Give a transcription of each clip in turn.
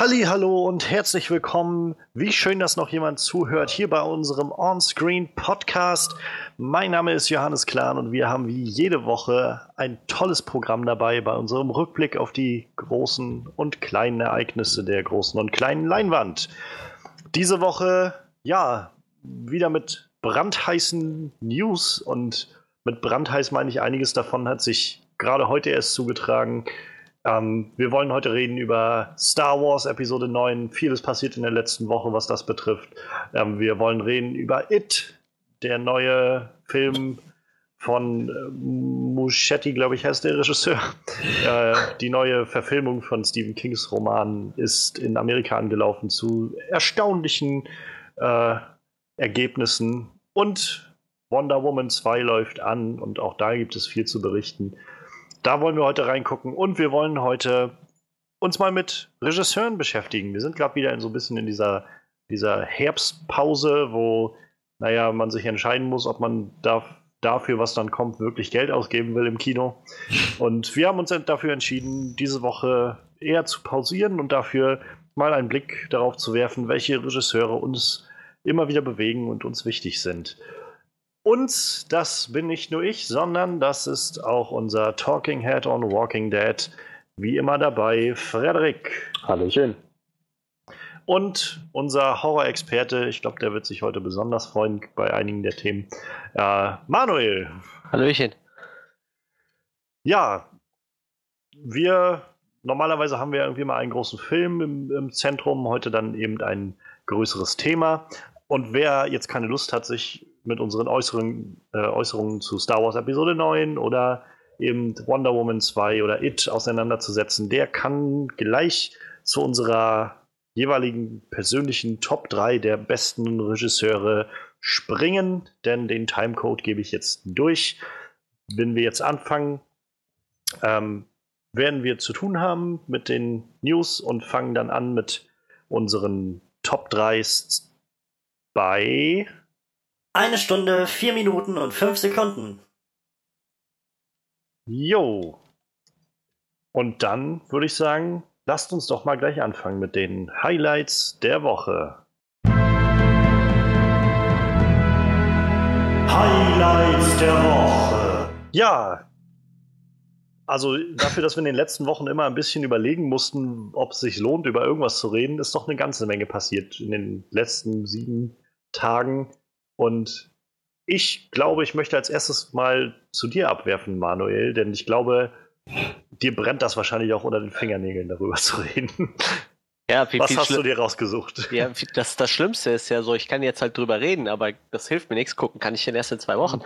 Halli, hallo und herzlich willkommen. Wie schön, dass noch jemand zuhört hier bei unserem On-Screen Podcast. Mein Name ist Johannes Klahn und wir haben wie jede Woche ein tolles Programm dabei bei unserem Rückblick auf die großen und kleinen Ereignisse der großen und kleinen Leinwand. Diese Woche, ja, wieder mit brandheißen News und mit brandheiß meine ich einiges davon hat sich gerade heute erst zugetragen. Ähm, wir wollen heute reden über Star Wars Episode 9. Vieles passiert in der letzten Woche, was das betrifft. Ähm, wir wollen reden über It, der neue Film von äh, Muschetti, glaube ich, heißt der Regisseur. Äh, die neue Verfilmung von Stephen Kings Roman ist in Amerika angelaufen zu erstaunlichen äh, Ergebnissen. Und Wonder Woman 2 läuft an und auch da gibt es viel zu berichten. Da wollen wir heute reingucken und wir wollen heute uns mal mit Regisseuren beschäftigen. Wir sind gerade wieder in so ein bisschen in dieser, dieser Herbstpause, wo, naja, man sich entscheiden muss, ob man darf, dafür, was dann kommt, wirklich Geld ausgeben will im Kino. Und wir haben uns dafür entschieden, diese Woche eher zu pausieren und dafür mal einen Blick darauf zu werfen, welche Regisseure uns immer wieder bewegen und uns wichtig sind. Und das bin nicht nur ich, sondern das ist auch unser Talking Head on Walking Dead. Wie immer dabei, Frederik. Hallöchen. Und unser Horror-Experte, ich glaube, der wird sich heute besonders freuen bei einigen der Themen, äh, Manuel. Hallöchen. Ja, wir, normalerweise haben wir irgendwie mal einen großen Film im, im Zentrum, heute dann eben ein größeres Thema. Und wer jetzt keine Lust hat, sich mit unseren Äußerungen, äh, Äußerungen zu Star Wars Episode 9 oder eben Wonder Woman 2 oder It auseinanderzusetzen, der kann gleich zu unserer jeweiligen persönlichen Top 3 der besten Regisseure springen, denn den Timecode gebe ich jetzt durch. Wenn wir jetzt anfangen, ähm, werden wir zu tun haben mit den News und fangen dann an mit unseren Top 3 bei eine Stunde, vier Minuten und fünf Sekunden. Jo. Und dann würde ich sagen, lasst uns doch mal gleich anfangen mit den Highlights der Woche. Highlights der Woche. Ja. Also dafür, dass wir in den letzten Wochen immer ein bisschen überlegen mussten, ob es sich lohnt, über irgendwas zu reden, ist doch eine ganze Menge passiert in den letzten sieben Tagen. Und ich glaube, ich möchte als erstes mal zu dir abwerfen, Manuel, denn ich glaube, dir brennt das wahrscheinlich auch unter den Fingernägeln, darüber zu reden. Ja, viel, Was viel hast du dir rausgesucht? Ja, das, das Schlimmste ist ja so, ich kann jetzt halt drüber reden, aber das hilft mir nichts. Gucken kann ich denn erst in zwei Wochen.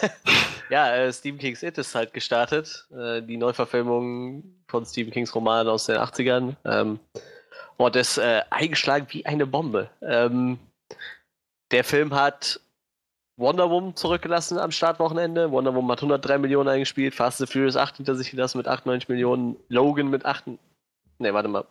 ja, äh, Stephen King's It ist halt gestartet. Äh, die Neuverfilmung von Stephen Kings Roman aus den 80ern. Ähm, und ist äh, eingeschlagen wie eine Bombe. Ähm, der Film hat Wonder Woman zurückgelassen am Startwochenende. Wonder Woman hat 103 Millionen eingespielt, Fast and Furious 8 hinter sich gelassen mit 98 Millionen, Logan mit 8, ne, warte mal,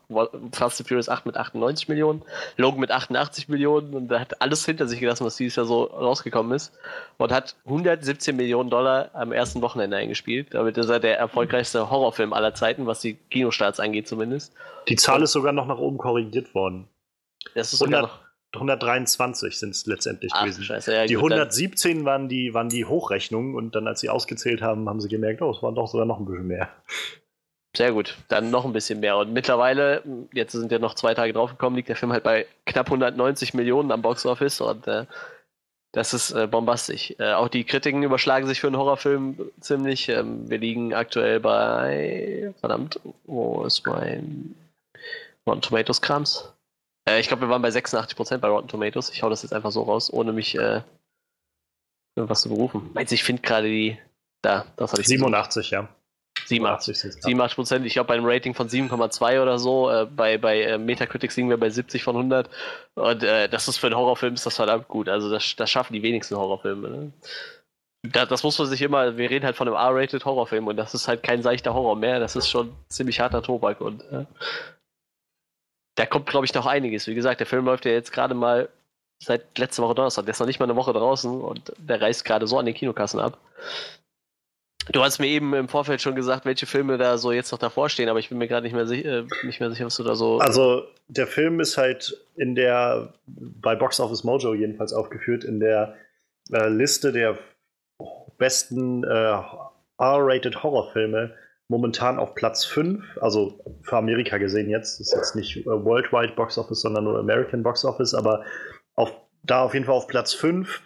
Fast and Furious 8 mit 98 Millionen, Logan mit 88 Millionen und er hat alles hinter sich gelassen, was dieses Jahr so rausgekommen ist und hat 117 Millionen Dollar am ersten Wochenende eingespielt. Damit ist er der erfolgreichste Horrorfilm aller Zeiten, was die Kinostarts angeht zumindest. Die Zahl und ist sogar noch nach oben korrigiert worden. Das ist 100, sogar noch 123 sind es letztendlich Ach, gewesen. Scheiße, ja, die gut, 117 waren die, waren die Hochrechnungen und dann, als sie ausgezählt haben, haben sie gemerkt, oh, es waren doch sogar noch ein bisschen mehr. Sehr gut, dann noch ein bisschen mehr. Und mittlerweile, jetzt sind ja noch zwei Tage draufgekommen, liegt der Film halt bei knapp 190 Millionen am Boxoffice und äh, das ist äh, bombastisch. Äh, auch die Kritiken überschlagen sich für einen Horrorfilm ziemlich. Ähm, wir liegen aktuell bei, verdammt, wo ist mein Rotten Tomatoes Krams? Äh, ich glaube, wir waren bei 86% bei Rotten Tomatoes. Ich hau das jetzt einfach so raus, ohne mich äh, irgendwas zu berufen. Meinst du, ich finde gerade die. Da, das hatte ich 87, ja. 87. 87 Prozent. Ich glaube, bei einem Rating von 7,2 oder so. Äh, bei bei äh, Metacritic liegen wir bei 70 von 100. Und äh, das ist für einen Horrorfilm ist das verdammt gut. Also, das, das schaffen die wenigsten Horrorfilme. Ne? Da, das muss man sich immer. Wir reden halt von einem R-rated Horrorfilm und das ist halt kein seichter Horror mehr. Das ist schon ziemlich harter Tobak und äh, da kommt, glaube ich, noch einiges. Wie gesagt, der Film läuft ja jetzt gerade mal seit letzter Woche Donnerstag. Der ist noch nicht mal eine Woche draußen und der reißt gerade so an den Kinokassen ab. Du hast mir eben im Vorfeld schon gesagt, welche Filme da so jetzt noch davor stehen, aber ich bin mir gerade nicht, mehr äh, nicht mehr sicher, was du da so. Also, der Film ist halt in der, bei Box Office Mojo jedenfalls aufgeführt, in der äh, Liste der besten äh, R-rated Horrorfilme momentan auf Platz 5, also für Amerika gesehen jetzt, das ist jetzt nicht äh, Worldwide Box Office, sondern nur American Box Office, aber auf, da auf jeden Fall auf Platz 5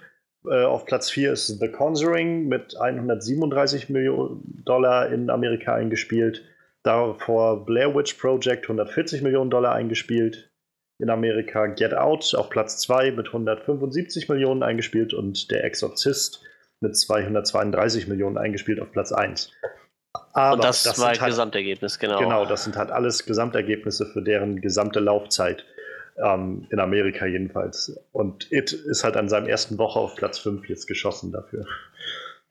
äh, auf Platz 4 ist The Conjuring mit 137 Millionen Dollar in Amerika eingespielt. Davor Blair Witch Project 140 Millionen Dollar eingespielt in Amerika. Get Out auf Platz 2 mit 175 Millionen eingespielt und Der Exorzist mit 232 Millionen eingespielt auf Platz 1. Aber und das, das war halt, Gesamtergebnis, genau. Genau, das sind halt alles Gesamtergebnisse für deren gesamte Laufzeit. Ähm, in Amerika jedenfalls. Und It ist halt an seinem ersten Woche auf Platz 5 jetzt geschossen dafür.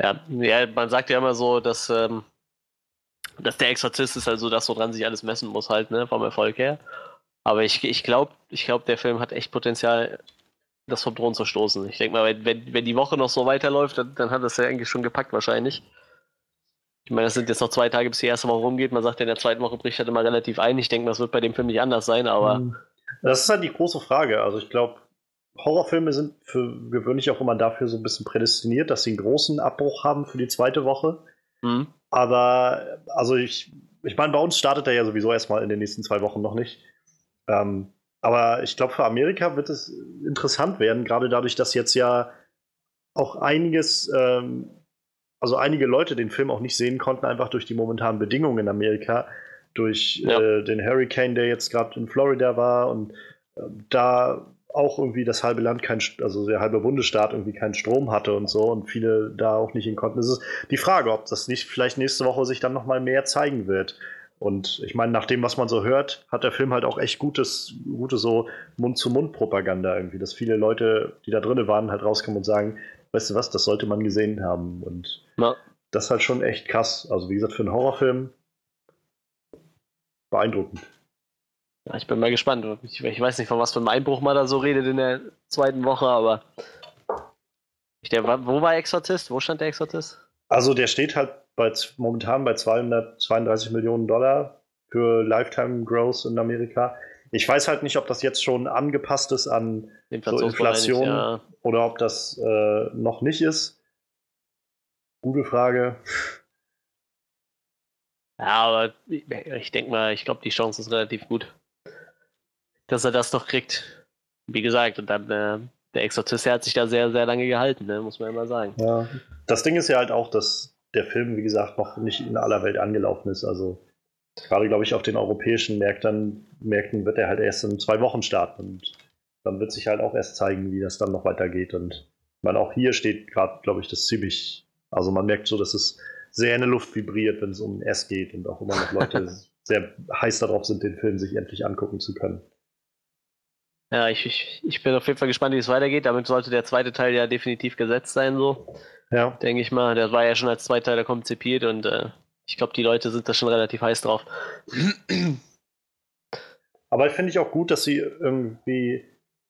Ja, ja man sagt ja immer so, dass, ähm, dass der Exorzist ist halt so das, woran sich alles messen muss, halt, ne, vom Erfolg her. Aber ich, ich glaube, ich glaub, der Film hat echt Potenzial, das vom Thron zu stoßen. Ich denke mal, wenn, wenn, wenn die Woche noch so weiterläuft, dann, dann hat das ja eigentlich schon gepackt wahrscheinlich. Ich meine, das sind jetzt noch zwei Tage, bis die erste Woche rumgeht. Man sagt ja, in der zweiten Woche bricht halt immer relativ ein. Ich denke das wird bei dem Film nicht anders sein, aber mhm. Das ist halt die große Frage. Also ich glaube, Horrorfilme sind für gewöhnlich auch immer dafür so ein bisschen prädestiniert, dass sie einen großen Abbruch haben für die zweite Woche. Mhm. Aber also ich, ich meine, bei uns startet er ja sowieso erstmal in den nächsten zwei Wochen noch nicht. Ähm, aber ich glaube, für Amerika wird es interessant werden, gerade dadurch, dass jetzt ja auch einiges, ähm, also einige Leute den Film auch nicht sehen konnten, einfach durch die momentanen Bedingungen in Amerika durch ja. äh, den Hurricane, der jetzt gerade in Florida war und äh, da auch irgendwie das halbe Land kein, also der halbe Bundesstaat irgendwie keinen Strom hatte und so und viele da auch nicht hin konnten. Es ist die Frage, ob das nicht vielleicht nächste Woche sich dann nochmal mehr zeigen wird. Und ich meine, nach dem, was man so hört, hat der Film halt auch echt gutes, gute so Mund-zu-Mund-Propaganda irgendwie, dass viele Leute, die da drinnen waren, halt rauskommen und sagen, weißt du was, das sollte man gesehen haben. Und ja. das ist halt schon echt krass. Also wie gesagt, für einen Horrorfilm beeindruckend. Ja, ich bin mal gespannt. Ich, ich, weiß nicht, von was für einem Einbruch man da so redet in der zweiten Woche, aber. Ich, der, wo war Exorzist? Wo stand der Exorzist? Also, der steht halt bei, momentan bei 232 Millionen Dollar für Lifetime Growth in Amerika. Ich weiß halt nicht, ob das jetzt schon angepasst ist an so Inflation ja. oder ob das äh, noch nicht ist. Gute Frage. Ja, aber ich denke mal, ich glaube, die Chance ist relativ gut, dass er das doch kriegt. Wie gesagt, und dann äh, der Exorzist hat sich da sehr, sehr lange gehalten, ne? muss man immer sagen. Ja, das Ding ist ja halt auch, dass der Film, wie gesagt, noch nicht in aller Welt angelaufen ist. Also gerade, glaube ich, auf den europäischen Märkten, Märkten wird er halt erst in zwei Wochen starten und dann wird sich halt auch erst zeigen, wie das dann noch weitergeht. Und man auch hier steht gerade, glaube ich, das ziemlich, also man merkt so, dass es sehr in der Luft vibriert, wenn es um S geht und auch immer noch Leute sehr heiß darauf sind, den Film sich endlich angucken zu können. Ja, ich, ich, ich bin auf jeden Fall gespannt, wie es weitergeht. Damit sollte der zweite Teil ja definitiv gesetzt sein, so. Ja. Denke ich mal. Der war ja schon als zweiter Teil konzipiert und äh, ich glaube, die Leute sind da schon relativ heiß drauf. Aber finde ich auch gut, dass sie irgendwie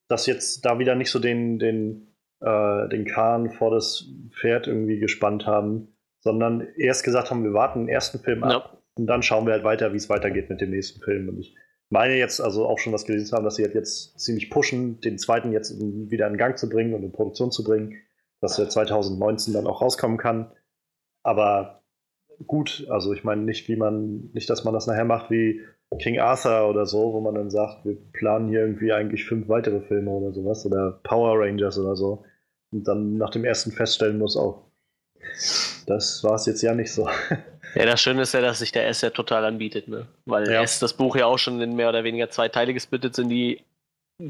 das jetzt da wieder nicht so den, den, äh, den Kahn vor das Pferd irgendwie gespannt haben, sondern erst gesagt haben, wir warten den ersten Film ab ja. und dann schauen wir halt weiter, wie es weitergeht mit dem nächsten Film. Und ich meine jetzt also auch schon was gelesen haben, dass sie halt jetzt ziemlich pushen, den zweiten jetzt wieder in Gang zu bringen und in Produktion zu bringen, dass er 2019 dann auch rauskommen kann. Aber gut, also ich meine nicht, wie man, nicht, dass man das nachher macht wie King Arthur oder so, wo man dann sagt, wir planen hier irgendwie eigentlich fünf weitere Filme oder sowas oder Power Rangers oder so und dann nach dem ersten feststellen muss, auch das war es jetzt ja nicht so. Ja, das Schöne ist ja, dass sich der S ja total anbietet, ne? Weil ja. S das Buch ja auch schon in mehr oder weniger zwei Teile gesplittet sind, die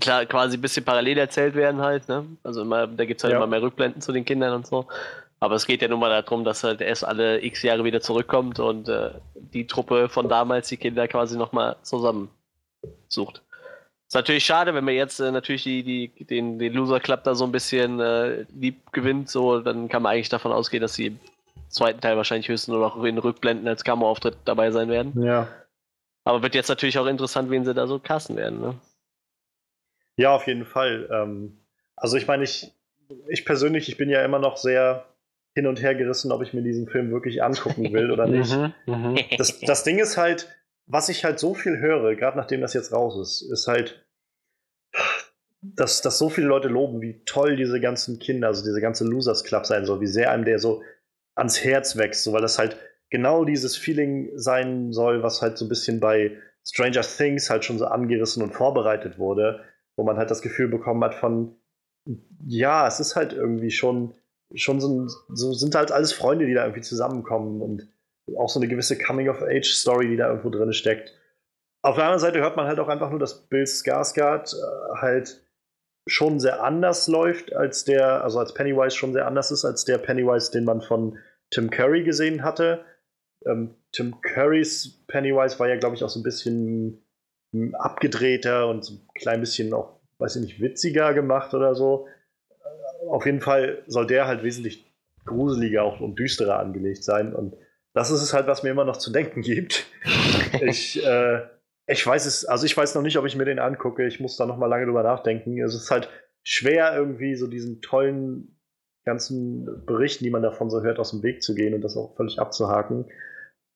klar quasi ein bisschen parallel erzählt werden halt, ne? Also immer, da gibt es halt ja. immer mehr Rückblenden zu den Kindern und so. Aber es geht ja nun mal darum, dass halt S alle x Jahre wieder zurückkommt und äh, die Truppe von damals, die Kinder quasi nochmal zusammen sucht. Ist natürlich schade, wenn man jetzt äh, natürlich die, die, den, den Loser Club da so ein bisschen äh, lieb gewinnt, so, dann kann man eigentlich davon ausgehen, dass sie im zweiten Teil wahrscheinlich höchstens nur noch in Rückblenden als Kamerauftritt dabei sein werden. Ja. Aber wird jetzt natürlich auch interessant, wen sie da so casten werden, ne? Ja, auf jeden Fall. Ähm, also ich meine, ich, ich persönlich, ich bin ja immer noch sehr hin und her gerissen, ob ich mir diesen Film wirklich angucken will oder nicht. Mhm, mhm. das, das Ding ist halt, was ich halt so viel höre, gerade nachdem das jetzt raus ist, ist halt, dass, dass so viele Leute loben, wie toll diese ganzen Kinder, also diese ganze Losers Club sein soll, wie sehr einem der so ans Herz wächst, so, weil das halt genau dieses Feeling sein soll, was halt so ein bisschen bei Stranger Things halt schon so angerissen und vorbereitet wurde, wo man halt das Gefühl bekommen hat von, ja, es ist halt irgendwie schon schon so, so sind halt alles Freunde, die da irgendwie zusammenkommen und auch so eine gewisse Coming-of-Age-Story, die da irgendwo drin steckt. Auf der anderen Seite hört man halt auch einfach nur, dass Bill Skarsgård äh, halt schon sehr anders läuft als der, also als Pennywise schon sehr anders ist als der Pennywise, den man von Tim Curry gesehen hatte. Ähm, Tim Currys Pennywise war ja, glaube ich, auch so ein bisschen abgedrehter und so ein klein bisschen auch, weiß ich nicht, witziger gemacht oder so auf jeden Fall soll der halt wesentlich gruseliger auch und düsterer angelegt sein. Und das ist es halt, was mir immer noch zu denken gibt. ich, äh, ich weiß es, also ich weiß noch nicht, ob ich mir den angucke. Ich muss da noch mal lange drüber nachdenken. Es ist halt schwer, irgendwie so diesen tollen ganzen Berichten, die man davon so hört, aus dem Weg zu gehen und das auch völlig abzuhaken.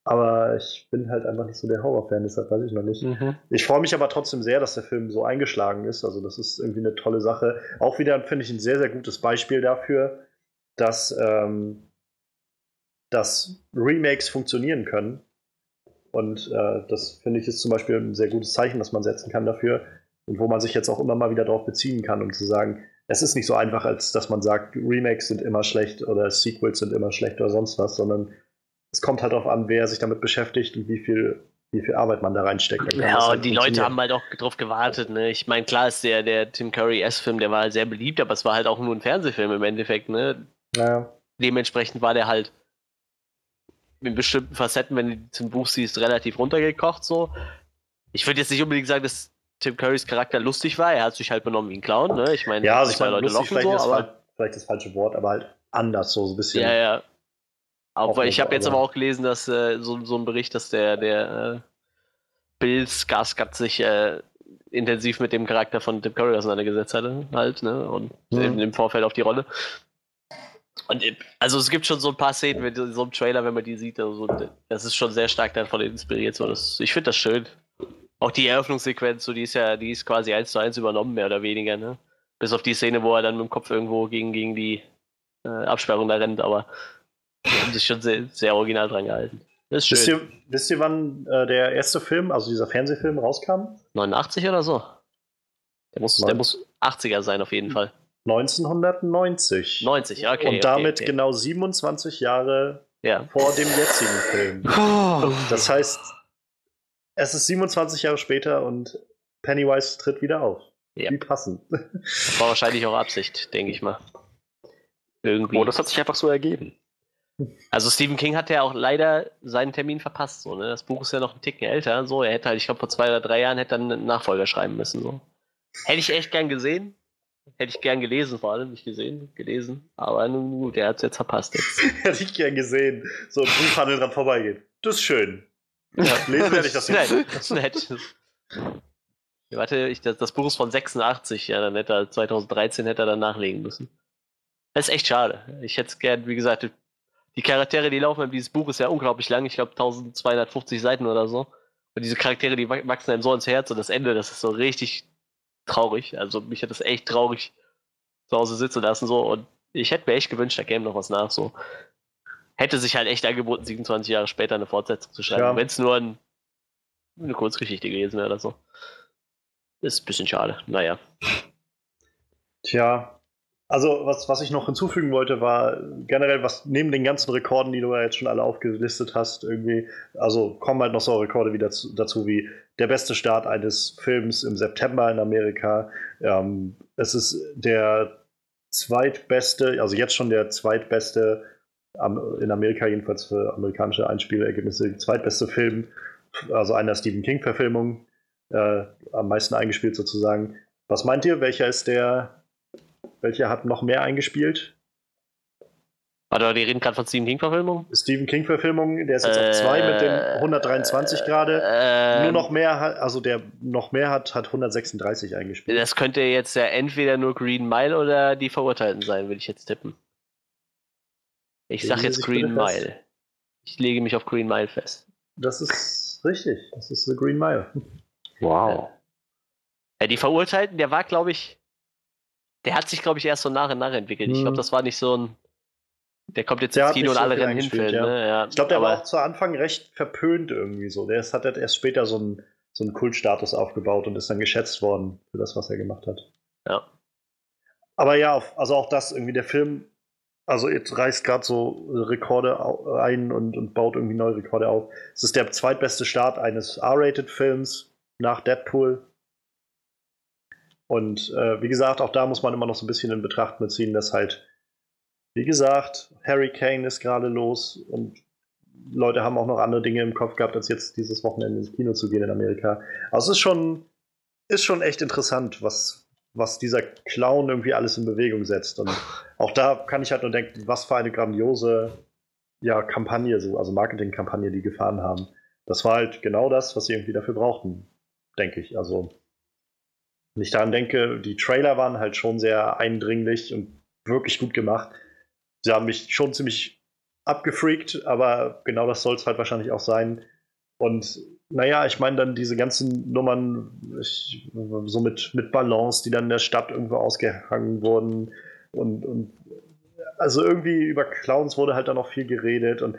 Aber ich bin halt einfach nicht so der Horrorfan, deshalb weiß ich noch nicht. Mhm. Ich freue mich aber trotzdem sehr, dass der Film so eingeschlagen ist. Also, das ist irgendwie eine tolle Sache. Auch wieder, finde ich, ein sehr, sehr gutes Beispiel dafür, dass, ähm, dass Remakes funktionieren können. Und äh, das finde ich ist zum Beispiel ein sehr gutes Zeichen, das man setzen kann dafür. Und wo man sich jetzt auch immer mal wieder darauf beziehen kann, um zu sagen, es ist nicht so einfach, als dass man sagt, Remakes sind immer schlecht oder Sequels sind immer schlecht oder sonst was, sondern es kommt halt darauf an, wer sich damit beschäftigt und wie viel, wie viel Arbeit man da reinsteckt. Ja, und halt die Leute haben halt auch drauf gewartet. Ne? Ich meine, klar ist der, der Tim Curry S-Film, der war halt sehr beliebt, aber es war halt auch nur ein Fernsehfilm im Endeffekt. Ne? Naja. Dementsprechend war der halt in bestimmten Facetten, wenn du zum Buch siehst, relativ runtergekocht so. Ich würde jetzt nicht unbedingt sagen, dass Tim Currys Charakter lustig war. Er hat sich halt benommen wie ein Clown. Ne? Ich meine, ja, also ich meine, Leute lustig locken so, aber vielleicht das falsche Wort, aber halt anders so, so ein bisschen. Ja, ja. Aber ich habe jetzt aber auch gelesen, dass äh, so, so ein Bericht, dass der, der äh, Bill Skarsgård sich äh, intensiv mit dem Charakter von Tim Curry auseinandergesetzt hatte, halt, ne? Und mhm. im Vorfeld auf die Rolle. Und äh, also es gibt schon so ein paar Szenen mit so einem Trailer, wenn man die sieht, also das ist schon sehr stark davon inspiriert. So, das, ich finde das schön. Auch die Eröffnungssequenz, so die ist ja, die ist quasi eins zu eins übernommen, mehr oder weniger, ne? Bis auf die Szene, wo er dann mit dem Kopf irgendwo gegen, gegen die äh, Absperrung da rennt, aber die haben sich schon sehr, sehr original dran gehalten. Das ist schön. Wisst ihr, wisst ihr wann äh, der erste Film, also dieser Fernsehfilm, rauskam? 89 oder so. Der muss, der muss 80er sein, auf jeden Fall. 1990. 90, okay. Und damit okay, okay. genau 27 Jahre ja. vor dem jetzigen Film. Oh. Das heißt, es ist 27 Jahre später und Pennywise tritt wieder auf. Ja. Wie passend. War wahrscheinlich auch Absicht, denke ich mal. Irgendwie. Oh, das hat sich einfach so ergeben. Also Stephen King hat ja auch leider seinen Termin verpasst. So, ne? Das Buch ist ja noch ein Ticken älter. So, er hätte halt, ich glaube, vor zwei oder drei Jahren hätte er einen Nachfolger schreiben müssen. So. Hätte ich echt gern gesehen. Hätte ich gern gelesen, vor allem nicht gesehen, gelesen. Aber nun gut, er hat es jetzt verpasst. Jetzt. Hätte ich gern gesehen. So ein Buchhandel dran vorbeigehen. Das ist schön. Ja, lesen werde ich das nicht. Das ist nett. Warte, ich, das, das, Buch ist von 86, ja, dann hätte er 2013 hätte er dann nachlegen müssen. Das ist echt schade. Ich hätte es gern, wie gesagt, die Charaktere, die laufen in dieses Buch, ist ja unglaublich lang. Ich glaube 1250 Seiten oder so. Und diese Charaktere, die wachsen einem so ins Herz und das Ende, das ist so richtig traurig. Also mich hat das echt traurig zu Hause sitzen lassen so und ich hätte mir echt gewünscht, da käme noch was nach so. Hätte sich halt echt angeboten, 27 Jahre später eine Fortsetzung zu schreiben, ja. wenn es nur ein, eine Kurzgeschichte gewesen wäre oder so. Ist ein bisschen schade. Naja. Tja, also, was, was ich noch hinzufügen wollte, war generell, was neben den ganzen Rekorden, die du ja jetzt schon alle aufgelistet hast, irgendwie, also kommen halt noch so Rekorde wieder zu, dazu wie der beste Start eines Films im September in Amerika. Ähm, es ist der zweitbeste, also jetzt schon der zweitbeste, in Amerika jedenfalls für amerikanische Einspielergebnisse, zweitbeste Film, also einer Stephen King-Verfilmung, äh, am meisten eingespielt sozusagen. Was meint ihr, welcher ist der welcher hat noch mehr eingespielt? Warte, die reden gerade von Stephen King-Verfilmung? Stephen King-Verfilmung, der ist jetzt äh, auf 2 mit dem 123 äh, gerade. Äh, nur noch mehr hat, also der noch mehr hat, hat 136 eingespielt. Das könnte jetzt ja entweder nur Green Mile oder die Verurteilten sein, würde ich jetzt tippen. Ich sag jetzt Green Mile. Ich lege mich auf Green Mile fest. Das ist richtig. Das ist The Green Mile. Wow. Ja, die Verurteilten, der war, glaube ich, der hat sich, glaube ich, erst so nach und nach entwickelt. Hm. Ich glaube, das war nicht so ein. Der kommt jetzt der ins Kino und alle rennen hinfällen. Ja. Ne? Ja, ich glaube, der aber, war auch zu Anfang recht verpönt irgendwie so. Der hat halt erst später so einen, so einen Kultstatus aufgebaut und ist dann geschätzt worden für das, was er gemacht hat. Ja. Aber ja, also auch das irgendwie, der Film, also jetzt reißt gerade so Rekorde ein und, und baut irgendwie neue Rekorde auf. Es ist der zweitbeste Start eines R-Rated-Films nach Deadpool. Und äh, wie gesagt, auch da muss man immer noch so ein bisschen in Betracht beziehen, dass halt, wie gesagt, Harry Kane ist gerade los und Leute haben auch noch andere Dinge im Kopf gehabt, als jetzt dieses Wochenende ins Kino zu gehen in Amerika. Also es ist schon, ist schon echt interessant, was, was dieser Clown irgendwie alles in Bewegung setzt. Und auch da kann ich halt nur denken, was für eine grandiose ja, Kampagne, so, also Marketingkampagne, die gefahren haben. Das war halt genau das, was sie irgendwie dafür brauchten, denke ich. Also, wenn ich daran denke, die Trailer waren halt schon sehr eindringlich und wirklich gut gemacht. Sie haben mich schon ziemlich abgefreakt, aber genau das soll es halt wahrscheinlich auch sein. Und naja, ich meine dann diese ganzen Nummern, ich, so mit, mit Balance, die dann in der Stadt irgendwo ausgehangen wurden. Und, und also irgendwie über Clowns wurde halt dann noch viel geredet. Und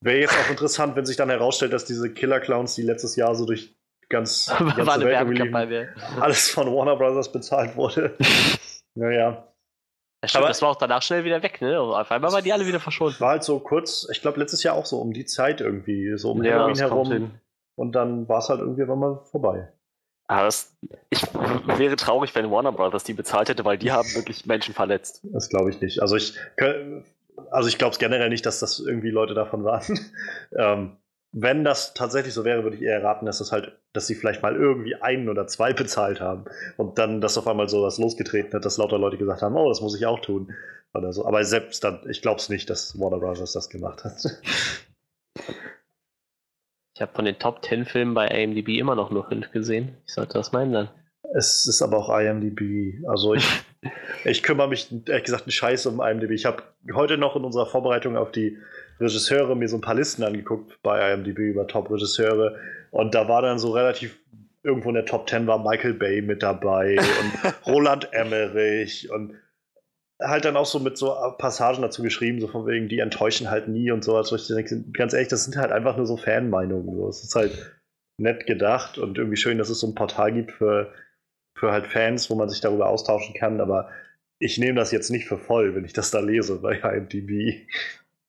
wäre jetzt auch interessant, wenn sich dann herausstellt, dass diese Killer-Clowns, die letztes Jahr so durch ganz Welt liegen, alles von Warner Brothers bezahlt wurde. naja. Ja, stimmt, aber das war auch danach schnell wieder weg, ne? Auf einmal waren die alle wieder verschwunden. War halt so kurz, ich glaube letztes Jahr auch so um die Zeit irgendwie, so um ja, Halloween herum. Und dann war es halt irgendwie mal vorbei. Aber das, ich wäre traurig, wenn Warner Brothers die bezahlt hätte, weil die haben wirklich Menschen verletzt. Das glaube ich nicht. Also ich, also ich glaube es generell nicht, dass das irgendwie Leute davon waren. ähm, wenn das tatsächlich so wäre, würde ich eher raten, dass das halt, dass sie vielleicht mal irgendwie einen oder zwei bezahlt haben und dann das auf einmal so was losgetreten hat, dass lauter Leute gesagt haben, oh, das muss ich auch tun oder so. Aber selbst dann, ich glaube es nicht, dass Warner Bros. das gemacht hat. Ich habe von den Top 10 Filmen bei IMDb immer noch nur 5 gesehen. Ich sollte das meinen dann. Es ist aber auch IMDb. Also ich, ich kümmere mich ehrlich gesagt einen Scheiß um IMDb. Ich habe heute noch in unserer Vorbereitung auf die Regisseure mir so ein paar Listen angeguckt bei IMDb über Top-Regisseure und da war dann so relativ irgendwo in der Top 10 war Michael Bay mit dabei und Roland Emmerich und halt dann auch so mit so Passagen dazu geschrieben, so von wegen, die enttäuschen halt nie und sowas. Denke, ganz ehrlich, das sind halt einfach nur so Fanmeinungen. So. Es ist halt nett gedacht und irgendwie schön, dass es so ein Portal gibt für, für halt Fans, wo man sich darüber austauschen kann, aber ich nehme das jetzt nicht für voll, wenn ich das da lese bei IMDb.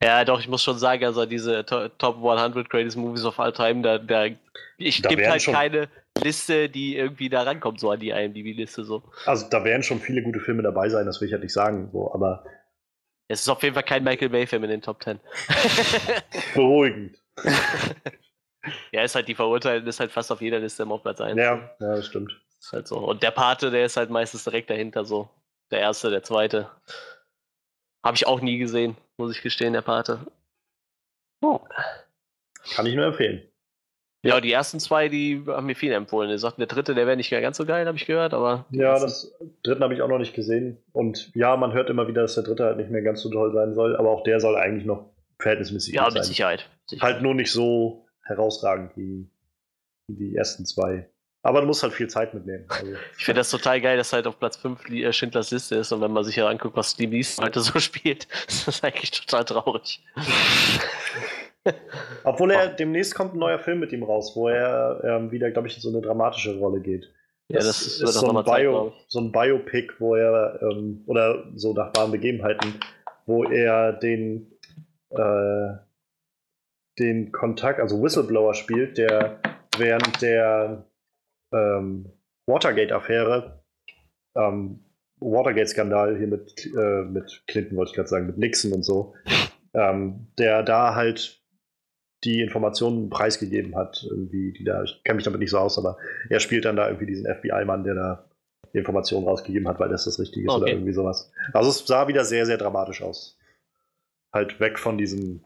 Ja, doch, ich muss schon sagen, also diese Top 100 Greatest Movies of All Time, da, da ich gibt halt keine Liste, die irgendwie da rankommt, so an die IMDb-Liste so. Also da werden schon viele gute Filme dabei sein, das will ich halt nicht sagen, so, aber. Es ist auf jeden Fall kein Michael Bay-Film in den Top 10. Beruhigend. ja, ist halt die Verurteilung, ist halt fast auf jeder Liste auf Platz 1. Ja, ja, das stimmt. Ist halt so. Und der Pate, der ist halt meistens direkt dahinter so. Der erste, der zweite. Habe ich auch nie gesehen muss ich gestehen, der Pate. Oh. Kann ich nur empfehlen. Ja, die ersten zwei, die haben mir viel empfohlen. Die sagten, der dritte, der wäre nicht mehr ganz so geil, habe ich gehört, aber. Ja, das dritten habe ich auch noch nicht gesehen. Und ja, man hört immer wieder, dass der dritte halt nicht mehr ganz so toll sein soll, aber auch der soll eigentlich noch verhältnismäßig ja, sein. Ja, mit Sicherheit. Halt nur nicht so herausragend wie, wie die ersten zwei. Aber du musst halt viel Zeit mitnehmen. Also. Ich finde das total geil, dass halt auf Platz 5 äh, Schindlers Liste ist und wenn man sich ja anguckt, was Steve Easton heute so spielt, ist das eigentlich total traurig. Obwohl er demnächst kommt ein neuer Film mit ihm raus, wo er ähm, wieder, glaube ich, in so eine dramatische Rolle geht. Das, ja, das ist, ist so, ein Bio, so ein Biopic, wo er, ähm, oder so nach wahren Begebenheiten, wo er den, äh, den Kontakt, also Whistleblower spielt, der während der ähm, Watergate-Affäre, ähm, Watergate-Skandal hier mit, äh, mit Clinton, wollte ich gerade sagen, mit Nixon und so, ähm, der da halt die Informationen preisgegeben hat, irgendwie, die da, ich kenne mich damit nicht so aus, aber er spielt dann da irgendwie diesen FBI-Mann, der da die Informationen rausgegeben hat, weil das das Richtige ist okay. oder irgendwie sowas. Also es sah wieder sehr, sehr dramatisch aus. Halt weg von diesem.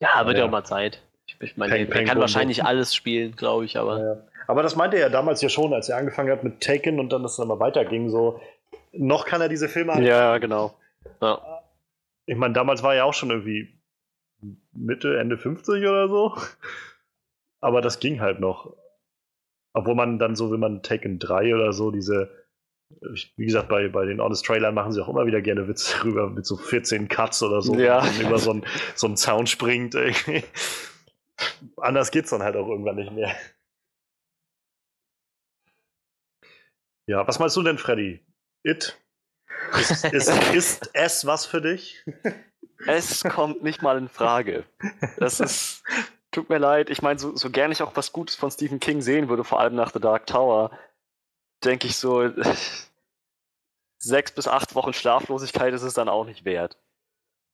Ja, wird ja auch mal Zeit. Ich meine, er kann wahrscheinlich alles spielen, glaube ich, aber. Ja. Aber das meinte er ja damals ja schon, als er angefangen hat mit Taken und dann das dann mal weiterging. So, noch kann er diese Filme. Ja, genau. Ja. ich meine, damals war er auch schon irgendwie Mitte, Ende 50 oder so. Aber das ging halt noch. Obwohl man dann so, wenn man Taken 3 oder so, diese, wie gesagt, bei, bei den Honest Trailern machen sie auch immer wieder gerne Witze darüber, mit so 14 Cuts oder so, ja. über so einen, so einen Zaun springt. Irgendwie. Anders geht's dann halt auch irgendwann nicht mehr. Ja, was meinst du denn, Freddy? It? Ist, ist, ist es was für dich? Es kommt nicht mal in Frage. Das ist. Tut mir leid. Ich meine, so, so gern ich auch was Gutes von Stephen King sehen würde, vor allem nach The Dark Tower, denke ich so, sechs bis acht Wochen Schlaflosigkeit ist es dann auch nicht wert.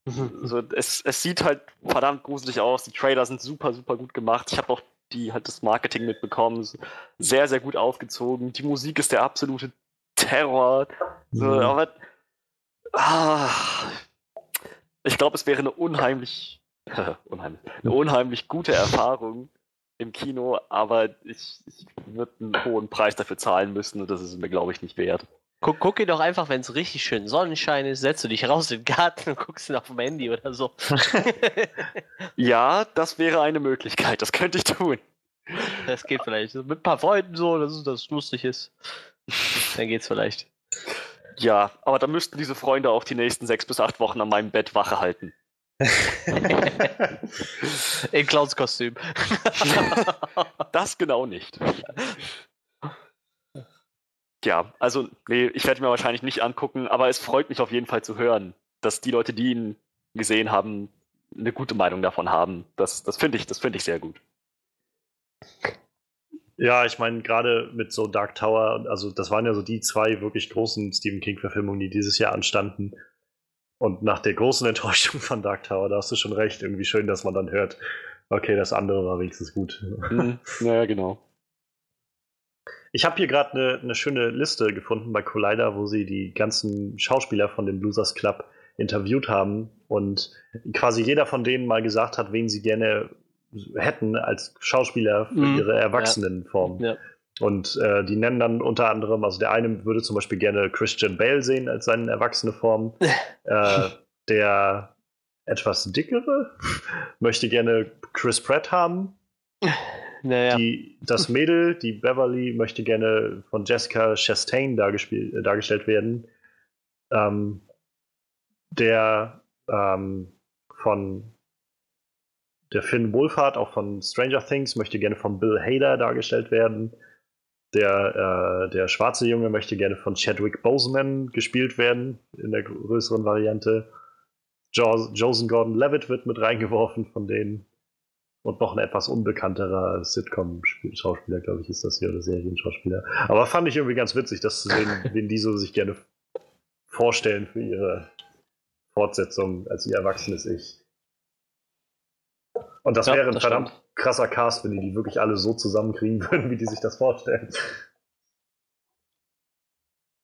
So, es, es sieht halt verdammt gruselig aus. Die Trailer sind super, super gut gemacht. Ich habe auch die halt das Marketing mitbekommen. Sehr, sehr gut aufgezogen. Die Musik ist der absolute Terror. So, mhm. Aber ah, ich glaube, es wäre eine unheimlich, unheimlich, eine unheimlich gute Erfahrung im Kino, aber ich, ich würde einen hohen Preis dafür zahlen müssen und das ist mir, glaube ich, nicht wert. Guck, guck ihn doch einfach, wenn es richtig schön Sonnenschein ist, setzt du dich raus in den Garten und guckst ihn auf dem Handy oder so. ja, das wäre eine Möglichkeit, das könnte ich tun. Das geht vielleicht. Mit ein paar Freunden so, dass das lustig ist. Dann geht's vielleicht. Ja, aber dann müssten diese Freunde auch die nächsten sechs bis acht Wochen an meinem Bett Wache halten. In Clowns-Kostüm. das genau nicht. Ja, also, nee, ich werde mir wahrscheinlich nicht angucken, aber es freut mich auf jeden Fall zu hören, dass die Leute, die ihn gesehen haben, eine gute Meinung davon haben. Das, das finde ich, das ich sehr gut. Ja, ich meine, gerade mit so Dark Tower, also das waren ja so die zwei wirklich großen Stephen King-Verfilmungen, die dieses Jahr anstanden. Und nach der großen Enttäuschung von Dark Tower, da hast du schon recht, irgendwie schön, dass man dann hört, okay, das andere war wenigstens gut. Mhm. Ja, genau. Ich habe hier gerade eine ne schöne Liste gefunden bei Collider, wo sie die ganzen Schauspieler von dem Bluesers Club interviewt haben und quasi jeder von denen mal gesagt hat, wen sie gerne hätten als Schauspieler für mhm. ihre Erwachsenenform. Ja. Und äh, die nennen dann unter anderem, also der eine würde zum Beispiel gerne Christian Bale sehen als seine erwachsene Form. äh, der etwas dickere möchte gerne Chris Pratt haben. Naja. Die, das Mädel, die Beverly, möchte gerne von Jessica Chastain äh, dargestellt werden. Ähm, der ähm, von der Finn Wolfhard, auch von Stranger Things, möchte gerne von Bill Hader dargestellt werden. Der, äh, der schwarze Junge möchte gerne von Chadwick Boseman gespielt werden, in der größeren Variante. Jo Joseph Gordon-Levitt wird mit reingeworfen von denen. Und noch ein etwas unbekannterer Sitcom-Schauspieler, glaube ich, ist das hier, oder Serienschauspieler. Aber fand ich irgendwie ganz witzig, das zu sehen, wen die so sich gerne vorstellen für ihre Fortsetzung als ihr erwachsenes Ich. Und das ja, wäre ein das verdammt stimmt. krasser Cast, wenn die die wirklich alle so zusammenkriegen würden, wie die sich das vorstellen.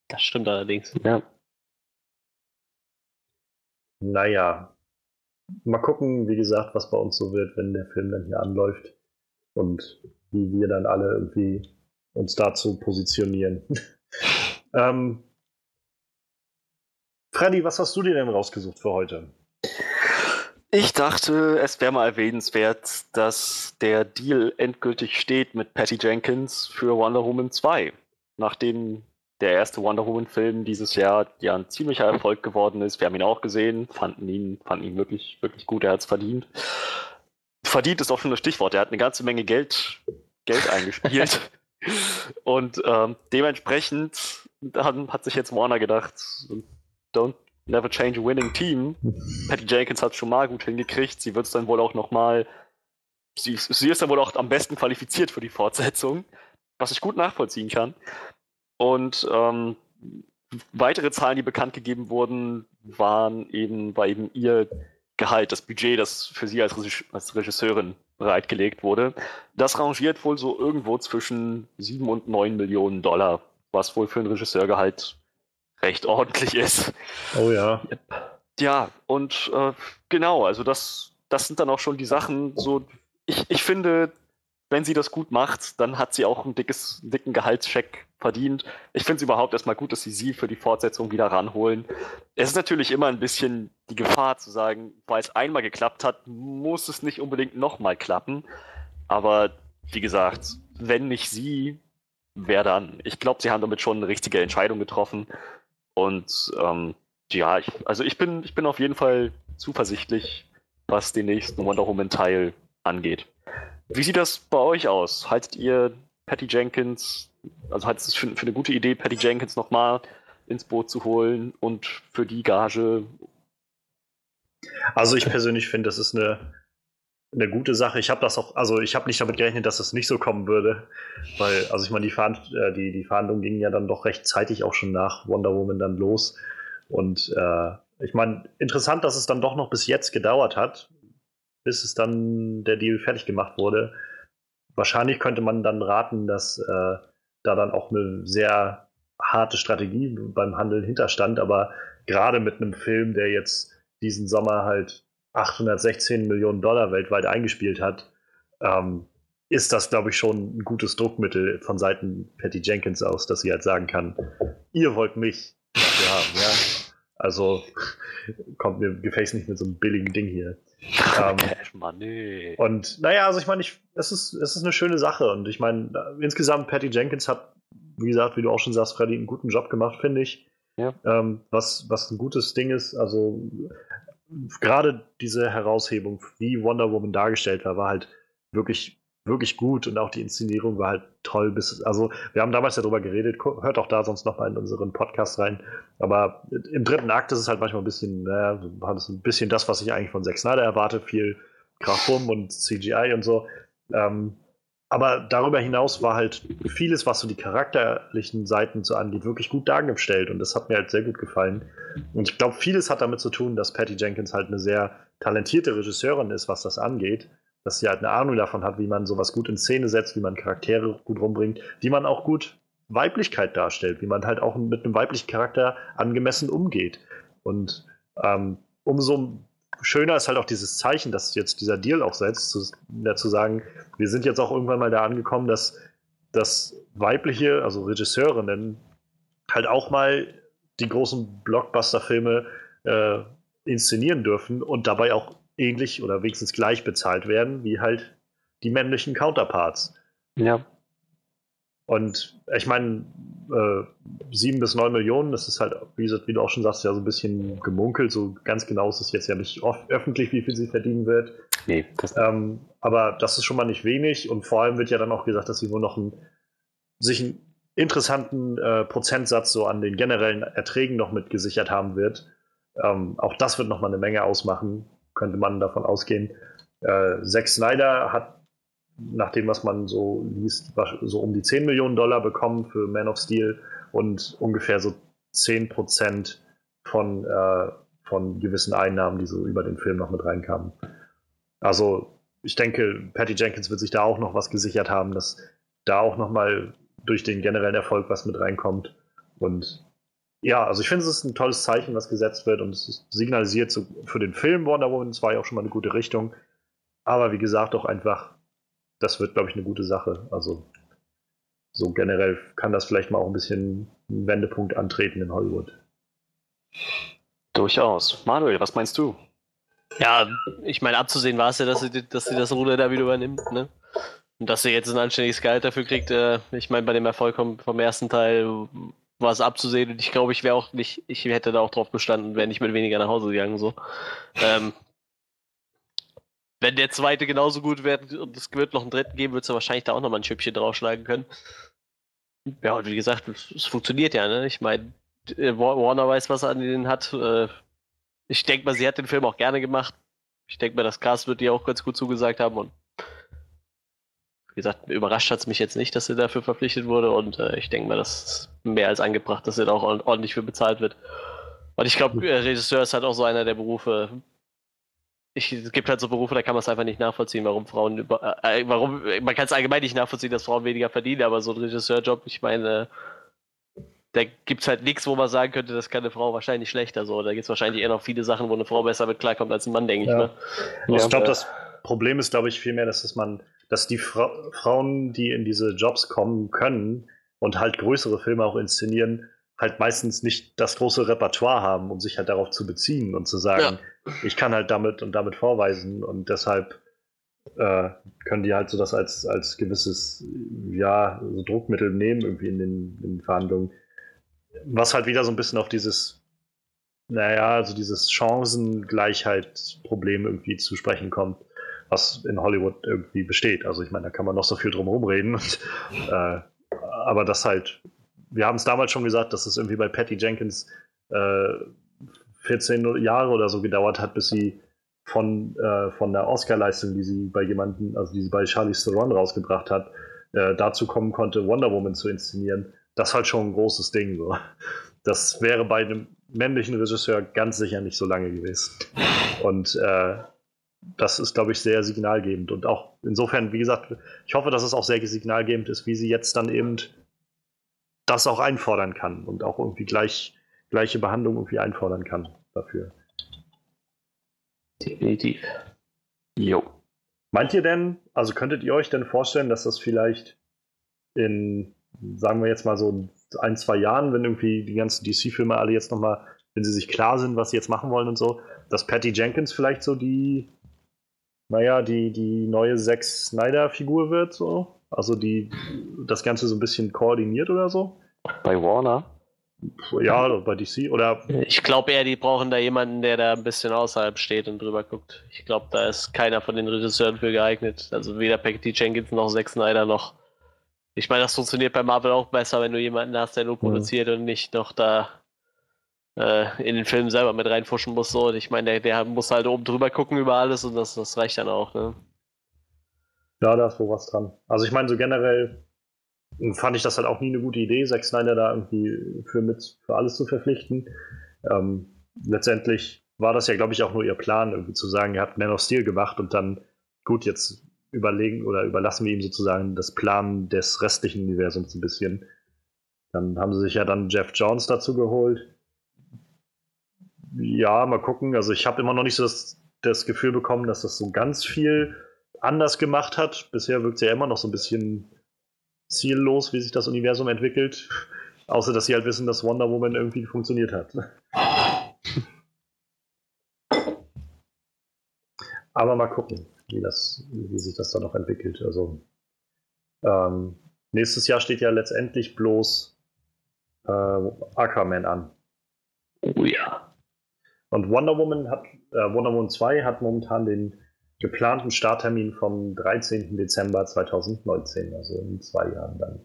Das stimmt allerdings. Ja. Naja. Mal gucken, wie gesagt, was bei uns so wird, wenn der Film dann hier anläuft. Und wie wir dann alle irgendwie uns dazu positionieren. ähm, Freddy, was hast du dir denn rausgesucht für heute? Ich dachte, es wäre mal erwähnenswert, dass der Deal endgültig steht mit Patty Jenkins für Wonder Woman 2. Nachdem der erste Wonder Woman-Film dieses Jahr ja ein ziemlicher Erfolg geworden ist. Wir haben ihn auch gesehen, fanden ihn, fanden ihn wirklich, wirklich gut, er hat es verdient. Verdient ist auch schon das Stichwort, er hat eine ganze Menge Geld, Geld eingespielt. Und ähm, dementsprechend hat sich jetzt Warner gedacht, don't Never Change a Winning Team. Patty Jenkins hat es schon mal gut hingekriegt. Sie wird es dann wohl auch nochmal. Sie, sie ist dann wohl auch am besten qualifiziert für die Fortsetzung, was ich gut nachvollziehen kann. Und ähm, weitere Zahlen, die bekannt gegeben wurden, waren eben, war eben ihr Gehalt, das Budget, das für sie als, als Regisseurin bereitgelegt wurde. Das rangiert wohl so irgendwo zwischen 7 und 9 Millionen Dollar, was wohl für ein Regisseurgehalt recht ordentlich ist. Oh ja. Ja, und äh, genau, also das, das sind dann auch schon die Sachen, so, ich, ich finde, wenn sie das gut macht, dann hat sie auch ein dickes, einen dicken Gehaltscheck verdient. Ich finde es überhaupt erstmal gut, dass sie sie für die Fortsetzung wieder ranholen. Es ist natürlich immer ein bisschen die Gefahr zu sagen, weil es einmal geklappt hat, muss es nicht unbedingt nochmal klappen. Aber wie gesagt, wenn nicht sie, wer dann? Ich glaube, sie haben damit schon eine richtige Entscheidung getroffen. Und ähm, ja, ich, also ich bin, ich bin auf jeden Fall zuversichtlich, was den nächsten Wonder Woman Teil angeht. Wie sieht das bei euch aus? Haltet ihr Patty Jenkins, also haltet es für, für eine gute Idee, Patty Jenkins nochmal ins Boot zu holen und für die Gage? Also ich persönlich finde, das ist eine, eine gute Sache. Ich habe das auch, also ich habe nicht damit gerechnet, dass es das nicht so kommen würde, weil, also ich meine, die, Verhand, äh, die, die Verhandlungen gingen ja dann doch rechtzeitig auch schon nach Wonder Woman dann los. Und äh, ich meine, interessant, dass es dann doch noch bis jetzt gedauert hat, bis es dann der Deal fertig gemacht wurde. Wahrscheinlich könnte man dann raten, dass äh, da dann auch eine sehr harte Strategie beim Handeln hinterstand, aber gerade mit einem Film, der jetzt diesen Sommer halt 816 Millionen Dollar weltweit eingespielt hat, ähm, ist das, glaube ich, schon ein gutes Druckmittel von Seiten Patty Jenkins aus, dass sie halt sagen kann, ihr wollt mich dafür haben, ja. Also kommt mir gefällt nicht mit so einem billigen Ding hier. Ähm, Money. Und naja, also ich meine, ich, es, ist, es ist eine schöne Sache. Und ich meine, insgesamt, Patty Jenkins hat, wie gesagt, wie du auch schon sagst, Freddy, einen guten Job gemacht, finde ich. Ja. Ähm, was, was ein gutes Ding ist. Also gerade diese Heraushebung, wie Wonder Woman dargestellt war, war halt wirklich wirklich gut und auch die Inszenierung war halt toll. Bis, also wir haben damals ja drüber geredet, hört auch da sonst noch mal in unseren Podcast rein. Aber im dritten Akt ist es halt manchmal ein bisschen, naja, war das ein bisschen das, was ich eigentlich von Zack Snyder erwarte, viel Krachbum und CGI und so. Ähm, aber darüber hinaus war halt vieles, was so die charakterlichen Seiten so angeht, wirklich gut dargestellt und das hat mir halt sehr gut gefallen. Und ich glaube, vieles hat damit zu tun, dass Patty Jenkins halt eine sehr talentierte Regisseurin ist, was das angeht dass sie halt eine Ahnung davon hat, wie man sowas gut in Szene setzt, wie man Charaktere gut rumbringt, wie man auch gut Weiblichkeit darstellt, wie man halt auch mit einem weiblichen Charakter angemessen umgeht. Und ähm, umso schöner ist halt auch dieses Zeichen, dass jetzt dieser Deal auch setzt, zu, ja, sagen, wir sind jetzt auch irgendwann mal da angekommen, dass, dass weibliche, also Regisseurinnen, halt auch mal die großen Blockbuster-Filme äh, inszenieren dürfen und dabei auch ähnlich oder wenigstens gleich bezahlt werden wie halt die männlichen Counterparts. Ja. Und ich meine, äh, sieben bis neun Millionen, das ist halt, wie, wie, du auch schon sagst, ja so ein bisschen gemunkelt. So ganz genau ist es jetzt ja nicht öffentlich, wie viel sie verdienen wird. Nee. Das ähm, aber das ist schon mal nicht wenig. Und vor allem wird ja dann auch gesagt, dass sie wohl noch einen, sich einen interessanten äh, Prozentsatz so an den generellen Erträgen noch mit gesichert haben wird. Ähm, auch das wird noch mal eine Menge ausmachen könnte man davon ausgehen. Äh, Zack Snyder hat, nach dem, was man so liest, so um die 10 Millionen Dollar bekommen für Man of Steel und ungefähr so 10 Prozent von, äh, von gewissen Einnahmen, die so über den Film noch mit reinkamen. Also ich denke, Patty Jenkins wird sich da auch noch was gesichert haben, dass da auch noch mal durch den generellen Erfolg was mit reinkommt. Und ja, also ich finde, es ist ein tolles Zeichen, was gesetzt wird und es signalisiert so für den Film Wonder Woman 2 auch schon mal eine gute Richtung. Aber wie gesagt, auch einfach, das wird, glaube ich, eine gute Sache. Also so generell kann das vielleicht mal auch ein bisschen einen Wendepunkt antreten in Hollywood. Durchaus. Manuel, was meinst du? Ja, ich meine, abzusehen war es ja, dass sie, dass sie das Ruder da wieder übernimmt, ne? Und dass sie jetzt ein anständiges Gehalt dafür kriegt, äh, ich meine, bei dem Erfolg vom, vom ersten Teil war es abzusehen und ich glaube, ich wäre auch nicht, ich hätte da auch drauf bestanden, wäre nicht mit weniger nach Hause gegangen. So. Ähm, wenn der zweite genauso gut wird und es wird noch einen dritten geben, wird es wahrscheinlich da auch nochmal ein Schüppchen draufschlagen können. Ja, und wie gesagt, es funktioniert ja, ne? Ich meine, äh, Warner weiß, was er an denen hat. Äh, ich denke mal, sie hat den Film auch gerne gemacht. Ich denke mal, das Cast wird ihr auch ganz gut zugesagt haben und wie gesagt, überrascht hat es mich jetzt nicht, dass sie dafür verpflichtet wurde und äh, ich denke mal, das mehr als angebracht, dass sie da auch ordentlich für bezahlt wird. Und ich glaube, äh, Regisseur ist halt auch so einer der Berufe. Ich, es gibt halt so Berufe, da kann man es einfach nicht nachvollziehen, warum Frauen über, äh, äh warum, man kann es allgemein nicht nachvollziehen, dass Frauen weniger verdienen, aber so ein Regisseurjob, ich meine, da gibt es halt nichts, wo man sagen könnte, das kann eine Frau wahrscheinlich schlechter so. Da gibt es wahrscheinlich eher noch viele Sachen, wo eine Frau besser mit klarkommt als ein Mann, denke ja. ich. Ne? Ich glaube, das Problem ist, glaube ich, vielmehr, dass man dass die Fra Frauen, die in diese Jobs kommen können, und halt größere Filme auch inszenieren, halt meistens nicht das große Repertoire haben, um sich halt darauf zu beziehen und zu sagen, ja. ich kann halt damit und damit vorweisen und deshalb äh, können die halt so das als, als gewisses ja, so Druckmittel nehmen irgendwie in den, in den Verhandlungen. Was halt wieder so ein bisschen auf dieses, naja, also dieses Chancengleichheitsproblem irgendwie zu sprechen kommt, was in Hollywood irgendwie besteht. Also ich meine, da kann man noch so viel drum reden. Und, äh, aber das halt, wir haben es damals schon gesagt, dass es irgendwie bei Patty Jenkins äh, 14 Jahre oder so gedauert hat, bis sie von, äh, von der Oscar-Leistung, die sie bei jemandem, also die sie bei Charlie Theron rausgebracht hat, äh, dazu kommen konnte, Wonder Woman zu inszenieren. Das ist halt schon ein großes Ding. So. Das wäre bei einem männlichen Regisseur ganz sicher nicht so lange gewesen. Und äh, das ist, glaube ich, sehr signalgebend. Und auch insofern, wie gesagt, ich hoffe, dass es auch sehr signalgebend ist, wie sie jetzt dann eben das auch einfordern kann und auch irgendwie gleich, gleiche Behandlung irgendwie einfordern kann dafür. Definitiv. Jo. Meint ihr denn, also könntet ihr euch denn vorstellen, dass das vielleicht in, sagen wir jetzt mal so ein, zwei Jahren, wenn irgendwie die ganzen DC-Filme alle jetzt nochmal, wenn sie sich klar sind, was sie jetzt machen wollen und so, dass Patty Jenkins vielleicht so die, naja, die, die neue Zack Snyder-Figur wird, so? Also die das Ganze so ein bisschen koordiniert oder so? Bei Warner? Ja, bei DC oder. Ich glaube eher, die brauchen da jemanden, der da ein bisschen außerhalb steht und drüber guckt. Ich glaube, da ist keiner von den Regisseuren für geeignet. Also weder Patty Jenkins noch Zack Snyder noch. Ich meine, das funktioniert bei Marvel auch besser, wenn du jemanden hast, der nur produziert mhm. und nicht noch da in den Film selber mit reinfuschen muss. So. Und ich meine, der, der muss halt oben drüber gucken über alles und das, das reicht dann auch. Ne? Ja, da ist wohl was dran. Also ich meine, so generell fand ich das halt auch nie eine gute Idee, Zack Snyder da irgendwie für, mit, für alles zu verpflichten. Ähm, letztendlich war das ja, glaube ich, auch nur ihr Plan, irgendwie zu sagen, ihr habt Man of Steel gemacht und dann, gut, jetzt überlegen oder überlassen wir ihm sozusagen das Plan des restlichen Universums ein bisschen. Dann haben sie sich ja dann Jeff Jones dazu geholt. Ja, mal gucken. Also ich habe immer noch nicht so das, das Gefühl bekommen, dass das so ganz viel anders gemacht hat. Bisher wirkt es ja immer noch so ein bisschen ziellos, wie sich das Universum entwickelt. Außer, dass sie halt wissen, dass Wonder Woman irgendwie funktioniert hat. Aber mal gucken, wie, das, wie sich das dann noch entwickelt. Also, ähm, nächstes Jahr steht ja letztendlich bloß äh, Aquaman an. Oh ja. Und Wonder Woman hat, äh, Wonder Woman 2 hat momentan den geplanten Starttermin vom 13. Dezember 2019, also in zwei Jahren dann.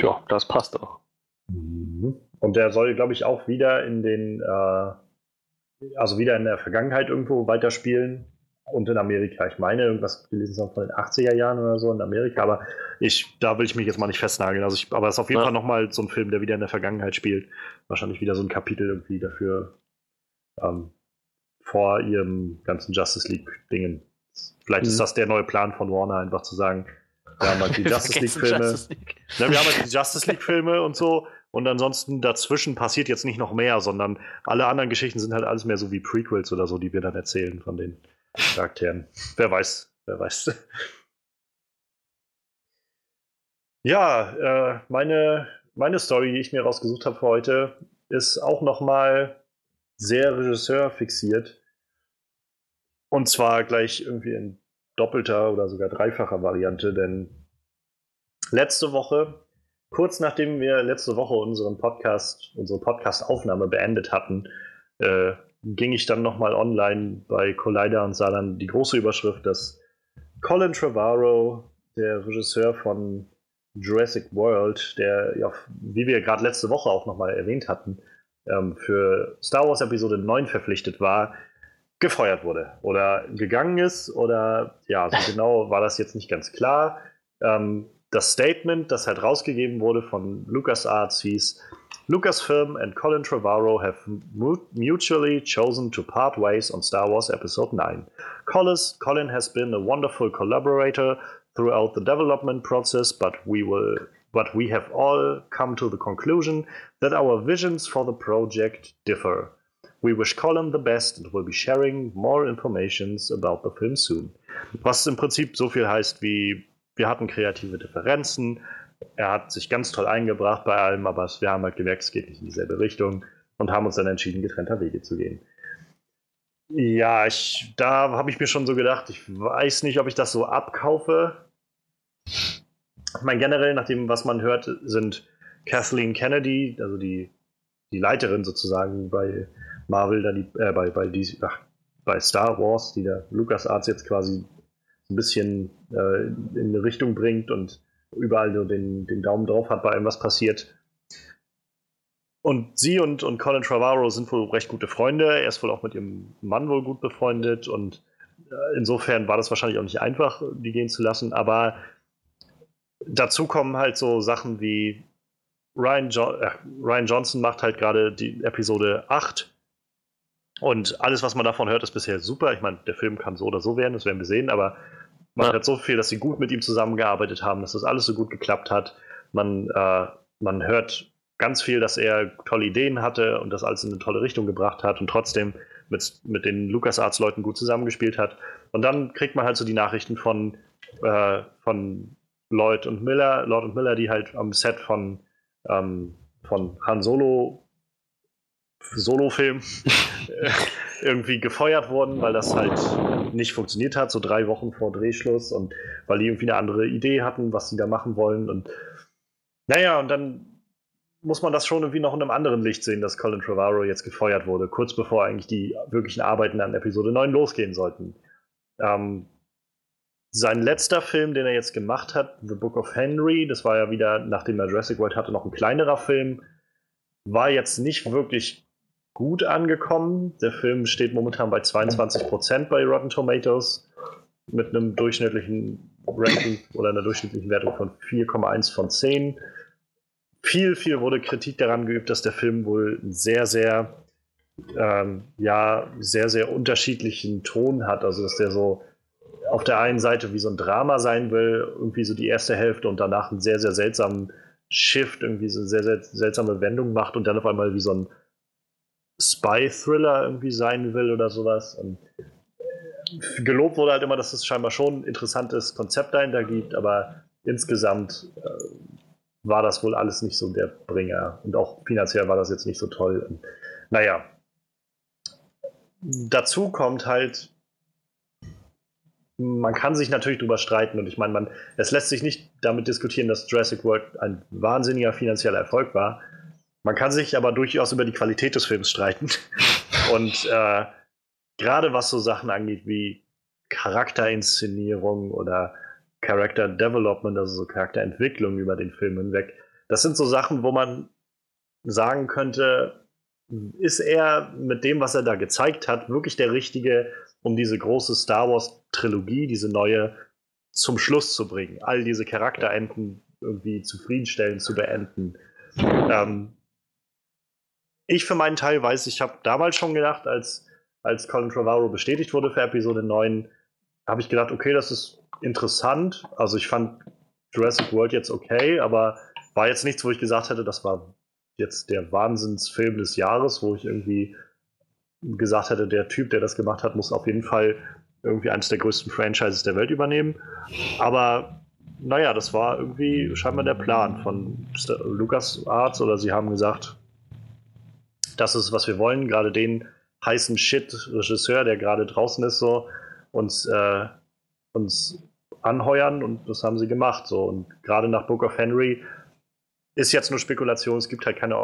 Ja, das passt doch. Mhm. Und der soll, glaube ich, auch wieder in den, äh, also wieder in der Vergangenheit irgendwo weiterspielen und in Amerika. Ich meine, irgendwas gelesen von den 80er Jahren oder so in Amerika, aber ich, da will ich mich jetzt mal nicht festnageln. Also ich, aber es ist auf jeden ja. Fall nochmal so ein Film, der wieder in der Vergangenheit spielt. Wahrscheinlich wieder so ein Kapitel irgendwie dafür. Ähm, vor ihrem ganzen Justice League-Dingen. Vielleicht mhm. ist das der neue Plan von Warner, einfach zu sagen, wir haben halt die Justice League-Filme. League. Ja, wir haben halt die Justice League-Filme und so. Und ansonsten dazwischen passiert jetzt nicht noch mehr, sondern alle anderen Geschichten sind halt alles mehr so wie Prequels oder so, die wir dann erzählen von den Charakteren. Wer weiß, wer weiß. Ja, äh, meine, meine Story, die ich mir rausgesucht habe für heute, ist auch noch mal sehr Regisseur fixiert. Und zwar gleich irgendwie in doppelter oder sogar dreifacher Variante, denn letzte Woche, kurz nachdem wir letzte Woche unseren Podcast, unsere Podcast-Aufnahme beendet hatten, äh, ging ich dann nochmal online bei Collider und sah dann die große Überschrift, dass Colin Trevorrow, der Regisseur von Jurassic World, der, ja, wie wir gerade letzte Woche auch nochmal erwähnt hatten, ähm, für Star Wars Episode 9 verpflichtet war, gefeuert wurde oder gegangen ist oder ja, so genau war das jetzt nicht ganz klar. Ähm, das Statement, das halt rausgegeben wurde von LucasArts hieß, Lucasfilm and Colin Trevorrow have mutually chosen to part ways on Star Wars Episode 9. Collis, Colin has been a wonderful collaborator throughout the development process, but we will but we have all come to the conclusion that our visions for the project differ. We wish Colin the best and will be sharing more information about the film soon. Was im Prinzip so viel heißt wie, wir hatten kreative Differenzen, er hat sich ganz toll eingebracht bei allem, aber wir haben halt gemerkt, es geht nicht in dieselbe Richtung und haben uns dann entschieden, getrennter Wege zu gehen. Ja, ich, da habe ich mir schon so gedacht, ich weiß nicht, ob ich das so abkaufe. Ich meine, generell, nach dem, was man hört, sind Kathleen Kennedy, also die, die Leiterin sozusagen bei Marvel, da die, äh, bei, bei, die, ach, bei Star Wars, die der LucasArts jetzt quasi ein bisschen äh, in eine Richtung bringt und überall nur den, den Daumen drauf hat bei allem, was passiert. Und sie und, und Colin Trevorrow sind wohl recht gute Freunde. Er ist wohl auch mit ihrem Mann wohl gut befreundet und äh, insofern war das wahrscheinlich auch nicht einfach, die gehen zu lassen. Aber dazu kommen halt so Sachen wie Ryan, jo äh, Ryan Johnson macht halt gerade die Episode 8 und alles, was man davon hört, ist bisher super. Ich meine, der Film kann so oder so werden, das werden wir sehen, aber man ja. hört so viel, dass sie gut mit ihm zusammengearbeitet haben, dass das alles so gut geklappt hat. Man, äh, man hört ganz viel, dass er tolle Ideen hatte und das alles in eine tolle Richtung gebracht hat und trotzdem mit, mit den LucasArts-Leuten gut zusammengespielt hat. Und dann kriegt man halt so die Nachrichten von, äh, von Lloyd und Miller, Lord und Miller, die halt am Set von, ähm, von Han Solo Solo-Film irgendwie gefeuert wurden, weil das halt nicht funktioniert hat, so drei Wochen vor Drehschluss und weil die irgendwie eine andere Idee hatten, was sie da machen wollen. Und naja, und dann muss man das schon irgendwie noch in einem anderen Licht sehen, dass Colin Trevorrow jetzt gefeuert wurde, kurz bevor eigentlich die wirklichen Arbeiten an Episode 9 losgehen sollten. Ähm, sein letzter Film, den er jetzt gemacht hat, The Book of Henry, das war ja wieder, nachdem er Jurassic World hatte, noch ein kleinerer Film, war jetzt nicht wirklich gut angekommen. Der Film steht momentan bei 22% bei Rotten Tomatoes mit einem durchschnittlichen Ranking oder einer durchschnittlichen Wertung von 4,1 von 10. Viel, viel wurde Kritik daran geübt, dass der Film wohl sehr, sehr, ähm, ja, sehr, sehr unterschiedlichen Ton hat. Also, dass der so auf der einen Seite wie so ein Drama sein will, irgendwie so die erste Hälfte und danach einen sehr, sehr seltsamen Shift, irgendwie so eine sehr, sehr seltsame Wendung macht und dann auf einmal wie so ein Spy-Thriller irgendwie sein will oder sowas. Und gelobt wurde halt immer, dass es scheinbar schon ein interessantes Konzept dahinter gibt, aber insgesamt äh, war das wohl alles nicht so der Bringer. Und auch finanziell war das jetzt nicht so toll. Und, naja. Dazu kommt halt, man kann sich natürlich drüber streiten und ich meine, man, es lässt sich nicht damit diskutieren, dass Jurassic World ein wahnsinniger finanzieller Erfolg war. Man kann sich aber durchaus über die Qualität des Films streiten. Und äh, gerade was so Sachen angeht wie Charaterinszenierung oder Character Development, also so Charakterentwicklung über den Film hinweg, das sind so Sachen, wo man sagen könnte, ist er mit dem, was er da gezeigt hat, wirklich der Richtige, um diese große Star Wars Trilogie, diese neue, zum Schluss zu bringen, all diese Charakterenden irgendwie zufriedenstellend zu beenden. Ähm, ich für meinen Teil weiß, ich habe damals schon gedacht, als, als Colin Trevorrow bestätigt wurde für Episode 9, habe ich gedacht, okay, das ist interessant. Also ich fand Jurassic World jetzt okay, aber war jetzt nichts, wo ich gesagt hätte, das war jetzt der Wahnsinnsfilm des Jahres, wo ich irgendwie gesagt hätte, der Typ, der das gemacht hat, muss auf jeden Fall irgendwie eines der größten Franchises der Welt übernehmen. Aber naja, das war irgendwie scheinbar der Plan von Lucas Arts oder sie haben gesagt, das ist, was wir wollen. Gerade den heißen Shit-Regisseur, der gerade draußen ist, so uns, äh, uns anheuern und das haben sie gemacht. So. Und gerade nach Book of Henry ist jetzt nur Spekulation, es gibt halt keine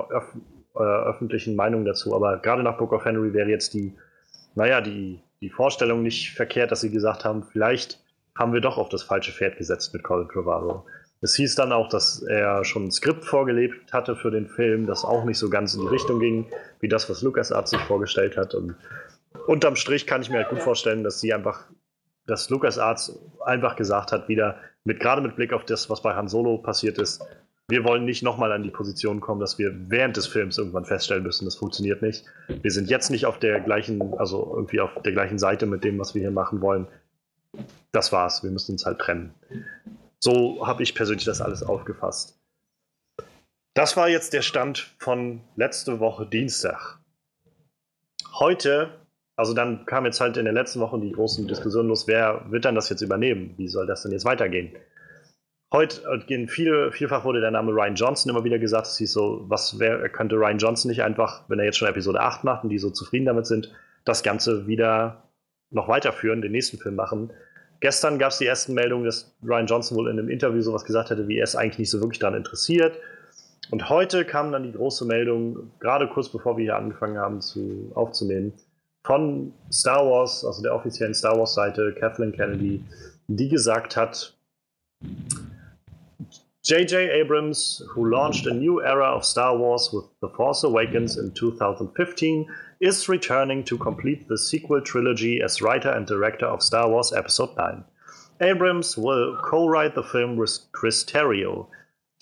äh, öffentlichen Meinungen dazu, aber gerade nach Book of Henry wäre jetzt die, naja, die, die Vorstellung nicht verkehrt, dass sie gesagt haben, vielleicht haben wir doch auf das falsche Pferd gesetzt mit Colin Trevorrow. Es hieß dann auch, dass er schon ein Skript vorgelebt hatte für den Film, das auch nicht so ganz in die Richtung ging, wie das, was LucasArts sich vorgestellt hat. Und unterm Strich kann ich mir halt gut vorstellen, dass sie einfach, dass LucasArts einfach gesagt hat, wieder, mit, gerade mit Blick auf das, was bei Han Solo passiert ist, wir wollen nicht nochmal an die Position kommen, dass wir während des Films irgendwann feststellen müssen, das funktioniert nicht. Wir sind jetzt nicht auf der gleichen, also irgendwie auf der gleichen Seite mit dem, was wir hier machen wollen. Das war's, wir müssen uns halt trennen. So habe ich persönlich das alles aufgefasst. Das war jetzt der Stand von letzte Woche Dienstag. Heute, also dann kam jetzt halt in der letzten Woche die großen Diskussionen los, wer wird dann das jetzt übernehmen? Wie soll das denn jetzt weitergehen? Heute äh, gehen viele, vielfach wurde der Name Ryan Johnson immer wieder gesagt. Es hieß so, was wär, könnte Ryan Johnson nicht einfach, wenn er jetzt schon Episode 8 macht und die so zufrieden damit sind, das Ganze wieder noch weiterführen, den nächsten Film machen. Gestern gab es die ersten Meldungen, dass Ryan Johnson wohl in einem Interview sowas gesagt hätte, wie er es eigentlich nicht so wirklich daran interessiert. Und heute kam dann die große Meldung, gerade kurz bevor wir hier angefangen haben zu, aufzunehmen, von Star Wars, also der offiziellen Star Wars-Seite, Kathleen Kennedy, die gesagt hat, J.J. Abrams, who launched a new era of Star Wars with The Force Awakens in 2015, is returning to complete the sequel trilogy as writer and director of Star Wars Episode 9. Abrams will co write the film with Chris Terrio.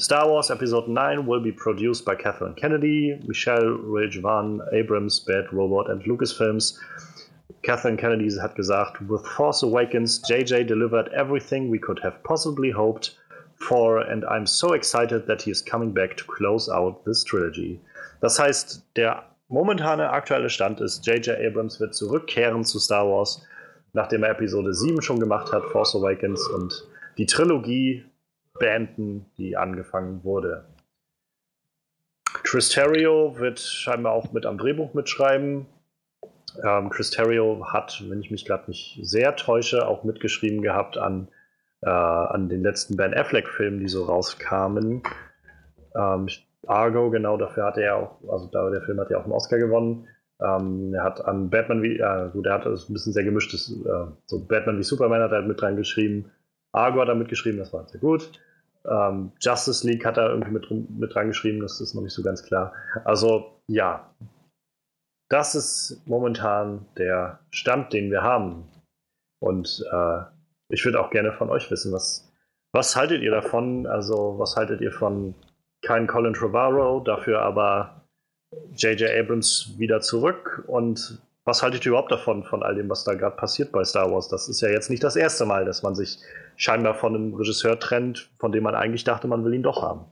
Star Wars Episode 9 will be produced by Kathleen Kennedy, Michelle Ridgevan, Abrams, Bad Robot and Lucasfilms. Kathleen Kennedy hat gesagt, with Force Awakens, JJ delivered everything we could have possibly hoped for, and I'm so excited that he is coming back to close out this trilogy. Das heißt, der momentane aktuelle Stand ist, J.J. Abrams wird zurückkehren zu Star Wars, nachdem er Episode 7 schon gemacht hat, Force Awakens, und die Trilogie beenden, die angefangen wurde. Chris Terrio wird scheinbar auch mit am Drehbuch mitschreiben. Ähm, Chris Terrio hat, wenn ich mich gerade nicht sehr täusche, auch mitgeschrieben gehabt an, äh, an den letzten Ben Affleck-Filmen, die so rauskamen. Ähm, Argo, genau dafür hat er auch, also da, der Film hat ja auch einen Oscar gewonnen. Ähm, er hat an Batman wie, äh, gut, er hat das ein bisschen sehr gemischtes, äh, so Batman wie Superman hat er mit reingeschrieben. Argo hat er mitgeschrieben, das war sehr gut. Ähm, Justice League hat er irgendwie mit, mit reingeschrieben, das ist noch nicht so ganz klar. Also, ja, das ist momentan der Stand, den wir haben. Und äh, ich würde auch gerne von euch wissen, was, was haltet ihr davon? Also, was haltet ihr von kein Colin Trevorrow, dafür aber J.J. Abrams wieder zurück? Und was haltet ihr überhaupt davon, von all dem, was da gerade passiert bei Star Wars? Das ist ja jetzt nicht das erste Mal, dass man sich scheinbar von einem Regisseur trennt, von dem man eigentlich dachte, man will ihn doch haben.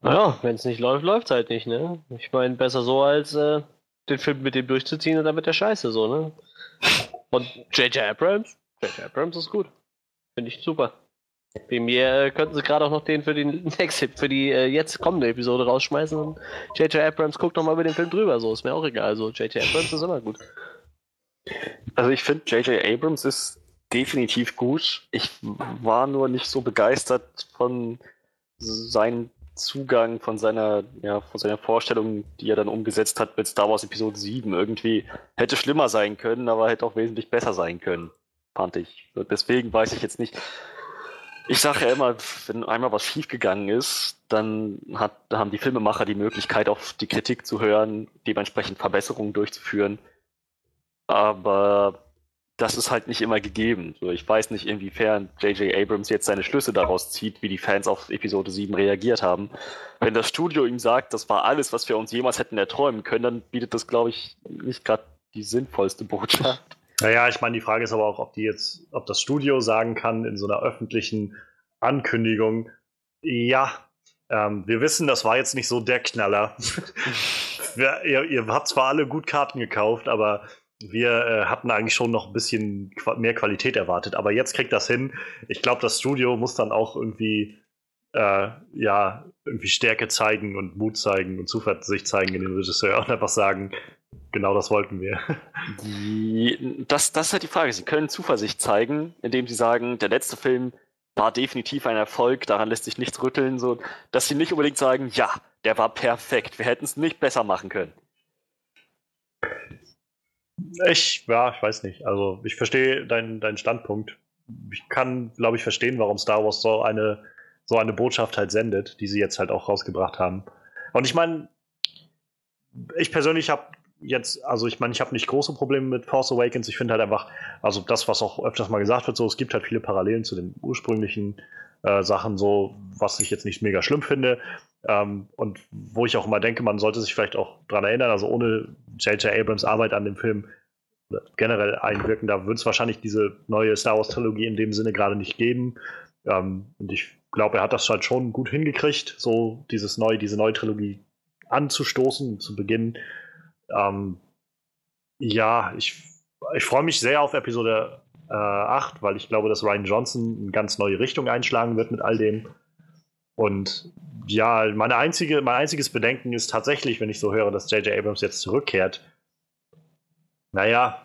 Naja, wenn es nicht läuft, läuft es halt nicht, ne? Ich meine, besser so, als äh, den Film mit dem durchzuziehen und dann mit der Scheiße so, ne? Und J.J. Abrams? J.J. Abrams ist gut. Finde ich super. Bei mir äh, könnten sie gerade auch noch den für den nächste, für die äh, jetzt kommende Episode rausschmeißen und J.J. Abrams guckt nochmal über den Film drüber, so ist mir auch egal. Also J.J. Abrams ist immer gut. Also ich finde J.J. Abrams ist definitiv gut. Ich war nur nicht so begeistert von seinem Zugang, von seiner, ja, von seiner Vorstellung, die er dann umgesetzt hat mit Star Wars Episode 7. Irgendwie hätte schlimmer sein können, aber hätte auch wesentlich besser sein können, fand ich. Deswegen weiß ich jetzt nicht. Ich sage ja immer, wenn einmal was schiefgegangen ist, dann hat, haben die Filmemacher die Möglichkeit, auf die Kritik zu hören, dementsprechend Verbesserungen durchzuführen. Aber das ist halt nicht immer gegeben. So, ich weiß nicht, inwiefern J.J. Abrams jetzt seine Schlüsse daraus zieht, wie die Fans auf Episode 7 reagiert haben. Wenn das Studio ihm sagt, das war alles, was wir uns jemals hätten erträumen können, dann bietet das, glaube ich, nicht gerade die sinnvollste Botschaft. Naja, ich meine, die Frage ist aber auch, ob die jetzt, ob das Studio sagen kann in so einer öffentlichen Ankündigung, ja, ähm, wir wissen, das war jetzt nicht so der Knaller. wir, ihr, ihr habt zwar alle gut Karten gekauft, aber wir äh, hatten eigentlich schon noch ein bisschen mehr Qualität erwartet, aber jetzt kriegt das hin. Ich glaube, das Studio muss dann auch irgendwie äh, ja irgendwie Stärke zeigen und Mut zeigen und Zuversicht zeigen in den Regisseur und einfach sagen, genau das wollten wir. Die, das, das ist halt die Frage. Sie können Zuversicht zeigen, indem sie sagen, der letzte Film war definitiv ein Erfolg, daran lässt sich nichts rütteln, so dass sie nicht unbedingt sagen, ja, der war perfekt, wir hätten es nicht besser machen können. Ich, ja, ich weiß nicht. Also ich verstehe deinen, deinen Standpunkt. Ich kann, glaube ich, verstehen, warum Star Wars so eine, so eine Botschaft halt sendet, die sie jetzt halt auch rausgebracht haben. Und ich meine, ich persönlich habe jetzt, also ich meine, ich habe nicht große Probleme mit Force Awakens. Ich finde halt einfach, also das, was auch öfters mal gesagt wird, so, es gibt halt viele Parallelen zu den ursprünglichen äh, Sachen, so, was ich jetzt nicht mega schlimm finde. Ähm, und wo ich auch immer denke, man sollte sich vielleicht auch dran erinnern, also ohne J.J. Abrams Arbeit an dem Film generell einwirken, da würde es wahrscheinlich diese neue Star Wars Trilogie in dem Sinne gerade nicht geben. Ähm, und ich glaube, er hat das halt schon gut hingekriegt, so dieses neue, diese neue Trilogie anzustoßen, zu beginnen. Ähm, ja, ich, ich freue mich sehr auf Episode äh, 8, weil ich glaube, dass Ryan Johnson eine ganz neue Richtung einschlagen wird mit all dem. Und ja, meine einzige, mein einziges Bedenken ist tatsächlich, wenn ich so höre, dass J.J. Abrams jetzt zurückkehrt. Naja,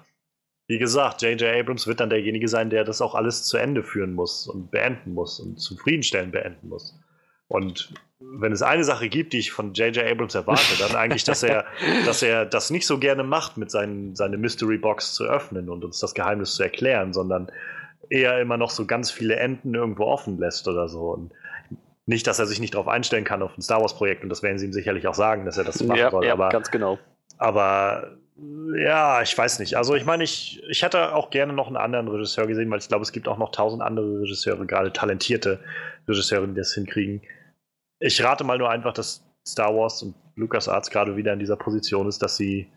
wie gesagt, J.J. Abrams wird dann derjenige sein, der das auch alles zu Ende führen muss und beenden muss und zufriedenstellend beenden muss. Und wenn es eine Sache gibt, die ich von J.J. Abrams erwarte, dann eigentlich, dass er, dass er das nicht so gerne macht, mit seinen, seine Mystery Box zu öffnen und uns das Geheimnis zu erklären, sondern eher immer noch so ganz viele Enden irgendwo offen lässt oder so. Und nicht, dass er sich nicht darauf einstellen kann auf ein Star Wars-Projekt und das werden sie ihm sicherlich auch sagen, dass er das machen ja, soll. Ja, aber, ganz genau. Aber ja, ich weiß nicht. Also ich meine, ich, ich hätte auch gerne noch einen anderen Regisseur gesehen, weil ich glaube, es gibt auch noch tausend andere Regisseure, gerade talentierte Regisseure, die das hinkriegen. Ich rate mal nur einfach, dass Star Wars und LucasArts gerade wieder in dieser Position ist, dass sie,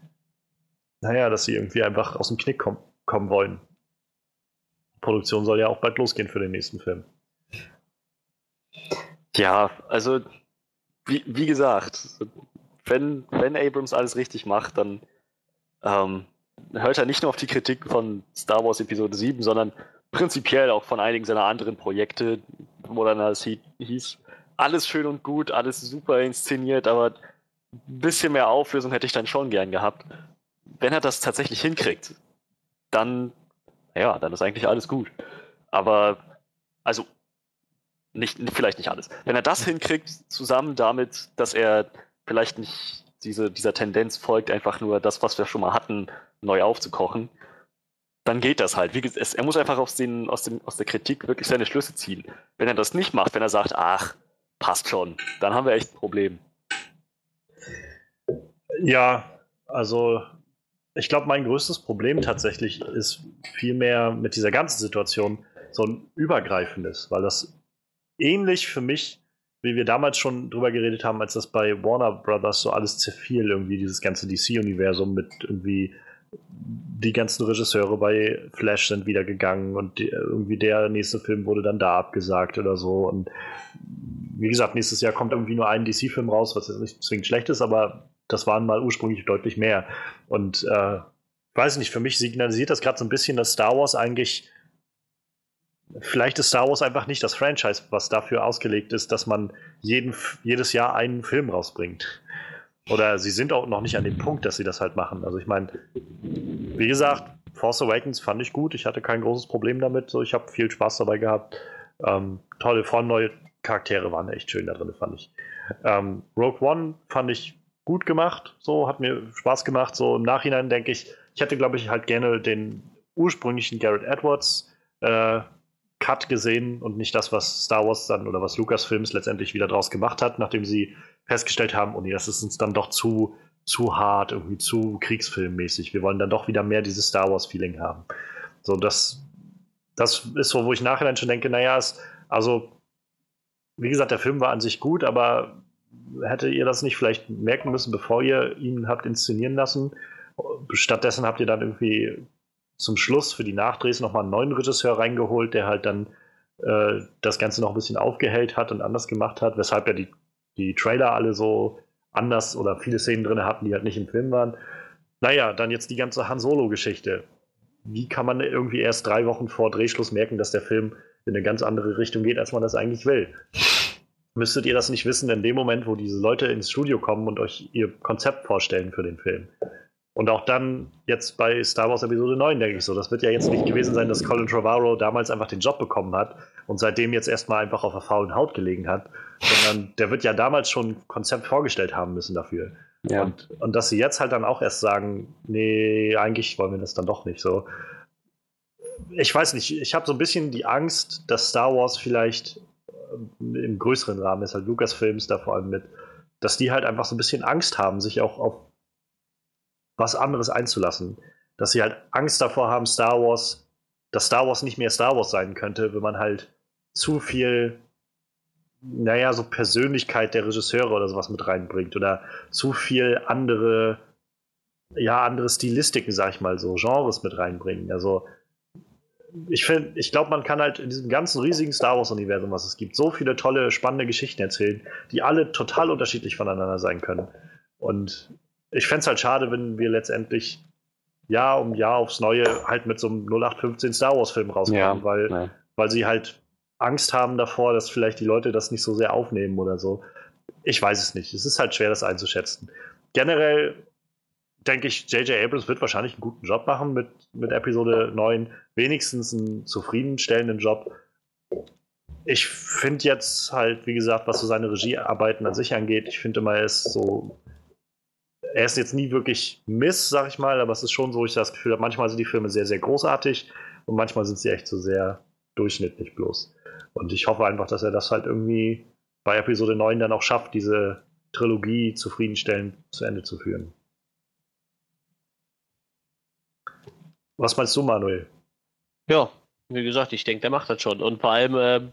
naja, dass sie irgendwie einfach aus dem Knick kom kommen wollen. Produktion soll ja auch bald losgehen für den nächsten Film. Ja, also wie, wie gesagt, wenn, wenn Abrams alles richtig macht, dann ähm, hört er nicht nur auf die Kritik von Star Wars Episode 7, sondern prinzipiell auch von einigen seiner anderen Projekte, wo dann alles hieß, alles schön und gut, alles super inszeniert, aber ein bisschen mehr Auflösung hätte ich dann schon gern gehabt. Wenn er das tatsächlich hinkriegt, dann, ja, dann ist eigentlich alles gut. Aber, also, nicht, vielleicht nicht alles. Wenn er das hinkriegt, zusammen damit, dass er vielleicht nicht diese, dieser Tendenz folgt, einfach nur das, was wir schon mal hatten, neu aufzukochen, dann geht das halt. Wie, es, er muss einfach aus, den, aus, dem, aus der Kritik wirklich seine Schlüsse ziehen. Wenn er das nicht macht, wenn er sagt, ach, passt schon, dann haben wir echt ein Problem. Ja, also ich glaube, mein größtes Problem tatsächlich ist vielmehr mit dieser ganzen Situation so ein übergreifendes, weil das ähnlich für mich, wie wir damals schon drüber geredet haben, als das bei Warner Brothers so alles zerfiel, irgendwie dieses ganze DC-Universum mit irgendwie die ganzen Regisseure bei Flash sind wieder gegangen und die, irgendwie der nächste Film wurde dann da abgesagt oder so. Und wie gesagt, nächstes Jahr kommt irgendwie nur ein DC-Film raus, was jetzt nicht zwingend schlecht ist, aber das waren mal ursprünglich deutlich mehr. Und äh, weiß nicht, für mich signalisiert das gerade so ein bisschen, dass Star Wars eigentlich vielleicht ist Star Wars einfach nicht das Franchise, was dafür ausgelegt ist, dass man jeden, jedes Jahr einen Film rausbringt. Oder sie sind auch noch nicht an dem Punkt, dass sie das halt machen. Also ich meine, wie gesagt, Force Awakens fand ich gut. Ich hatte kein großes Problem damit. So, ich habe viel Spaß dabei gehabt. Ähm, tolle, voll neue Charaktere waren echt schön da drin, fand ich. Ähm, Rogue One fand ich gut gemacht. So, hat mir Spaß gemacht. So im Nachhinein denke ich, ich hätte, glaube ich, halt gerne den ursprünglichen Garrett Edwards äh, Cut gesehen und nicht das, was Star Wars dann oder was Lucasfilms letztendlich wieder draus gemacht hat, nachdem sie festgestellt haben, oh nee, das ist uns dann doch zu, zu hart, irgendwie zu kriegsfilmmäßig. Wir wollen dann doch wieder mehr dieses Star Wars-Feeling haben. So, das, das ist so, wo ich nachher dann schon denke, naja, es, also, wie gesagt, der Film war an sich gut, aber hättet ihr das nicht vielleicht merken müssen, bevor ihr ihn habt inszenieren lassen? Stattdessen habt ihr dann irgendwie zum Schluss für die Nachdrehs nochmal einen neuen Regisseur reingeholt, der halt dann äh, das Ganze noch ein bisschen aufgehellt hat und anders gemacht hat, weshalb ja die, die Trailer alle so anders oder viele Szenen drin hatten, die halt nicht im Film waren. Naja, dann jetzt die ganze Han Solo-Geschichte. Wie kann man irgendwie erst drei Wochen vor Drehschluss merken, dass der Film in eine ganz andere Richtung geht, als man das eigentlich will? Müsstet ihr das nicht wissen in dem Moment, wo diese Leute ins Studio kommen und euch ihr Konzept vorstellen für den Film? Und auch dann jetzt bei Star Wars Episode 9 denke ich so, das wird ja jetzt nicht gewesen sein, dass Colin Trevorrow damals einfach den Job bekommen hat und seitdem jetzt erstmal einfach auf der faulen Haut gelegen hat, sondern der wird ja damals schon ein Konzept vorgestellt haben müssen dafür. Ja. Und, und dass sie jetzt halt dann auch erst sagen, nee, eigentlich wollen wir das dann doch nicht so. Ich weiß nicht, ich habe so ein bisschen die Angst, dass Star Wars vielleicht äh, im größeren Rahmen ist, halt Lucasfilms da vor allem mit, dass die halt einfach so ein bisschen Angst haben, sich auch auf was anderes einzulassen. Dass sie halt Angst davor haben, Star Wars, dass Star Wars nicht mehr Star Wars sein könnte, wenn man halt zu viel, naja, so Persönlichkeit der Regisseure oder sowas mit reinbringt oder zu viel andere, ja, andere Stilistiken, sag ich mal, so Genres mit reinbringen. Also, ich finde, ich glaube, man kann halt in diesem ganzen riesigen Star Wars-Universum, was es gibt, so viele tolle, spannende Geschichten erzählen, die alle total unterschiedlich voneinander sein können. Und ich fände es halt schade, wenn wir letztendlich Jahr um Jahr aufs Neue halt mit so einem 0815 Star Wars-Film rauskommen, Ja, weil, ja. weil sie halt Angst haben davor, dass vielleicht die Leute das nicht so sehr aufnehmen oder so. Ich weiß es nicht. Es ist halt schwer, das einzuschätzen. Generell denke ich, J.J. Abrams wird wahrscheinlich einen guten Job machen mit, mit Episode 9. Wenigstens einen zufriedenstellenden Job. Ich finde jetzt halt, wie gesagt, was so seine Regiearbeiten an sich angeht, ich finde immer, er ist so. Er ist jetzt nie wirklich Miss, sag ich mal, aber es ist schon so, ich das Gefühl habe, manchmal sind die Filme sehr, sehr großartig und manchmal sind sie echt so sehr durchschnittlich bloß. Und ich hoffe einfach, dass er das halt irgendwie bei Episode 9 dann auch schafft, diese Trilogie zufriedenstellend zu Ende zu führen. Was meinst du, Manuel? Ja, wie gesagt, ich denke, der macht das schon. Und vor allem, ähm,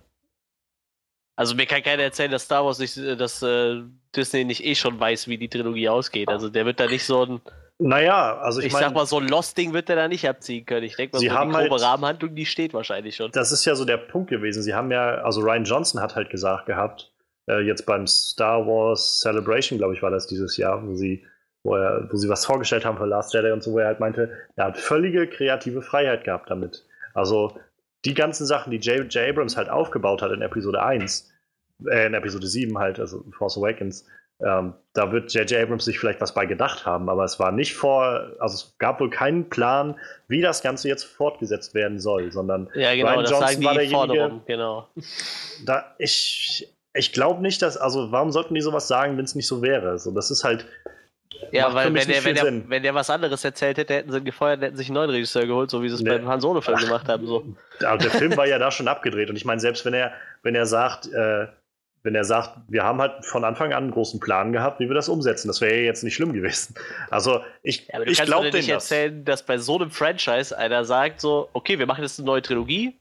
also mir kann keiner erzählen, dass Star Wars nicht, äh, dass äh, Disney nicht eh schon weiß, wie die Trilogie ausgeht. Also der wird da nicht so ein, Naja, also ich, ich, meine, sag mal, so ein Lost-Ding wird der da nicht abziehen können. Ich denke mal, Sie so haben die grobe halt- Rahmenhandlung, die steht wahrscheinlich schon. das ist ja so der Punkt gewesen. Sie haben ja, also Ryan Johnson hat halt gesagt gehabt, äh, jetzt beim Star Wars Celebration, glaube ich, war das dieses Jahr, wo sie, wo, er, wo sie was vorgestellt haben für Last Jedi und so, wo er halt meinte, er hat völlige kreative Freiheit gehabt damit. Also die ganzen Sachen, die J.J. Abrams halt aufgebaut hat in Episode 1, äh, in Episode 7 halt, also Force Awakens, ähm, da wird J.J. Abrams sich vielleicht was bei gedacht haben, aber es war nicht vor, also es gab wohl keinen Plan, wie das Ganze jetzt fortgesetzt werden soll, sondern Ja, genau, Ryan das Johnson sagen war die derjenige- Forderungen, genau. da ich ich glaube nicht, dass also warum sollten die sowas sagen, wenn es nicht so wäre? So das ist halt Ja, macht weil wenn der, wenn, der, wenn der was anderes erzählt hätte, hätten sie ihn gefeuert, hätten sich einen neuen Regisseur geholt, so wie sie es Nee. beim Han Solo-Film gemacht haben. So. Aber der Film war ja da schon abgedreht und ich meine selbst wenn er wenn er sagt äh, wenn er sagt, wir haben halt von Anfang an einen großen Plan gehabt, wie wir das umsetzen, das wäre ja jetzt nicht schlimm gewesen. Also ich, Ja, aber du ich glaube nicht das. erzählen, dass bei so einem Franchise einer sagt so, okay, wir machen jetzt eine neue Trilogie,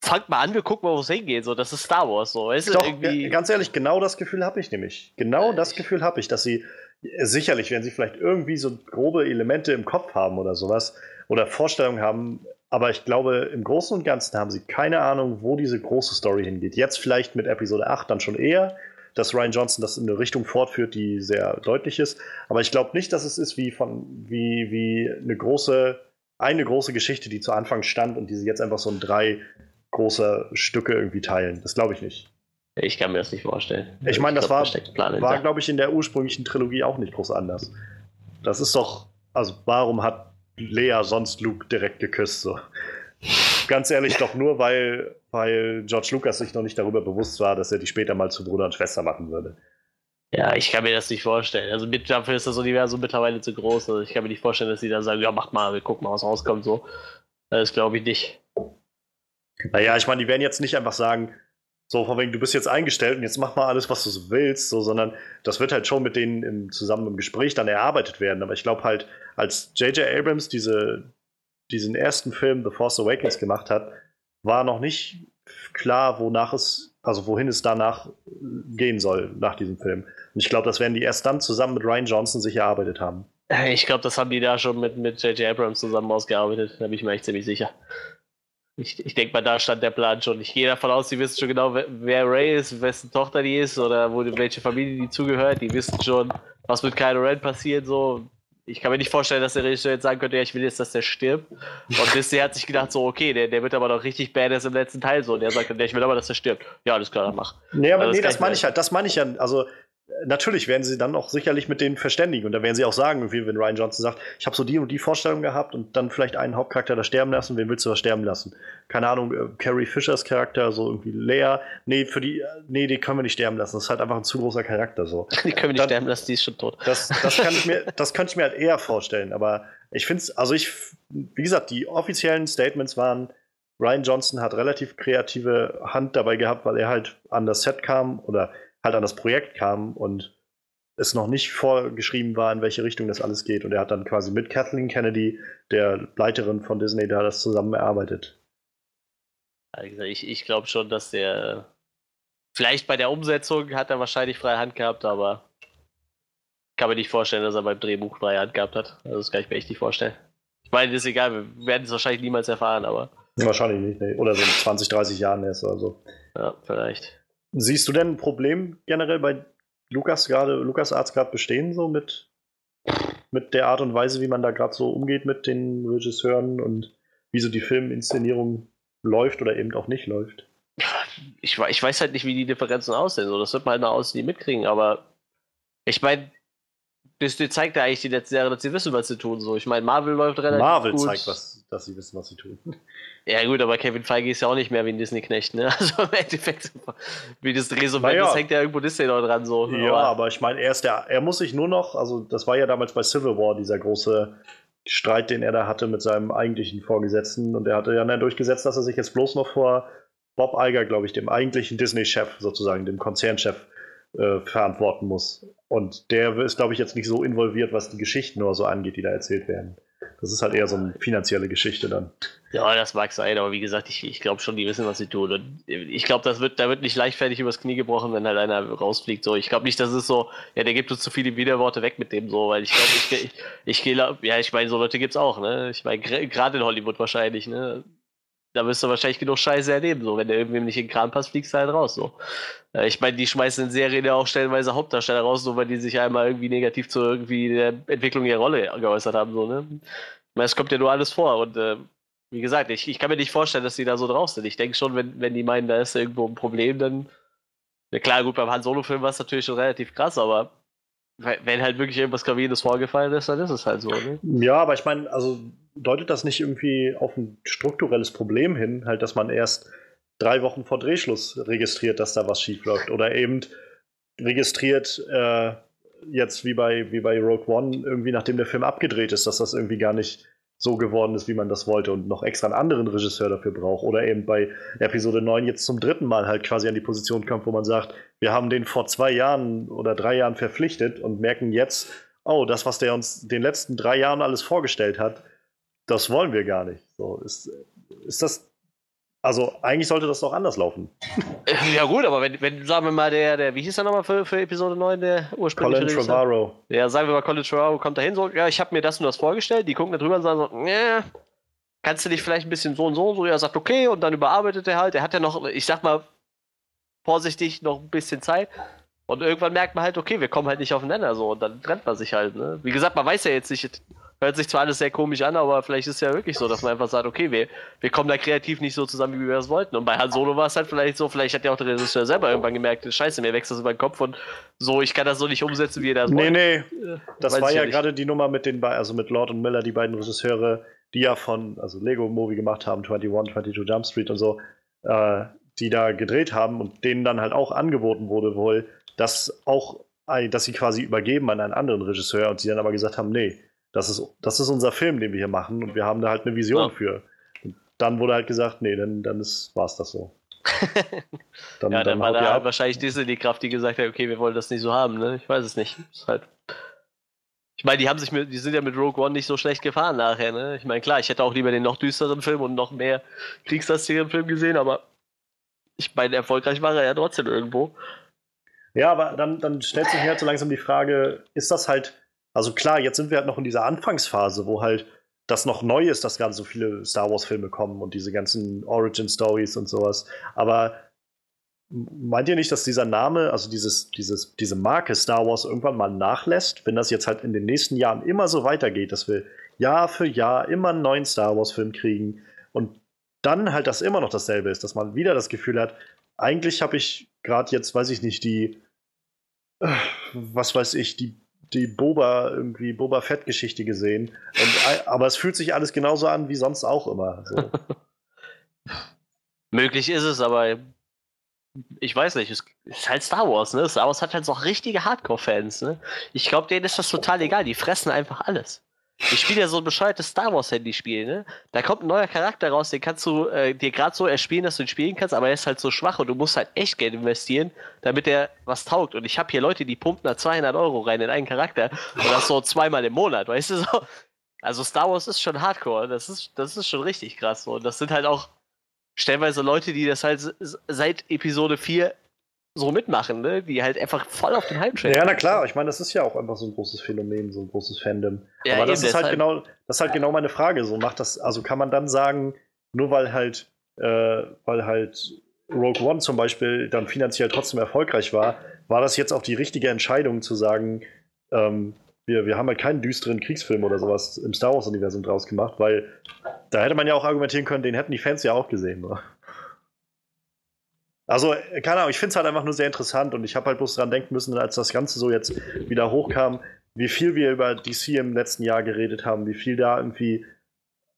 fangt mal an, wir gucken mal, wo es hingeht. So, das ist Star Wars. So, weißt du, Doch, irgendwie, ganz ehrlich, genau das Gefühl habe ich nämlich. Genau das Gefühl habe ich, dass sie äh, sicherlich, wenn sie vielleicht irgendwie so grobe Elemente im Kopf haben oder sowas oder Vorstellungen haben, aber ich glaube, im Großen und Ganzen haben sie keine Ahnung, wo diese große Story hingeht. Jetzt vielleicht mit Episode 8 dann schon eher, dass Ryan Johnson das in eine Richtung fortführt, die sehr deutlich ist. Aber ich glaube nicht, dass es ist wie von wie, wie eine große, eine große Geschichte, die zu Anfang stand und die sie jetzt einfach so in drei große Stücke irgendwie teilen. Das glaube ich nicht. Ich kann mir das nicht vorstellen. Ich meine, das glaub, war, da war glaube ich, in der ursprünglichen Trilogie auch nicht groß anders. Das ist doch, also warum hat Lea sonst Luke direkt geküsst? So? Ganz ehrlich, doch nur, weil, weil George Lucas sich noch nicht darüber bewusst war, dass er die später mal zu Bruder und Schwester machen würde. Ja, ich kann mir das nicht vorstellen. Also mit, dafür ist das Universum mittlerweile zu groß. Also ich kann mir nicht vorstellen, dass sie dann sagen, ja, macht mal, wir gucken mal, was rauskommt. So. Das glaube ich nicht. Naja, ich meine, die werden jetzt nicht einfach sagen, so von wegen, du bist jetzt eingestellt und jetzt mach mal alles, was du so willst, so, sondern das wird halt schon mit denen im, zusammen im Gespräch dann erarbeitet werden. Aber ich glaube halt, als J.J. Abrams diese, diesen ersten Film The Force Awakens gemacht hat, war noch nicht klar, wonach es, also wohin es danach gehen soll, nach diesem Film. Und ich glaube, das werden die erst dann zusammen mit Ryan Johnson sich erarbeitet haben. Ich glaube, das haben die da schon mit J.J. Abrams zusammen ausgearbeitet. Da bin ich mir echt ziemlich sicher. Ich, ich denke mal, da stand der Plan schon. Ich gehe davon aus, die wissen schon genau, wer, Ray ist, wessen Tochter die ist oder wo, welche Familie die zugehört. Die wissen schon, was mit Kylo Ren passiert. So. Ich kann mir nicht vorstellen, dass der Regisseur jetzt sagen könnte, ja, ich will jetzt, dass der stirbt. Und Disney hat sich gedacht, so, okay, der, der wird aber noch richtig badass im letzten Teil. So. Und der sagt ja, ich will aber, dass der stirbt. Ja, alles klar, dann mach. Nee, aber Also das nee, das meine ich halt, das meine ich ja, also natürlich werden sie dann auch sicherlich mit denen verständigen und da werden sie auch sagen, irgendwie, wenn Ryan Johnson sagt, ich habe so die und die Vorstellung gehabt und dann vielleicht einen Hauptcharakter da sterben lassen, wen willst du da sterben lassen? Keine Ahnung, äh, Carrie Fishers Charakter, so irgendwie Lea, nee, für die, äh, nee, die können wir nicht sterben lassen, das ist halt einfach ein zu großer Charakter so. Die können wir nicht Dann- sterben lassen, die ist schon tot. Das, das, kann ich mir, das könnte ich mir halt eher vorstellen. Aber ich finde es, also ich, wie gesagt, die offiziellen Statements waren, Ryan Johnson hat relativ kreative Hand dabei gehabt, weil er halt an das Set kam oder halt an das Projekt kam und es noch nicht vorgeschrieben war, in welche Richtung das alles geht. Und er hat dann quasi mit Kathleen Kennedy, der Leiterin von Disney, da das zusammen erarbeitet. Also ich, ich glaube schon, dass der. Vielleicht bei der Umsetzung hat er wahrscheinlich freie Hand gehabt, aber kann mir nicht vorstellen, dass er beim Drehbuch freie Hand gehabt hat. Also das kann ich mir echt nicht vorstellen. Ich meine, ist egal, wir werden es wahrscheinlich niemals erfahren, aber Wahrscheinlich nicht, nee. Oder so in 20, 30 Jahren erst oder so. ja, vielleicht. Siehst du denn ein Problem generell bei Lukas gerade, Lukas Arzt gerade bestehen, so mit mit der Art und Weise, wie man da gerade so umgeht mit den Regisseuren und wie so die Filminszenierung läuft oder eben auch nicht läuft. Ich, ich weiß halt nicht, wie die Differenzen aussehen. So, das wird man halt nach außen nie mitkriegen, aber ich meine, Disney zeigt ja eigentlich die letzten Jahre, dass sie wissen, was sie tun. So, ich meine, Marvel läuft relativ Marvel gut. zeigt, was, dass sie wissen, was sie tun. Ja gut, aber Kevin Feige ist ja auch nicht mehr wie ein Disney-Knecht, ne? Also im Endeffekt, wie das Resumé, Naja. das hängt ja irgendwo Disney noch dran, so. Ja, aber ich meine, er ist der, er muss sich nur noch, also das war ja damals bei Civil War dieser große Streit, den er da hatte mit seinem eigentlichen Vorgesetzten und er hatte ja dann durchgesetzt, dass er sich jetzt bloß noch vor Bob Iger, glaube ich, dem eigentlichen Disney-Chef sozusagen, dem Konzernchef, äh, verantworten muss. Und der ist, glaube ich, jetzt nicht so involviert, was die Geschichten oder so angeht, die da erzählt werden. Das ist halt eher so eine finanzielle Geschichte dann. Ja, das mag sein, aber wie gesagt, ich, ich glaube schon, die wissen, was sie tun. Und ich glaube, wird, da wird nicht leichtfertig übers Knie gebrochen, wenn halt einer rausfliegt. So, ich glaube nicht, dass es so, ja, der gibt uns zu viele Widerworte weg mit dem so, weil ich glaube, ich, ich, ich gehe, ja, ich meine, so Leute gibt's auch, ne? Ich meine, gerade in Hollywood wahrscheinlich, ne? Da wirst du wahrscheinlich genug Scheiße erleben, so. Wenn der irgendwem nicht in den Kran passt, fliegst du halt raus, so. Äh, Ich meine, die schmeißen in Serien ja auch stellenweise Hauptdarsteller raus, so weil die sich einmal irgendwie negativ zu irgendwie der Entwicklung ihrer Rolle geäußert haben, so, ne? Ich meine, es kommt ja nur alles vor und äh, wie gesagt, ich, ich kann mir nicht vorstellen, dass die da so drauf sind. Ich denke schon, wenn, wenn die meinen, da ist irgendwo ein Problem, dann. Ja klar, gut, beim Han Solo-Film war es natürlich schon relativ krass, aber wenn halt wirklich irgendwas Gravierendes vorgefallen ist, dann ist es halt so, ne? Ja, aber ich meine, also deutet das nicht irgendwie auf ein strukturelles Problem hin, halt, dass man erst drei Wochen vor Drehschluss registriert, dass da was schief läuft oder eben registriert äh, jetzt wie bei, wie bei Rogue One irgendwie, nachdem der Film abgedreht ist, dass das irgendwie gar nicht so geworden ist, wie man das wollte und noch extra einen anderen Regisseur dafür braucht. Oder eben bei Episode 9 jetzt zum dritten Mal halt quasi an die Position kommt, wo man sagt, wir haben den vor zwei Jahren oder drei Jahren verpflichtet und merken jetzt, oh, das, was der uns den letzten drei Jahren alles vorgestellt hat, das wollen wir gar nicht. So, ist, ist das. Also eigentlich sollte das doch anders laufen. Ja gut, aber wenn, wenn sagen wir mal, der, der wie hieß der nochmal für, für Episode 9, der ursprüngliche Colin? Trevorrow. Ja, sagen wir mal, Colin Trevorrow kommt da hin, so, ja, ich habe mir das und das vorgestellt, die gucken da drüber und sagen so, ja, kannst du dich vielleicht ein bisschen so und so und so, er sagt, okay, und dann überarbeitet er halt, er hat ja noch, ich sag mal, vorsichtig noch ein bisschen Zeit. Und irgendwann merkt man halt, okay, wir kommen halt nicht aufeinander so und dann trennt man sich halt. Ne? Wie gesagt, man weiß ja jetzt nicht, hört sich zwar alles sehr komisch an, aber vielleicht ist es ja wirklich so, dass man einfach sagt, okay, wir, wir kommen da kreativ nicht so zusammen, wie wir das wollten. Und bei Han Solo war es halt vielleicht so, vielleicht hat ja auch der Regisseur selber irgendwann gemerkt, scheiße, mir wächst das über den Kopf und so, ich kann das so nicht umsetzen, wie er das Nee, wollte. nee, Äh, das weiß war ja nicht. gerade die Nummer mit den beiden, also mit Lord und Miller, die beiden Regisseure, die ja von, also Lego Movie gemacht haben, 21, 22 Jump Street und so, äh, die da gedreht haben und denen dann halt auch angeboten wurde wohl, dass auch, ein- dass sie quasi übergeben an einen anderen Regisseur und sie dann aber gesagt haben, nee, das ist, das ist unser Film, den wir hier machen und wir haben da halt eine Vision Ja. für. Und dann wurde halt gesagt, nee, dann, dann ist, war's das so. Dann, ja, dann, war haut da halt wahrscheinlich Disney die Kraft, die gesagt hat, okay, wir wollen das nicht so haben, ne? Ich weiß es nicht. Ist halt. Ich meine, die haben sich mit, die sind ja mit Rogue One nicht so schlecht gefahren nachher, ne? Ich meine, klar, ich hätte auch lieber den noch düsteren Film und noch mehr kriegslastigeren Film gesehen, aber ich meine, erfolgreich war er ja trotzdem irgendwo. Ja, aber dann, dann stellt sich mir halt so langsam die Frage, ist das halt, also klar, jetzt sind wir halt noch in dieser Anfangsphase, wo halt das noch neu ist, dass gerade so viele Star Wars-Filme kommen und diese ganzen Origin-Stories und sowas. Aber meint ihr nicht, dass dieser Name, also dieses, dieses, diese Marke Star Wars irgendwann mal nachlässt, wenn das jetzt halt in den nächsten Jahren immer so weitergeht, dass wir Jahr für Jahr immer einen neuen Star Wars-Film kriegen und dann halt das immer noch dasselbe ist, dass man wieder das Gefühl hat, eigentlich habe ich gerade jetzt, weiß ich nicht, die, äh, was weiß ich, die, die Boba, irgendwie Boba Fett-Geschichte gesehen. Und, aber es fühlt sich alles genauso an wie sonst auch immer. So. Möglich ist es, aber ich weiß nicht, es ist halt Star Wars, ne? Star Wars hat halt so richtige Hardcore-Fans, ne? Ich glaube, denen ist das total egal, die fressen einfach alles. Ich spiele ja so ein bescheuertes Star Wars-Handyspiel, ne? Da kommt ein neuer Charakter raus, den kannst du äh, dir gerade so erspielen, dass du ihn spielen kannst, aber er ist halt so schwach und du musst halt echt Geld investieren, damit er was taugt. Und ich habe hier Leute, die pumpen da 200 Euro rein in einen Charakter und das so zweimal im Monat, weißt du so? Also Star Wars ist schon Hardcore, das ist, das ist schon richtig krass. So. Und das sind halt auch stellenweise Leute, die das halt seit Episode 4 so mitmachen, ne? die halt einfach voll auf den Hype-Train ja, na klar, ich meine, das ist ja auch einfach so ein großes Phänomen, so ein großes Fandom. Ja, aber das ist halt genau, das ist halt genau meine Frage. So macht das, also kann man dann sagen, nur weil halt, äh, weil halt Rogue One zum Beispiel dann finanziell trotzdem erfolgreich war, war das jetzt auch die richtige Entscheidung zu sagen, ähm, wir, wir haben halt keinen düsteren Kriegsfilm oder sowas im Star Wars-Universum draus gemacht, weil da hätte man ja auch argumentieren können, den hätten die Fans ja auch gesehen. Oder? Also, keine Ahnung, ich finde es halt einfach nur sehr interessant und ich habe halt bloß dran denken müssen, als das Ganze so jetzt wieder hochkam, wie viel wir über DC im letzten Jahr geredet haben, wie viel da irgendwie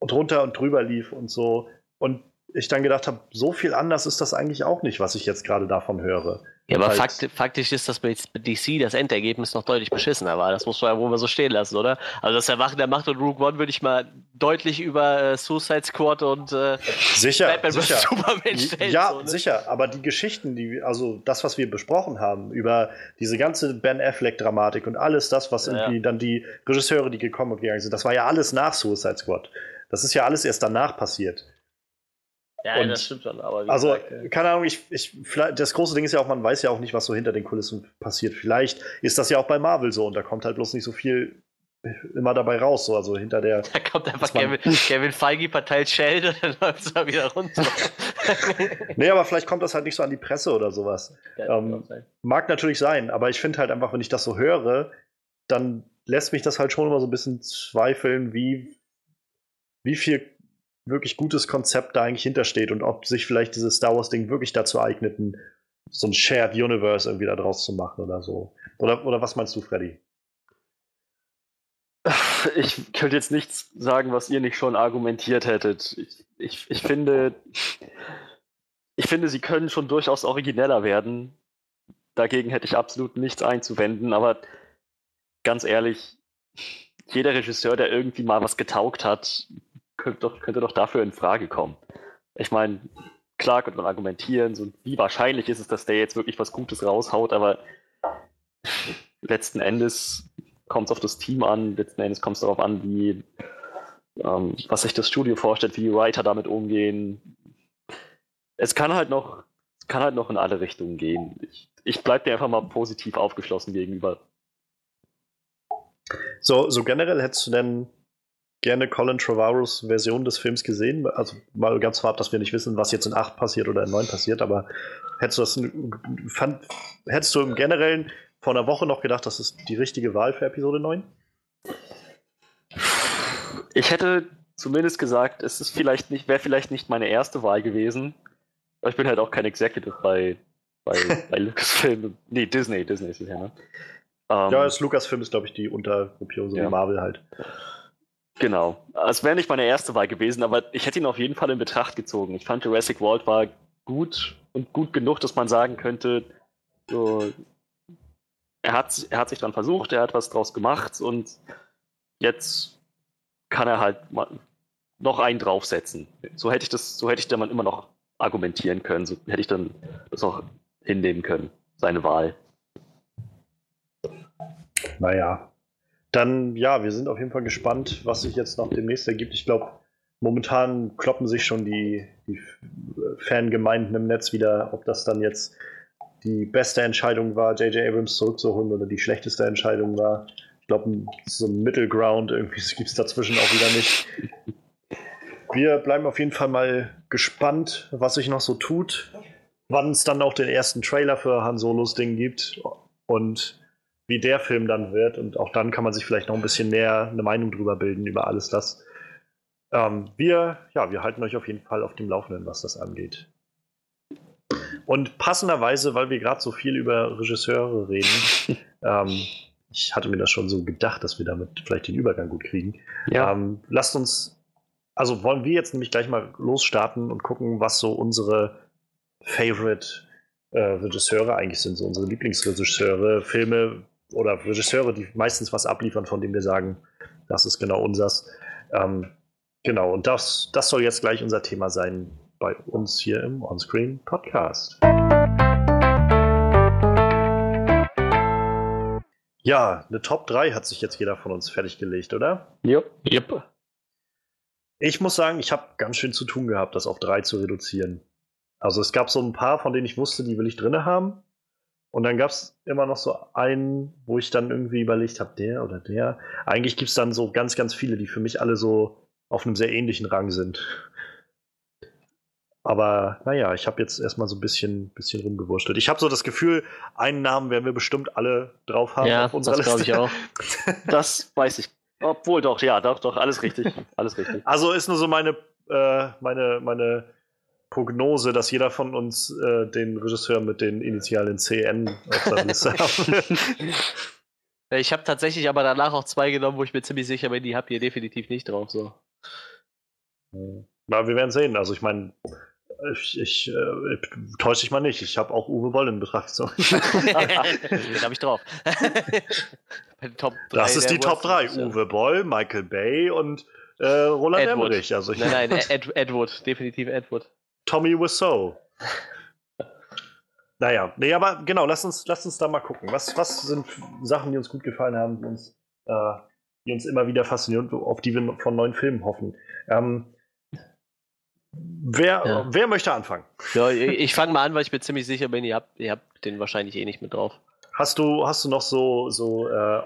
drunter und drüber lief und so. Und ich dann gedacht habe, so viel anders ist das eigentlich auch nicht, was ich jetzt gerade davon höre. Ja, aber halt, fakt, faktisch ist das bei DC das Endergebnis noch deutlich beschissener war. Das muss man ja wohl mal so stehen lassen, oder? Also das Erwachen der Macht und Rogue One würde ich mal deutlich über äh, Suicide Squad und äh, sicher, Batman sicher. Superman stellen. Ja, so, ne? sicher. Aber die Geschichten, die, also das, was wir besprochen haben, über diese ganze Ben Affleck-Dramatik und alles das, was ja. irgendwie dann die Regisseure, die gekommen und gegangen sind, das war ja alles nach Suicide Squad. Das ist ja alles erst danach passiert. Ja, und das stimmt schon. Aber also, gesagt, keine Ahnung, ich, ich, das große Ding ist ja auch, man weiß ja auch nicht, was so hinter den Kulissen passiert. Vielleicht ist das ja auch bei Marvel so und da kommt halt bloß nicht so viel immer dabei raus, so, also hinter der. Da kommt einfach Kevin, Kevin Feige verteilt Shell und dann läuft es mal wieder runter. nee, aber vielleicht kommt das halt nicht so an die Presse oder sowas. Ja, ähm, mag natürlich sein, aber ich finde halt einfach, wenn ich das so höre, dann lässt mich das halt schon immer so ein bisschen zweifeln, wie, wie viel wirklich gutes Konzept da eigentlich hintersteht und ob sich vielleicht dieses Star Wars-Ding wirklich dazu eignet, ein, so ein Shared Universe irgendwie da draus zu machen oder so. Oder, oder was meinst du, Freddy? Ich könnte jetzt nichts sagen, was ihr nicht schon argumentiert hättet. Ich, ich, ich finde, ich finde, sie können schon durchaus origineller werden. Dagegen hätte ich absolut nichts einzuwenden, aber ganz ehrlich, jeder Regisseur, der irgendwie mal was getaugt hat, könnte doch, könnte doch dafür in Frage kommen. Ich meine, klar könnte man argumentieren, so wie wahrscheinlich ist es, dass der jetzt wirklich was Gutes raushaut, aber letzten Endes kommt es auf das Team an, letzten Endes kommt es darauf an, wie ähm, was sich das Studio vorstellt, wie die Writer damit umgehen. Es kann halt noch, kann halt noch in alle Richtungen gehen. Ich, ich bleibe dir einfach mal positiv aufgeschlossen gegenüber. So, so generell hättest du denn gerne Colin Trevorrows Version des Films gesehen. Also mal ganz vorab, dass wir nicht wissen, was jetzt in 8 passiert oder in 9 passiert, aber hättest du das fand, hättest du im Generellen vor einer Woche noch gedacht, das ist die richtige Wahl für Episode 9? Ich hätte zumindest gesagt, es ist vielleicht nicht, wäre vielleicht nicht meine erste Wahl gewesen. Aber ich bin halt auch kein Executive bei, bei, bei Lucasfilm. Nee, Disney, Disney ist es ja, ne? Um, ja, das Lucasfilm ist, glaube ich, die Untergruppierung, so ja. wie Marvel halt. Genau. Es wäre nicht meine erste Wahl gewesen, aber ich hätte ihn auf jeden Fall in Betracht gezogen. Ich fand Jurassic World war gut und gut genug, dass man sagen könnte, so, er, hat, er hat sich dran versucht, er hat was draus gemacht und jetzt kann er halt noch einen draufsetzen. So hätte ich das, so hätte ich dann immer noch argumentieren können. So hätte ich dann das auch hinnehmen können, seine Wahl. Naja, dann, ja, wir sind auf jeden Fall gespannt, was sich jetzt noch demnächst ergibt. Ich glaube, momentan kloppen sich schon die, die Fangemeinden im Netz wieder, ob das dann jetzt die beste Entscheidung war, J.J. Abrams zurückzuholen oder die schlechteste Entscheidung war. Ich glaube, so ein Middle Ground irgendwie gibt es dazwischen auch wieder nicht. Wir bleiben auf jeden Fall mal gespannt, was sich noch so tut, wann es dann auch den ersten Trailer für Han Solos Ding gibt und wie der Film dann wird. Und auch dann kann man sich vielleicht noch ein bisschen mehr eine Meinung drüber bilden, über alles das. Ähm, wir, ja, wir halten euch auf jeden Fall auf dem Laufenden, was das angeht. Und passenderweise, weil wir gerade so viel über Regisseure reden, ähm, ich hatte mir das schon so gedacht, dass wir damit vielleicht den Übergang gut kriegen. Ja. Ähm, lasst uns, also wollen wir jetzt nämlich gleich mal losstarten und gucken, was so unsere Favorite äh, Regisseure eigentlich sind, so unsere Lieblingsregisseure, Filme, oder Regisseure, die meistens was abliefern, von dem wir sagen, das ist genau unsers. Ähm, genau, und das, das soll jetzt gleich unser Thema sein bei uns hier im Onscreen Podcast. Ja, eine Top 3 hat sich jetzt jeder von uns fertiggelegt, oder? Yep. yep. Ich muss sagen, ich habe ganz schön zu tun gehabt, das auf 3 zu reduzieren. Also es gab so ein paar, von denen ich wusste, die will ich drinne haben. Und dann gab es immer noch so einen, wo ich dann irgendwie überlegt habe, der oder der. Eigentlich gibt es dann so ganz, ganz viele, die für mich alle so auf einem sehr ähnlichen Rang sind. Aber naja, ich habe jetzt erstmal so ein bisschen, bisschen rumgewurschtelt. Ich habe so das Gefühl, einen Namen werden wir bestimmt alle drauf haben ja, auf unserer das glaube ich auch. das weiß ich. Obwohl doch, ja, doch, doch, alles richtig. Alles richtig. Also ist nur so meine, äh, meine, meine Prognose, dass jeder von uns äh, den Regisseur mit den Initialen CN auf seiner Liste hat. Ich habe tatsächlich aber danach auch zwei genommen, wo ich mir ziemlich sicher bin, die habt ihr definitiv nicht drauf. So. Na, wir werden sehen. Also ich meine, ich, ich äh, täusche dich mal nicht. Ich habe auch Uwe Boll in Betracht gezogen. Den habe ich drauf. das ist die Top 3. Uwe Boll, Michael Bay und äh, Roland Edward. Emmerich. Also nein, nein, Ed, Edward. Definitiv Edward. Tommy Wiseau. naja, nee, aber genau, lass uns, lass uns da mal gucken. Was, was sind Sachen, die uns gut gefallen haben, die uns, äh, die uns immer wieder faszinieren und auf die wir von neuen Filmen hoffen? Ähm, Wer, ja. wer möchte anfangen? Ja, ich fange mal an, weil ich mir ziemlich sicher bin, ihr habt, ihr habt den wahrscheinlich eh nicht mit drauf. Hast du, hast du noch so, so uh,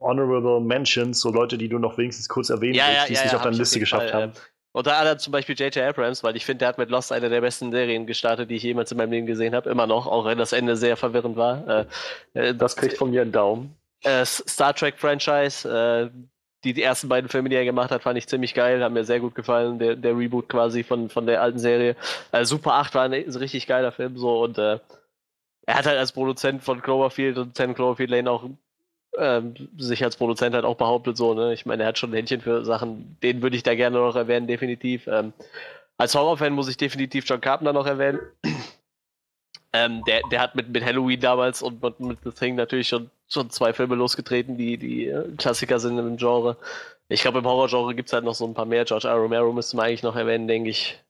Honorable Mentions, so Leute, die du noch wenigstens kurz erwähnen ja, willst, ja, die es nicht auf deine Liste geschafft Fall, haben? Äh, unter anderem zum Beispiel J.J. Abrams, weil ich finde, der hat mit Lost eine der besten Serien gestartet, die ich jemals in meinem Leben gesehen habe. Immer noch, auch wenn das Ende sehr verwirrend war. Äh, äh das kriegt von mir einen Daumen. Äh, Star Trek Franchise, die, die ersten beiden Filme, die er gemacht hat, fand ich ziemlich geil, haben mir sehr gut gefallen. Der, der Reboot quasi von, von der alten Serie. Äh, Super 8 war ein, ein richtig geiler Film so und äh, er hat halt als Produzent von Cloverfield und 10 Cloverfield Lane auch ähm, sich als Produzent halt auch behauptet so, ne? Ich meine, er hat schon ein Händchen für Sachen, den würde ich da gerne noch erwähnen, definitiv. Ähm, als Horrorfan muss ich definitiv John Carpenter noch erwähnen. Ähm, der, der hat mit, mit Halloween damals und mit, mit The Thing natürlich schon, schon zwei Filme losgetreten, die, die äh, Klassiker sind im Genre. Ich glaube, im Horrorgenre gibt es halt noch so ein paar mehr. George R. Romero müsste man eigentlich noch erwähnen, denke ich.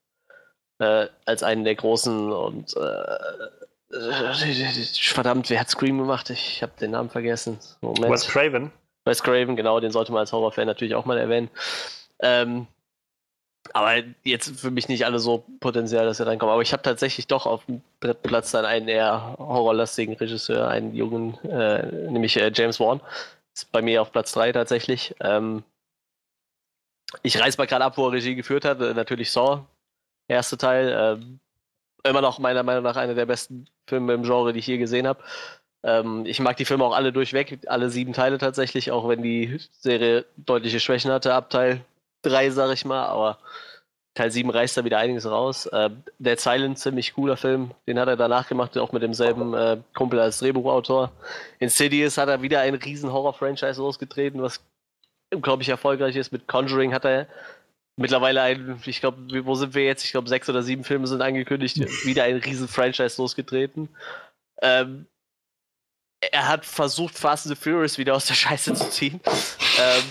Äh, als einen der großen und äh, verdammt, wer hat Scream gemacht? Ich habe den Namen vergessen. Moment. Wes Craven. Wes Craven, genau, den sollte man als Horrorfan natürlich auch mal erwähnen. Ähm, aber jetzt für mich nicht alle so potenziell, dass sie reinkommen. Aber ich habe tatsächlich doch auf dem dritten Platz dann einen eher horrorlastigen Regisseur, einen jungen, äh, nämlich äh, James Wan. Ist bei mir auf Platz 3 tatsächlich. Ähm, ich reiß mal gerade ab, wo er Regie geführt hat. Äh, natürlich Saw, erste Teil. Ähm, immer noch meiner Meinung nach einer der besten Filme im Genre, die ich je gesehen habe. Ähm, ich mag die Filme auch alle durchweg, alle sieben Teile tatsächlich, auch wenn die Serie deutliche Schwächen hatte ab Teil 3, sag ich mal, aber Teil 7 reißt da wieder einiges raus. Äh, Dead Silent, ziemlich cooler Film. Den hat er danach gemacht, auch mit demselben äh, Kumpel als Drehbuchautor. Insidious hat er wieder ein riesen Horror-Franchise losgetreten, was unglaublich erfolgreich ist. Mit Conjuring hat er mittlerweile ein, ich glaube, wo sind wir jetzt? Ich glaube, sechs oder sieben Filme sind angekündigt. wieder ein riesen Franchise losgetreten. Ähm, er hat versucht, Fast and the Furious wieder aus der Scheiße zu ziehen. ähm,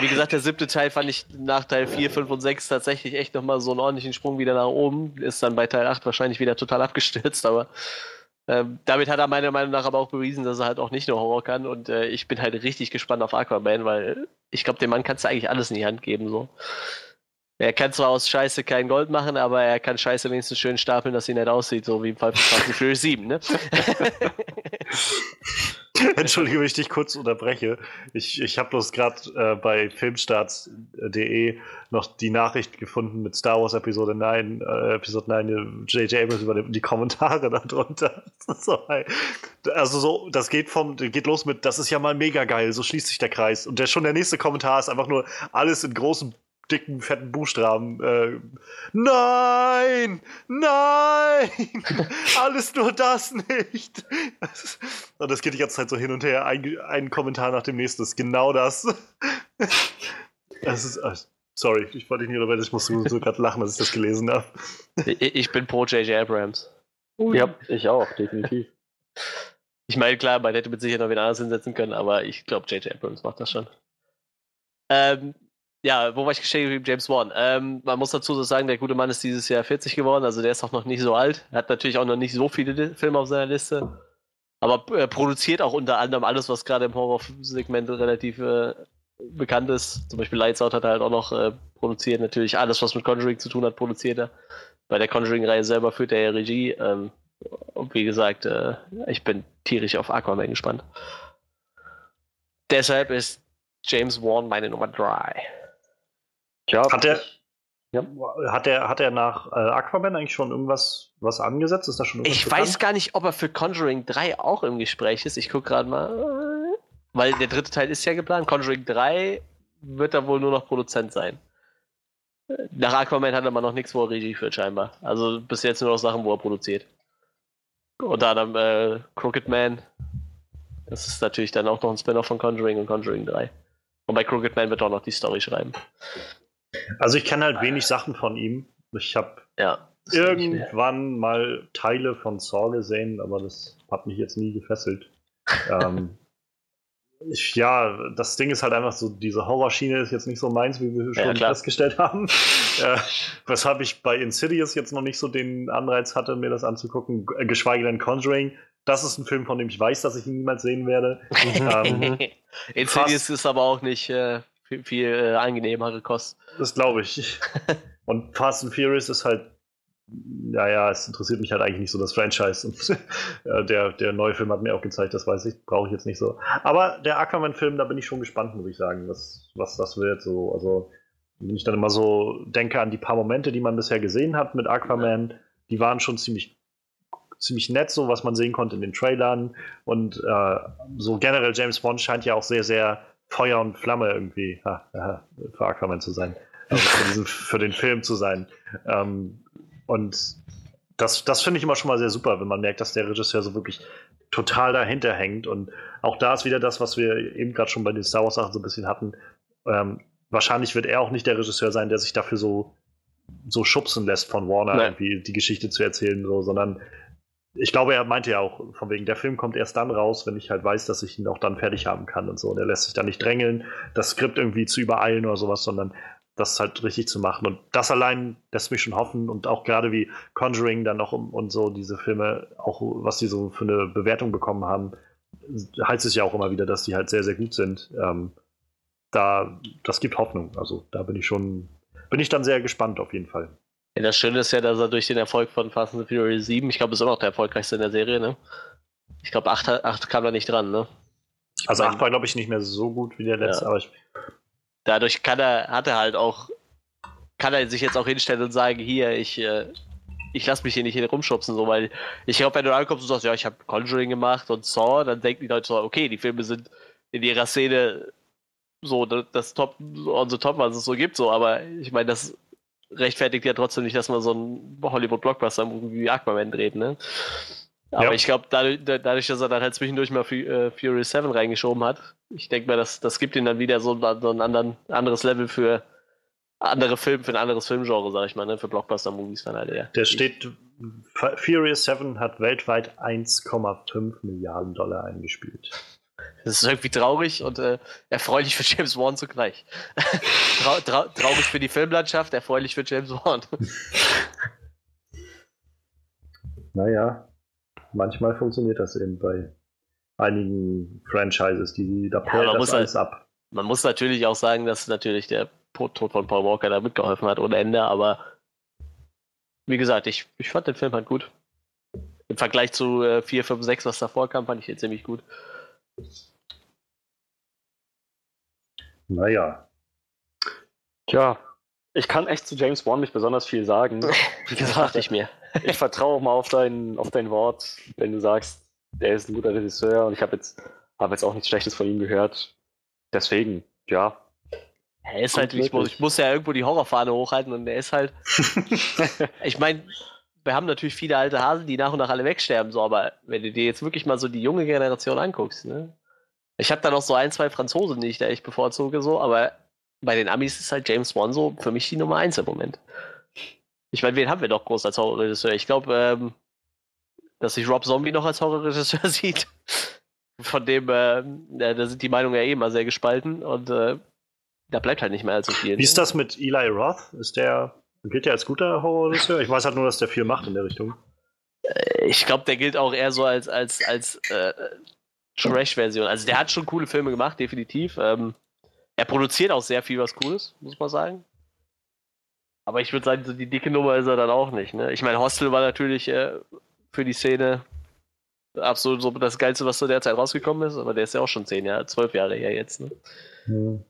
wie gesagt, der siebte Teil fand ich nach Teil 4, 5 und 6 tatsächlich echt nochmal so einen ordentlichen Sprung wieder nach oben. Ist dann bei Teil 8 wahrscheinlich wieder total abgestürzt, aber ähm, damit hat er meiner Meinung nach aber auch bewiesen, dass er halt auch nicht nur Horror kann. Und äh, ich bin halt richtig gespannt auf Aquaman, weil ich glaube, dem Mann kannst du eigentlich alles in die Hand geben. So. Er kann zwar aus Scheiße kein Gold machen, aber er kann Scheiße wenigstens schön stapeln, dass sie nicht aussieht, so wie im Fall von Fast Furious 7, ne? Entschuldige, wenn ich dich kurz unterbreche. Ich, ich habe bloß gerade äh, bei filmstarts.de noch die Nachricht gefunden mit Star Wars Episode 9, äh, Episode 9, J.J. Abrams über die, die Kommentare darunter. So, also so, das geht vom, geht los mit, das ist ja mal mega geil, so schließt sich der Kreis. Und der schon der nächste Kommentar ist einfach nur alles in großen dicken, fetten Buchstaben. Äh, nein! Nein! Alles nur das nicht! Und das geht die ganze Zeit so hin und her. Ein, ein Kommentar nach dem nächsten ist genau das. Das ist. Äh, sorry, ich wollte dich nicht unterbrechen. Ich muss so, so gerade lachen, dass ich das gelesen habe. Ich, bin pro J.J. Abrams. Ja, ich auch, definitiv. Ich meine, klar, man hätte mit Sicherheit noch wen anderes hinsetzen können, aber ich glaube, J.J. Abrams macht das schon. Ähm, ja, wo war ich gestehen geblieben? James Wan. Ähm, man muss dazu sagen, der gute Mann ist dieses Jahr 40 geworden, also der ist auch noch nicht so alt. Hat natürlich auch noch nicht so viele Filme auf seiner Liste. Aber er produziert auch unter anderem alles, was gerade im Horror-Segment relativ äh, bekannt ist. Zum Beispiel Lights Out hat er halt auch noch äh, produziert. Natürlich alles, was mit Conjuring zu tun hat, produziert er. Bei der Conjuring-Reihe selber führt er ja Regie. Ähm, und wie gesagt, äh, ich bin tierisch auf Aquaman gespannt. Deshalb ist James Wan meine Nummer 3. Ja, hat er, Ja. Hat er hat er nach äh, Aquaman eigentlich schon irgendwas was angesetzt? Ist da schon Ich bekannt? weiß gar nicht, ob er für Conjuring 3 auch im Gespräch ist. Ich gucke gerade mal. Weil der dritte Teil ist ja geplant. Conjuring 3 wird da wohl nur noch Produzent sein. Nach Aquaman hat er mal noch nichts, wo er Regie führt, scheinbar. Also bis jetzt nur noch Sachen, wo er produziert. Unter anderem äh, Crooked Man. Das ist natürlich dann auch noch ein Spin-off von Conjuring und Conjuring 3. Und bei Crooked Man wird auch noch die Story schreiben. Also ich kenne halt wenig Sachen von ihm. Ich habe ja, irgendwann mal Teile von Saw gesehen, aber das hat mich jetzt nie gefesselt. ähm, ich, ja, das Ding ist halt einfach so, diese Horrorschiene ist jetzt nicht so meins, wie wir schon ja, festgestellt haben. äh, weshalb ich bei Insidious jetzt noch nicht so den Anreiz hatte, mir das anzugucken, äh, geschweige denn Conjuring. Das ist ein Film, von dem ich weiß, dass ich ihn niemals sehen werde. ähm, Insidious ist aber auch nicht äh, viel, viel äh, angenehmere Kost. Das glaube ich. Und Fast and Furious ist halt naja, es interessiert mich halt eigentlich nicht so das Franchise. Und äh, der, der neue Film hat mir auch gezeigt, das weiß ich, brauche ich jetzt nicht so. Aber der Aquaman-Film, da bin ich schon gespannt, muss ich sagen, was, was das wird. So, also, wenn ich dann immer so denke an die paar Momente, die man bisher gesehen hat mit Aquaman, die waren schon ziemlich, ziemlich nett, so was man sehen konnte in den Trailern. Und äh, so generell James Bond scheint ja auch sehr, sehr Feuer und Flamme irgendwie ha, ha, für Aquaman zu sein. Also für, diesen, für den Film zu sein. Ähm, und das, das finde ich immer schon mal sehr super, wenn man merkt, dass der Regisseur so wirklich total dahinter hängt. Und auch da ist wieder das, was wir eben gerade schon bei den Star Wars-Sachen so ein bisschen hatten. Ähm, wahrscheinlich wird er auch nicht der Regisseur sein, der sich dafür so, so schubsen lässt von Warner, Nein. irgendwie die Geschichte zu erzählen, so, sondern ich glaube, er meinte ja auch, von wegen, der Film kommt erst dann raus, wenn ich halt weiß, dass ich ihn auch dann fertig haben kann und so. Und er lässt sich da nicht drängeln, das Skript irgendwie zu übereilen oder sowas, sondern das halt richtig zu machen. Und das allein lässt mich schon hoffen und auch gerade wie Conjuring dann noch und so diese Filme, auch was die so für eine Bewertung bekommen haben, heißt es ja auch immer wieder, dass die halt sehr, sehr gut sind. Ähm, da, das gibt Hoffnung. Also da bin ich schon, bin ich dann sehr gespannt auf jeden Fall. Ja, das Schöne ist ja, dass er durch den Erfolg von Fast and Furious 7, ich glaube, ist immer noch der erfolgreichste in der Serie, ne? Ich glaube, 8, 8 kam da nicht dran, ne? Also 8 war, glaube ich, nicht mehr so gut wie der letzte, ja. aber ich dadurch kann er, hat er halt auch, kann er sich jetzt auch hinstellen und sagen, hier, ich, äh, ich lasse mich hier nicht hier rumschubsen, so, weil ich glaube, wenn du ankommst und sagst, ja, ich habe Conjuring gemacht und Saw, dann denken die Leute so, okay, die Filme sind in ihrer Szene so das Top, on the top, was es so gibt, so, aber ich meine, das rechtfertigt ja trotzdem nicht, dass man so ein Hollywood-Blockbuster wie Aquaman dreht, ne? Aber ja. ich glaube, dadurch, dadurch, dass er dann halt zwischendurch mal äh, Fury 7 reingeschoben hat, ich denke mal, das, das gibt ihm dann wieder so, so ein anderen, anderes Level für andere Filme, für ein anderes Filmgenre, sag ich mal, ne? für Blockbuster-Movies dann halt, ja. Der steht, Furious 7 hat weltweit 1,5 Milliarden Dollar eingespielt. Das ist irgendwie traurig und äh, erfreulich für James Wan zugleich. Trau trau traurig für die Filmlandschaft, erfreulich für James Wan. naja, manchmal funktioniert das eben bei einigen Franchises, die da ja, das alles halt, ab. Man muss natürlich auch sagen, dass natürlich der Tod von Paul Walker da mitgeholfen hat ohne Ende, aber wie gesagt, ich, ich fand den Film halt gut. Im Vergleich zu äh, 4, 5, 6, was davor kam, fand ich den ziemlich gut. Naja. Tja, ich kann echt zu James Bond nicht besonders viel sagen. Wie gesagt, ich mir. Ich vertraue mal auf dein, auf dein Wort, wenn du sagst, der ist ein guter Regisseur und ich habe jetzt, hab jetzt auch nichts Schlechtes von ihm gehört. Deswegen, ja. Er ist halt, ich muss, ich muss ja irgendwo die Horrorfahne hochhalten und er ist halt. ich meine, wir haben natürlich viele alte Hasen, die nach und nach alle wegsterben, so, aber wenn du dir jetzt wirklich mal so die junge Generation anguckst, ne? Ich habe da noch so ein, zwei Franzosen, die ich da echt bevorzuge, so, aber bei den Amis ist halt James Wan so für mich die Nummer eins im Moment. Ich meine, wen haben wir doch groß als Horrorregisseur? Ich glaube, ähm, dass sich Rob Zombie noch als Horrorregisseur sieht. Von dem, äh, da sind die Meinungen ja eh immer sehr gespalten und äh, da bleibt halt nicht mehr allzu viel. Wie ist das mit Eli Roth? Ist der, gilt der als guter Horrorregisseur? Ich weiß halt nur, dass der viel macht in der Richtung. Äh, ich glaube, der gilt auch eher so als, als, als äh, Trash-Version. Also der hat schon coole Filme gemacht, definitiv. Ähm, er produziert auch sehr viel was Cooles, muss man sagen. Aber ich würde sagen, so die dicke Nummer ist er dann auch nicht. Ne? Ich meine, Hostel war natürlich äh, für die Szene absolut so das Geilste, was zu der Zeit rausgekommen ist, aber der ist ja auch schon zehn Jahre, zwölf Jahre her jetzt. Ne? Hm.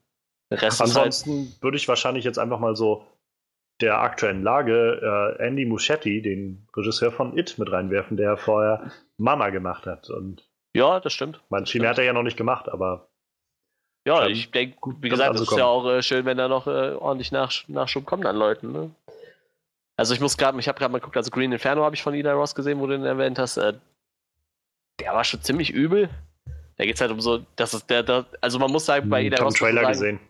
Ansonsten halt würde ich wahrscheinlich jetzt einfach mal so der aktuellen Lage äh, Andy Muschietti, den Regisseur von It, mit reinwerfen, der vorher Mama gemacht hat. Und ja, das stimmt. Mein China hat er ja noch nicht gemacht, aber. Ja, ich denke, wie gesagt, es ist ja auch äh, schön, wenn da noch äh, ordentlich Nach Nachschub kommt an Leuten. Ne? Also ich muss gerade, ich habe gerade mal geguckt, also Green Inferno habe ich von Eli Ross gesehen, wo du den erwähnt hast. Äh, der war schon ziemlich übel. Da geht es halt um so, das ist der, der, also man muss sagen, bei Eli Ross. Trailer sagen, gesehen.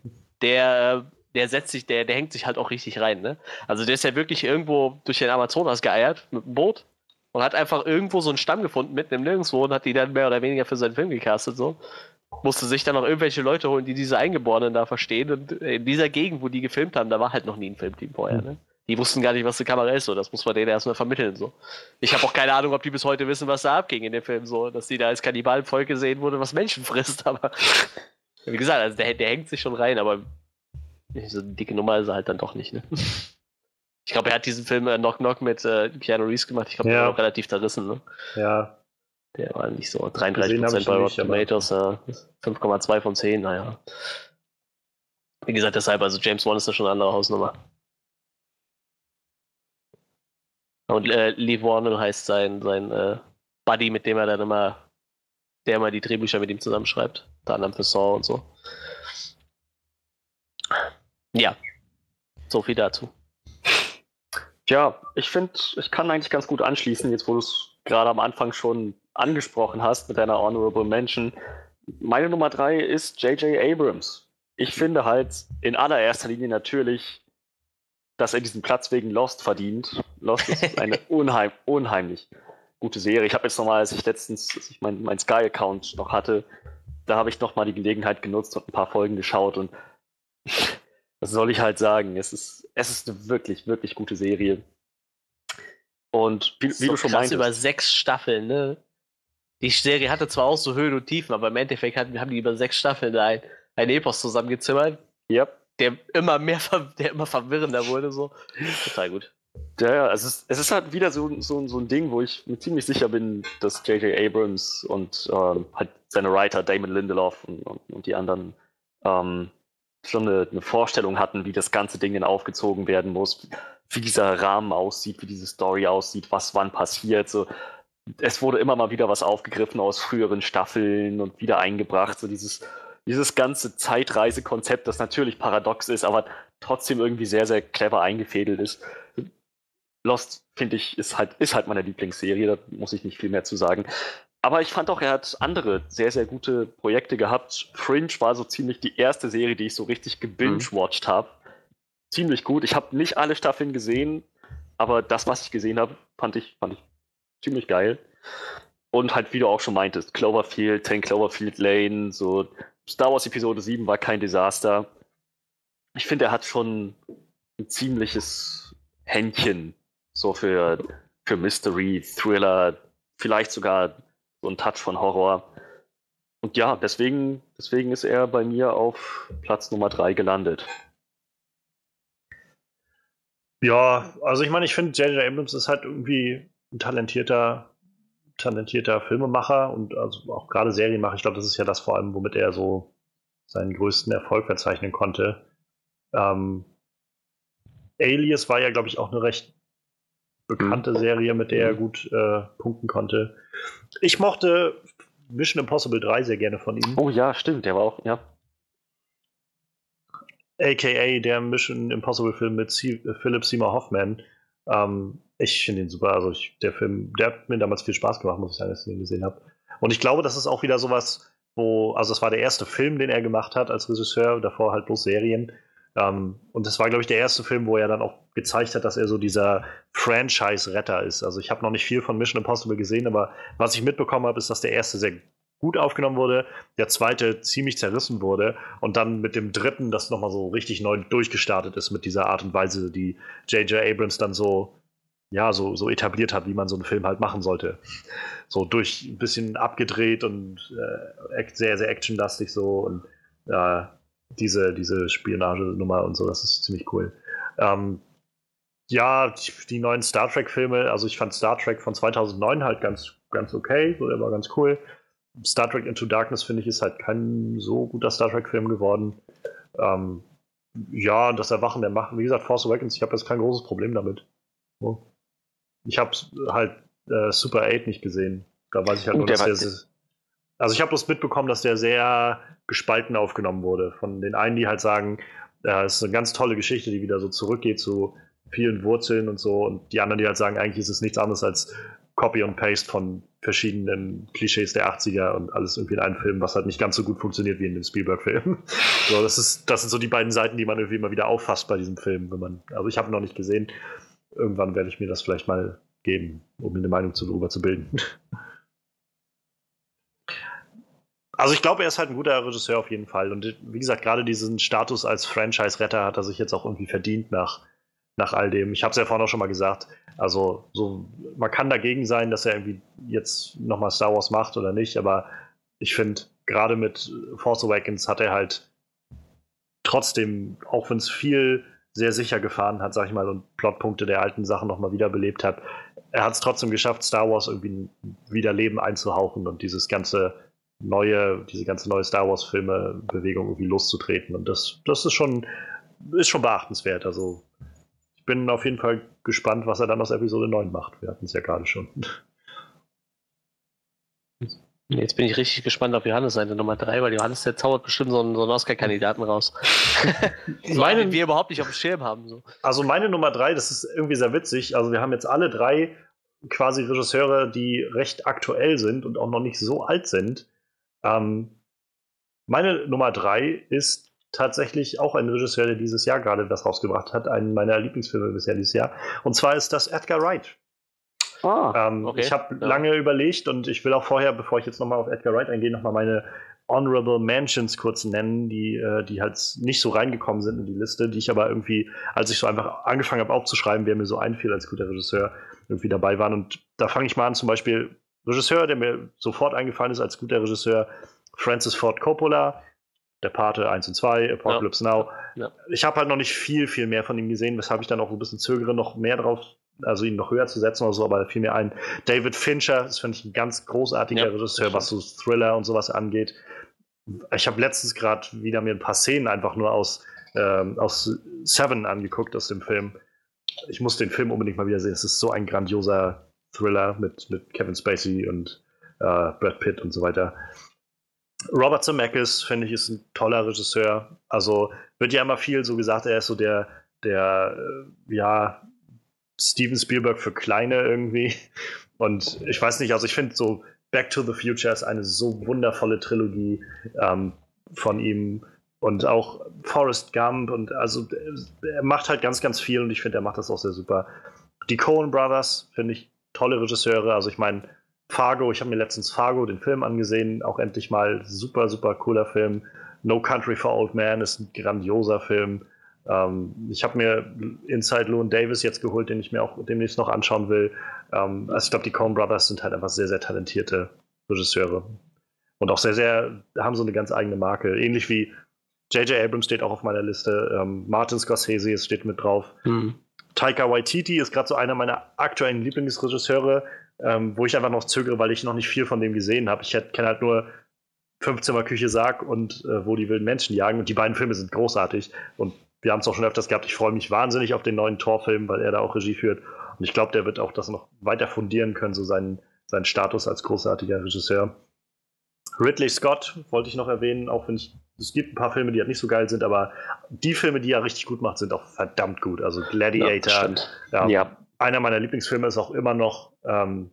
Der, der setzt sich, der, der hängt sich halt auch richtig rein, ne? Also der ist ja wirklich irgendwo durch den Amazonas geeiert mit dem Boot und hat einfach irgendwo so einen Stamm gefunden mitten im Nirgendwo und hat die dann mehr oder weniger für seinen Film gecastet, so. Musste sich dann noch irgendwelche Leute holen, die diese Eingeborenen da verstehen und in dieser Gegend, wo die gefilmt haben, da war halt noch nie ein Filmteam vorher, ne? Die wussten gar nicht, was eine Kamera ist, so. Das muss man denen erstmal vermitteln, so. Ich habe auch keine Ahnung, ob die bis heute wissen, was da abging in dem Film, so. Dass die da als Kannibalenvolk gesehen wurde, was Menschen frisst, aber. Wie gesagt, also der, der hängt sich schon rein, aber so eine dicke Nummer ist er halt dann doch nicht, ne? Ich glaube, er hat diesen Film äh, Knock Knock mit äh, Keanu Reeves gemacht. Ich glaube, ja. der war auch relativ zerrissen, ne? Ja. Der war nicht so 33% bei Rotten Tomatoes, äh, 5,2 von 10, naja. Wie gesagt, deshalb, also James Wan ist da schon eine andere Hausnummer. Und äh, Lee Warnell heißt sein, sein äh, Buddy, mit dem er dann immer, der immer die Drehbücher mit ihm zusammenschreibt. Unter anderem für Saw und so. Ja, so viel dazu. Ja, ich finde, ich kann eigentlich ganz gut anschließen, jetzt wo du es gerade am Anfang schon angesprochen hast mit deiner Honorable Mention. Meine Nummer drei ist J.J. Abrams. Ich finde halt in allererster Linie natürlich, dass er diesen Platz wegen Lost verdient. Lost ist eine unheim, unheimlich gute Serie. Ich habe jetzt nochmal, als ich letztens als ich meinen mein Sky-Account noch hatte, da habe ich nochmal die Gelegenheit genutzt und ein paar Folgen geschaut und was soll ich halt sagen? Es ist, es ist eine wirklich, wirklich gute Serie. Und wie, wie so du schon meintest. über sechs Staffeln, ne? Die Serie hatte zwar auch so Höhen und Tiefen, aber im Endeffekt hatten, haben die über sechs Staffeln ein, ein Epos zusammengezimmert. Yep. Der immer mehr, der immer verwirrender wurde, so. Total gut. Ja, ja, es ist, es ist halt wieder so, so, so ein Ding, wo ich mir ziemlich sicher bin, dass J.J. Abrams und ähm, halt seine Writer Damon Lindelof und, und, und die anderen ähm, schon eine, eine, Vorstellung hatten, wie das ganze Ding denn aufgezogen werden muss, wie dieser Rahmen aussieht, wie diese Story aussieht, was wann passiert. So, es wurde immer mal wieder was aufgegriffen aus früheren Staffeln und wieder eingebracht. So dieses, dieses ganze Zeitreisekonzept, das natürlich paradox ist, aber trotzdem irgendwie sehr, sehr clever eingefädelt ist. Lost, finde ich, ist halt, ist halt meine Lieblingsserie, da muss ich nicht viel mehr zu sagen. Aber ich fand auch, er hat andere sehr, sehr gute Projekte gehabt. Fringe war so ziemlich die erste Serie, die ich so richtig gebingewatcht mhm. habe. Ziemlich gut. Ich habe nicht alle Staffeln gesehen, aber das, was ich gesehen habe, fand ich, fand ich ziemlich geil. Und halt, wie du auch schon meintest, Cloverfield, 10 Cloverfield Lane, so Star Wars Episode 7 war kein Desaster. Ich finde, er hat schon ein ziemliches Händchen so für, für Mystery, Thriller, vielleicht sogar so ein Touch von Horror. Und ja, deswegen, deswegen ist er bei mir auf Platz Nummer 3 gelandet. Ja, also ich meine, ich finde, J.J. Abrams ist halt irgendwie ein talentierter, talentierter Filmemacher und also auch gerade Serienmacher. Ich glaube, das ist ja das vor allem, womit er so seinen größten Erfolg verzeichnen konnte. Ähm, Alias war ja, glaube ich, auch eine recht bekannte mhm. Serie, mit der er mhm. gut äh, punkten konnte. Ich mochte Mission Impossible 3 sehr gerne von ihm. Oh ja, stimmt, der war auch, ja. AKA der Mission Impossible Film mit C Philip Seymour Hoffman. Ähm, ich finde ihn super. Also ich, der Film, der hat mir damals viel Spaß gemacht, muss ich sagen, als ich ihn gesehen habe. Und ich glaube, das ist auch wieder sowas, wo, also es war der erste Film, den er gemacht hat als Regisseur, davor halt bloß Serien. Ähm, und das war, glaube ich, der erste Film, wo er dann auch gezeigt hat, dass er so dieser Franchise-Retter ist. Also ich habe noch nicht viel von Mission Impossible gesehen, aber was ich mitbekommen habe, ist, dass der erste sehr gut aufgenommen wurde, der zweite ziemlich zerrissen wurde und dann mit dem dritten das nochmal so richtig neu durchgestartet ist mit dieser Art und Weise, die J.J. Abrams dann so ja, so, so etabliert hat, wie man so einen Film halt machen sollte. So durch ein bisschen abgedreht und äh, sehr, sehr actionlastig so und äh, diese, diese Spionagenummer und so, das ist ziemlich cool. Ähm, ja, die, die, neuen Star Trek-Filme, also ich fand Star Trek von 2009 halt ganz, ganz okay, so, der war ganz cool. Star Trek Into Darkness, finde ich, ist halt kein so guter Star Trek-Film geworden. Ähm, ja, das Erwachen der Macht, wie gesagt, Force Awakens, ich habe jetzt kein großes Problem damit. Ich habe halt äh, Super 8 nicht gesehen. Da weiß ich halt oh, nur, dass der, der also ich habe bloß mitbekommen, dass der sehr gespalten aufgenommen wurde. Von den einen, die halt sagen, ja, es ist eine ganz tolle Geschichte, die wieder so zurückgeht zu vielen Wurzeln und so. Und die anderen, die halt sagen, eigentlich ist es nichts anderes als Copy und Paste von verschiedenen Klischees der 80er und alles irgendwie in einem Film, was halt nicht ganz so gut funktioniert wie in dem Spielberg-Film. So, das, ist, das sind so die beiden Seiten, die man irgendwie immer wieder auffasst bei diesem Film. Wenn man, also ich habe noch nicht gesehen. Irgendwann werde ich mir das vielleicht mal geben, um mir eine Meinung darüber zu bilden. Also ich glaube, er ist halt ein guter Regisseur auf jeden Fall. Und wie gesagt, gerade diesen Status als Franchise-Retter hat er sich jetzt auch irgendwie verdient nach, nach all dem. Ich habe es ja vorhin auch schon mal gesagt. Also so, man kann dagegen sein, dass er irgendwie jetzt nochmal Star Wars macht oder nicht, aber ich finde, gerade mit Force Awakens hat er halt trotzdem, auch wenn es viel sehr sicher gefahren hat, sag ich mal, und Plotpunkte der alten Sachen nochmal wiederbelebt hat, er hat es trotzdem geschafft, Star Wars irgendwie wieder Leben einzuhauchen und dieses ganze neue, diese ganze neue Star Wars-Filme-Bewegung irgendwie loszutreten. Und das, das ist schon, ist schon beachtenswert. Also ich bin auf jeden Fall gespannt, was er dann aus Episode 9 macht. Wir hatten es ja gerade schon. Jetzt bin ich richtig gespannt auf Johannes seine Nummer 3, weil Johannes, der zaubert bestimmt so einen, so einen Oscar-Kandidaten raus. so meine, einen, wir überhaupt nicht auf dem Schirm haben. So. Also meine Nummer 3, das ist irgendwie sehr witzig. Also wir haben jetzt alle drei quasi Regisseure, die recht aktuell sind und auch noch nicht so alt sind. Ähm, meine Nummer drei ist tatsächlich auch ein Regisseur, der dieses Jahr gerade das rausgebracht hat, einen meiner Lieblingsfilme bisher dieses Jahr. Und zwar ist das Edgar Wright. Ah, ähm, okay. Ich habe ja. lange überlegt und ich will auch vorher, bevor ich jetzt nochmal auf Edgar Wright eingehe, nochmal meine Honorable Mentions kurz nennen, die, äh, die halt nicht so reingekommen sind in die Liste, die ich aber irgendwie, als ich so einfach angefangen habe aufzuschreiben, wer mir so einfiel als guter Regisseur, irgendwie dabei waren. Und da fange ich mal an, zum Beispiel Regisseur, der mir sofort eingefallen ist als guter Regisseur, Francis Ford Coppola, der Pate 1 und 2, Apocalypse ja. Now. Ja. Ich habe halt noch nicht viel, viel mehr von ihm gesehen, weshalb ich dann auch ein bisschen zögere, noch mehr drauf, also ihn noch höher zu setzen oder so, aber fiel mir ein. David Fincher, das finde ich ein ganz großartiger ja, Regisseur, was so Thriller und sowas angeht. Ich habe letztens gerade wieder mir ein paar Szenen einfach nur aus, ähm, aus Seven angeguckt, aus dem Film. Ich muss den Film unbedingt mal wieder sehen. Es ist so ein grandioser Thriller mit, mit Kevin Spacey und äh, Brad Pitt und so weiter. Robert Zemeckis, finde ich, ist ein toller Regisseur. Also wird ja immer viel so gesagt, er ist so der, der, äh, ja, Steven Spielberg für Kleine irgendwie. Und ich weiß nicht, also ich finde so Back to the Future ist eine so wundervolle Trilogie ähm, von ihm. Und auch Forrest Gump und also er macht halt ganz, ganz viel und ich finde, er macht das auch sehr super. Die Coen Brothers finde ich tolle Regisseure. Also ich meine, Fargo, ich habe mir letztens Fargo, den Film angesehen, auch endlich mal super, super cooler Film. No Country for Old Man ist ein grandioser Film. Ähm, ich habe mir Inside Llewyn Davis jetzt geholt, den ich mir auch demnächst noch anschauen will. Ähm, also ich glaube, die Coen Brothers sind halt einfach sehr, sehr talentierte Regisseure. Und auch sehr, sehr, haben so eine ganz eigene Marke. Ähnlich wie J.J. Abrams steht auch auf meiner Liste. Ähm, Martin Scorsese steht mit drauf. Mhm. Taika Waititi ist gerade so einer meiner aktuellen Lieblingsregisseure, ähm, wo ich einfach noch zögere, weil ich noch nicht viel von dem gesehen habe. Ich kenne halt nur Fünfzimmer Küche Sarg und äh, wo die wilden Menschen jagen und die beiden Filme sind großartig und wir haben es auch schon öfters gehabt. Ich freue mich wahnsinnig auf den neuen Torfilm, weil er da auch Regie führt und ich glaube, der wird auch das noch weiter fundieren können, so seinen, seinen Status als großartiger Regisseur. Ridley Scott wollte ich noch erwähnen, auch wenn ich es gibt ein paar Filme, die halt nicht so geil sind, aber die Filme, die er richtig gut macht, sind auch verdammt gut. Also Gladiator. Ja, ja. Einer meiner Lieblingsfilme ist auch immer noch ähm,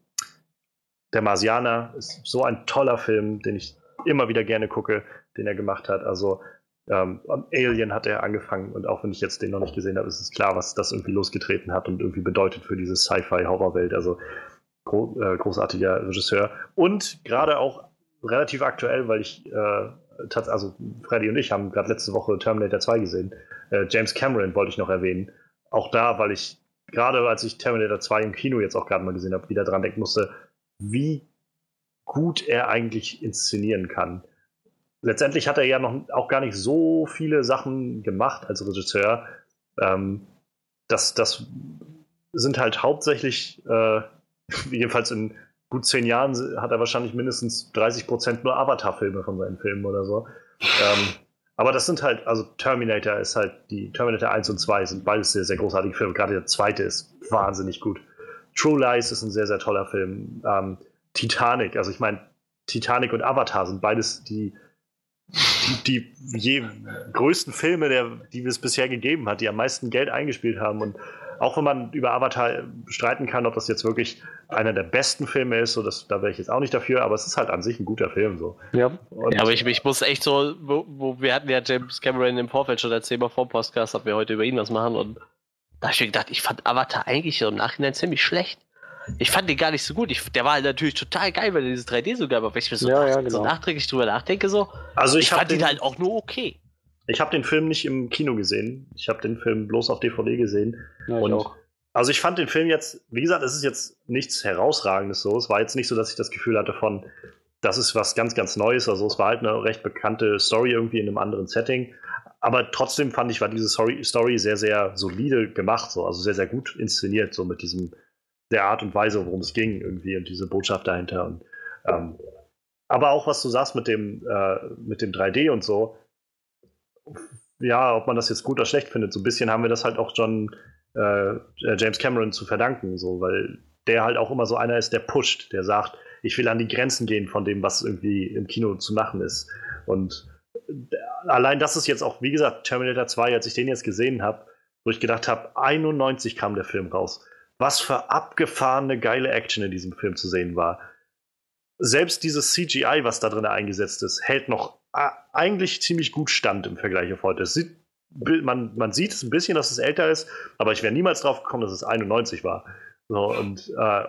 Der Marsianer. Ist so ein toller Film, den ich immer wieder gerne gucke, den er gemacht hat. Also ähm, Alien hat er angefangen und auch wenn ich jetzt den noch nicht gesehen habe, ist es klar, was das irgendwie losgetreten hat und irgendwie bedeutet für diese Sci-Fi-Horrorwelt. Also gro äh, großartiger Regisseur und gerade auch relativ aktuell, weil ich äh, also Freddy und ich haben gerade letzte Woche Terminator 2 gesehen. Äh, James Cameron wollte ich noch erwähnen. Auch da, weil ich gerade als ich Terminator 2 im Kino jetzt auch gerade mal gesehen habe, wieder dran denken musste, wie gut er eigentlich inszenieren kann. Letztendlich hat er ja noch auch gar nicht so viele Sachen gemacht als Regisseur. Ähm, das, das sind halt hauptsächlich, äh, jedenfalls in gut zehn Jahren hat er wahrscheinlich mindestens 30 Prozent nur Avatar-Filme von seinen Filmen oder so. Ähm, Aber das sind halt, also Terminator ist halt, die Terminator 1 und 2 sind beides sehr, sehr großartige Filme. Gerade der zweite ist wahnsinnig gut. True Lies ist ein sehr, sehr toller Film. Ähm, Titanic, also ich meine, Titanic und Avatar sind beides die, die, die je größten Filme, der, die es bisher gegeben hat, die am meisten Geld eingespielt haben. Und auch wenn man über Avatar streiten kann, ob das jetzt wirklich einer der besten Filme ist, so das, da wäre ich jetzt auch nicht dafür, aber es ist halt an sich ein guter Film. So. Ja. ja aber ich, ich muss echt so, wo, wo, wir hatten ja James Cameron im Vorfeld schon erzählt, mal vor Podcast, ob wir heute über ihn was machen und da habe ich mir gedacht, ich fand Avatar eigentlich so im Nachhinein ziemlich schlecht. Ich fand den gar nicht so gut. Ich, der war natürlich total geil, weil er dieses 3D so gab, aber wenn ich mir so, ja, ja, genau. so nachträglich drüber nachdenke, so, also ich, ich fand den, ihn halt auch nur okay. Ich habe den Film nicht im Kino gesehen. Ich habe den Film bloß auf DVD gesehen. Ja, und auch. Also ich fand den Film jetzt, wie gesagt, es ist jetzt nichts herausragendes so. Es war jetzt nicht so, dass ich das Gefühl hatte von, das ist was ganz, ganz Neues. Also es war halt eine recht bekannte Story irgendwie in einem anderen Setting. Aber trotzdem fand ich, war diese Story, sehr, sehr solide gemacht, so. also sehr, sehr gut inszeniert, so mit diesem, der Art und Weise, worum es ging, irgendwie und diese Botschaft dahinter. Und, ähm, aber auch was du sagst mit dem, äh, mit dem 3D und so, ja, ob man das jetzt gut oder schlecht findet, so ein bisschen haben wir das halt auch schon äh, James Cameron zu verdanken, so, weil der halt auch immer so einer ist, der pusht, der sagt, ich will an die Grenzen gehen von dem, was irgendwie im Kino zu machen ist. Und allein das ist jetzt auch, wie gesagt, Terminator 2, als ich den jetzt gesehen habe, wo ich gedacht habe, 91 kam der Film raus. Was für abgefahrene, geile Action in diesem Film zu sehen war. Selbst dieses CGI, was da drin eingesetzt ist, hält noch eigentlich ziemlich gut stand im Vergleich auf heute. Sieht man, man sieht es ein bisschen, dass es älter ist, aber ich wäre niemals drauf gekommen, dass es 91 war. So, und äh,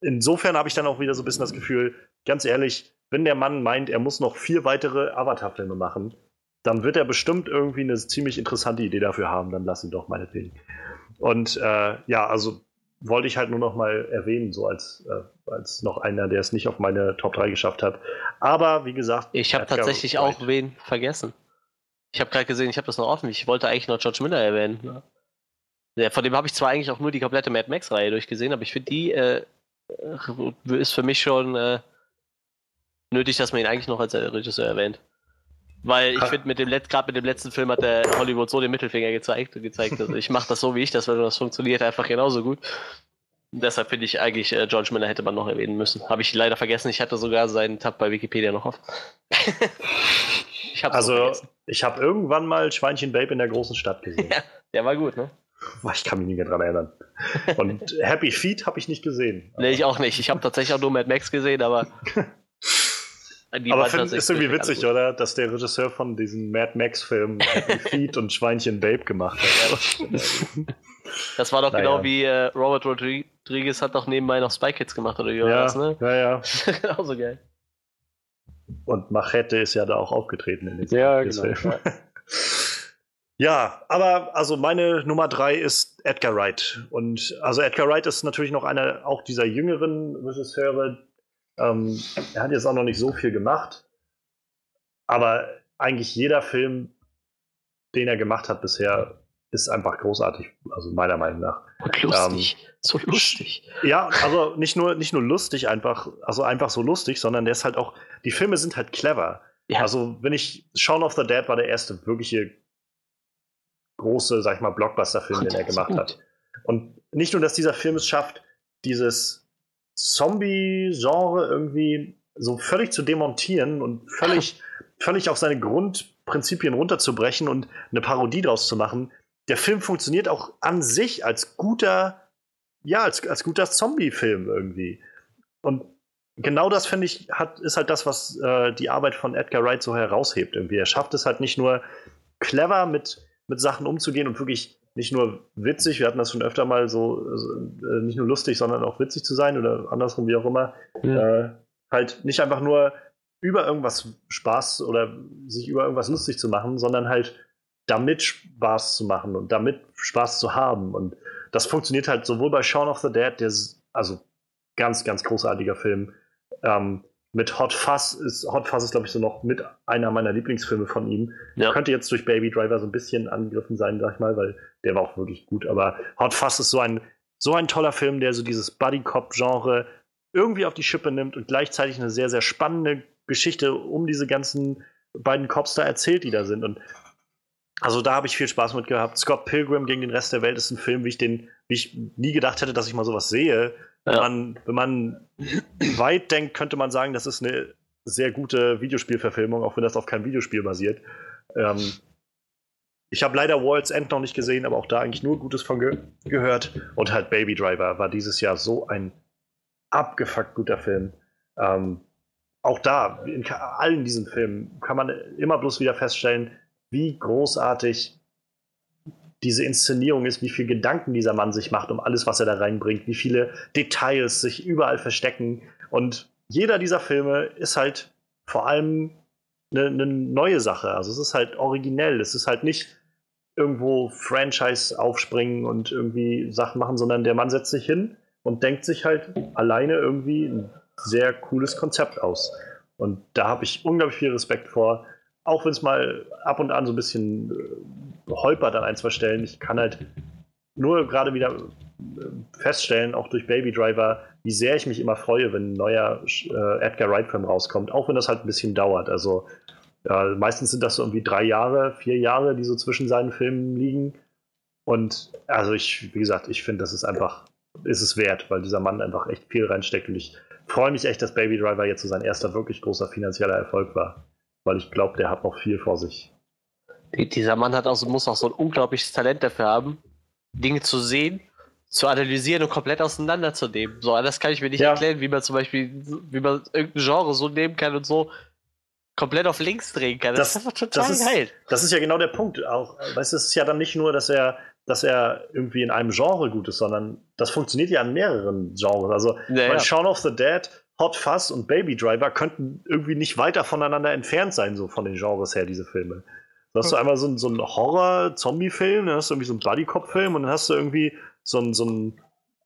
insofern habe ich dann auch wieder so ein bisschen das Gefühl, ganz ehrlich, wenn der Mann meint, er muss noch vier weitere Avatar-Filme machen, dann wird er bestimmt irgendwie eine ziemlich interessante Idee dafür haben, dann lass ihn doch meinetwegen. Und äh, ja, also wollte ich halt nur noch mal erwähnen, so als, äh, als noch einer, der es nicht auf meine Top 3 geschafft hat. Aber wie gesagt, ich habe tatsächlich auch wen vergessen. Ich habe gerade gesehen, ich habe das noch offen. Ich wollte eigentlich noch George Miller erwähnen. Ja. ja von dem habe ich zwar eigentlich auch nur die komplette Mad Max-Reihe durchgesehen, aber ich finde, die äh, ist für mich schon äh, nötig, dass man ihn eigentlich noch als Regisseur erwähnt. Weil ich finde, mit dem gerade mit dem letzten Film hat der Hollywood so den Mittelfinger gezeigt und gezeigt, dass ich mache das so, wie ich das, weil das funktioniert einfach genauso gut. Und deshalb finde ich eigentlich, äh, George Miller hätte man noch erwähnen müssen. Habe ich leider vergessen. Ich hatte sogar seinen Tab bei Wikipedia noch auf. Ich also, ich habe irgendwann mal Schweinchen Babe in der großen Stadt gesehen. Ja, der war gut, ne? Ich kann mich nicht mehr dran erinnern. Und Happy Feet habe ich nicht gesehen. Nee, ich auch nicht. Ich habe tatsächlich auch nur Mad Max gesehen, aber. Aber find, ist irgendwie witzig, oder? Dass der Regisseur von diesen Mad Max-Filmen Happy Feet und Schweinchen Babe gemacht hat. das war doch naja. genau wie äh, Robert Rodriguez hat doch nebenbei noch Spy Kids gemacht, oder wie war ja, das, ne? Ja, ja. Genauso geil. Und Machete ist ja da auch aufgetreten in dem ja, genau, Film. Ja. ja, aber also meine Nummer drei ist Edgar Wright. Und also Edgar Wright ist natürlich noch einer auch dieser jüngeren Regisseure. Ähm, er hat jetzt auch noch nicht so viel gemacht. Aber eigentlich jeder Film, den er gemacht hat bisher, ist einfach großartig, also meiner Meinung nach. Und lustig, ähm, so lustig. Ja, also nicht nur, nicht nur lustig einfach, also einfach so lustig, sondern der ist halt auch, die Filme sind halt clever. Ja. Also wenn ich, Shaun of the Dead war der erste wirkliche große, sag ich mal, Blockbuster-Film, den er gemacht hat. Und nicht nur, dass dieser Film es schafft, dieses Zombie-Genre irgendwie so völlig zu demontieren und völlig, völlig auf seine Grundprinzipien runterzubrechen und eine Parodie draus zu machen, der Film funktioniert auch an sich als guter, ja, als, als guter Zombie-Film irgendwie. Und genau das, finde ich, hat, ist halt das, was äh, die Arbeit von Edgar Wright so heraushebt irgendwie. Er schafft es halt nicht nur clever mit, mit Sachen umzugehen und wirklich nicht nur witzig, wir hatten das schon öfter mal so, äh, nicht nur lustig, sondern auch witzig zu sein oder andersrum, wie auch immer. Ja. Äh, halt nicht einfach nur über irgendwas Spaß oder sich über irgendwas lustig zu machen, sondern halt damit Spaß zu machen und damit Spaß zu haben. Und das funktioniert halt sowohl bei Shaun of the Dead, der also ganz, ganz großartiger Film. Ähm, mit Hot Fuzz ist, Hot Fuzz ist, glaube ich, so noch mit einer meiner Lieblingsfilme von ihm. Ja. Könnte jetzt durch Baby Driver so ein bisschen angegriffen sein, sag ich mal, weil der war auch wirklich gut. Aber Hot Fuzz ist so ein, so ein toller Film, der so dieses Buddy-Cop-Genre irgendwie auf die Schippe nimmt und gleichzeitig eine sehr, sehr spannende Geschichte um diese ganzen beiden Cops da erzählt, die da sind. Und also da habe ich viel Spaß mit gehabt. Scott Pilgrim gegen den Rest der Welt ist ein Film, wie ich den, wie ich nie gedacht hätte, dass ich mal sowas sehe. Wenn, ja. man, wenn man weit denkt, könnte man sagen, das ist eine sehr gute Videospielverfilmung, auch wenn das auf keinem Videospiel basiert. Ähm, ich habe leider World's End noch nicht gesehen, aber auch da eigentlich nur Gutes von ge gehört. Und halt Baby Driver war dieses Jahr so ein abgefuckt guter Film. Ähm, auch da, in allen diesen Filmen, kann man immer bloß wieder feststellen, wie großartig diese Inszenierung ist, wie viel Gedanken dieser Mann sich macht um alles, was er da reinbringt, wie viele Details sich überall verstecken. Und jeder dieser Filme ist halt vor allem eine, eine neue Sache. Also es ist halt originell. Es ist halt nicht irgendwo Franchise aufspringen und irgendwie Sachen machen, sondern der Mann setzt sich hin und denkt sich halt alleine irgendwie ein sehr cooles Konzept aus. Und da habe ich unglaublich viel Respekt vor, auch wenn es mal ab und an so ein bisschen äh, holpert an ein, zwei Stellen. Ich kann halt nur gerade wieder äh, feststellen, auch durch Baby Driver, wie sehr ich mich immer freue, wenn ein neuer äh, Edgar Wright-Film rauskommt, auch wenn das halt ein bisschen dauert. Also ja, meistens sind das so irgendwie drei Jahre, vier Jahre, die so zwischen seinen Filmen liegen. Und also ich, wie gesagt, ich finde, das ist einfach, ist es wert, weil dieser Mann einfach echt viel reinsteckt. Und ich freue mich echt, dass Baby Driver jetzt so sein erster wirklich großer finanzieller Erfolg war. Weil ich glaube, der hat noch viel vor sich. Dieser Mann hat auch, muss auch so ein unglaubliches Talent dafür haben, Dinge zu sehen, zu analysieren und komplett auseinanderzunehmen. So, das kann ich mir nicht ja. erklären, wie man zum Beispiel, wie man irgendein Genre so nehmen kann und so komplett auf links drehen kann. Das, das ist einfach total das ist, geil. Das ist ja genau der Punkt. Auch, weißt du, es ist ja dann nicht nur, dass er, dass er irgendwie in einem Genre gut ist, sondern das funktioniert ja an mehreren Genres. Also ja, ja. Shaun of the Dead, Hot Fuzz und Baby Driver könnten irgendwie nicht weiter voneinander entfernt sein, so von den Genres her, diese Filme. Da hast du einmal so, so einen Horror-Zombie-Film, dann hast du irgendwie so einen Buddy-Cop-Film und dann hast du irgendwie so einen, so einen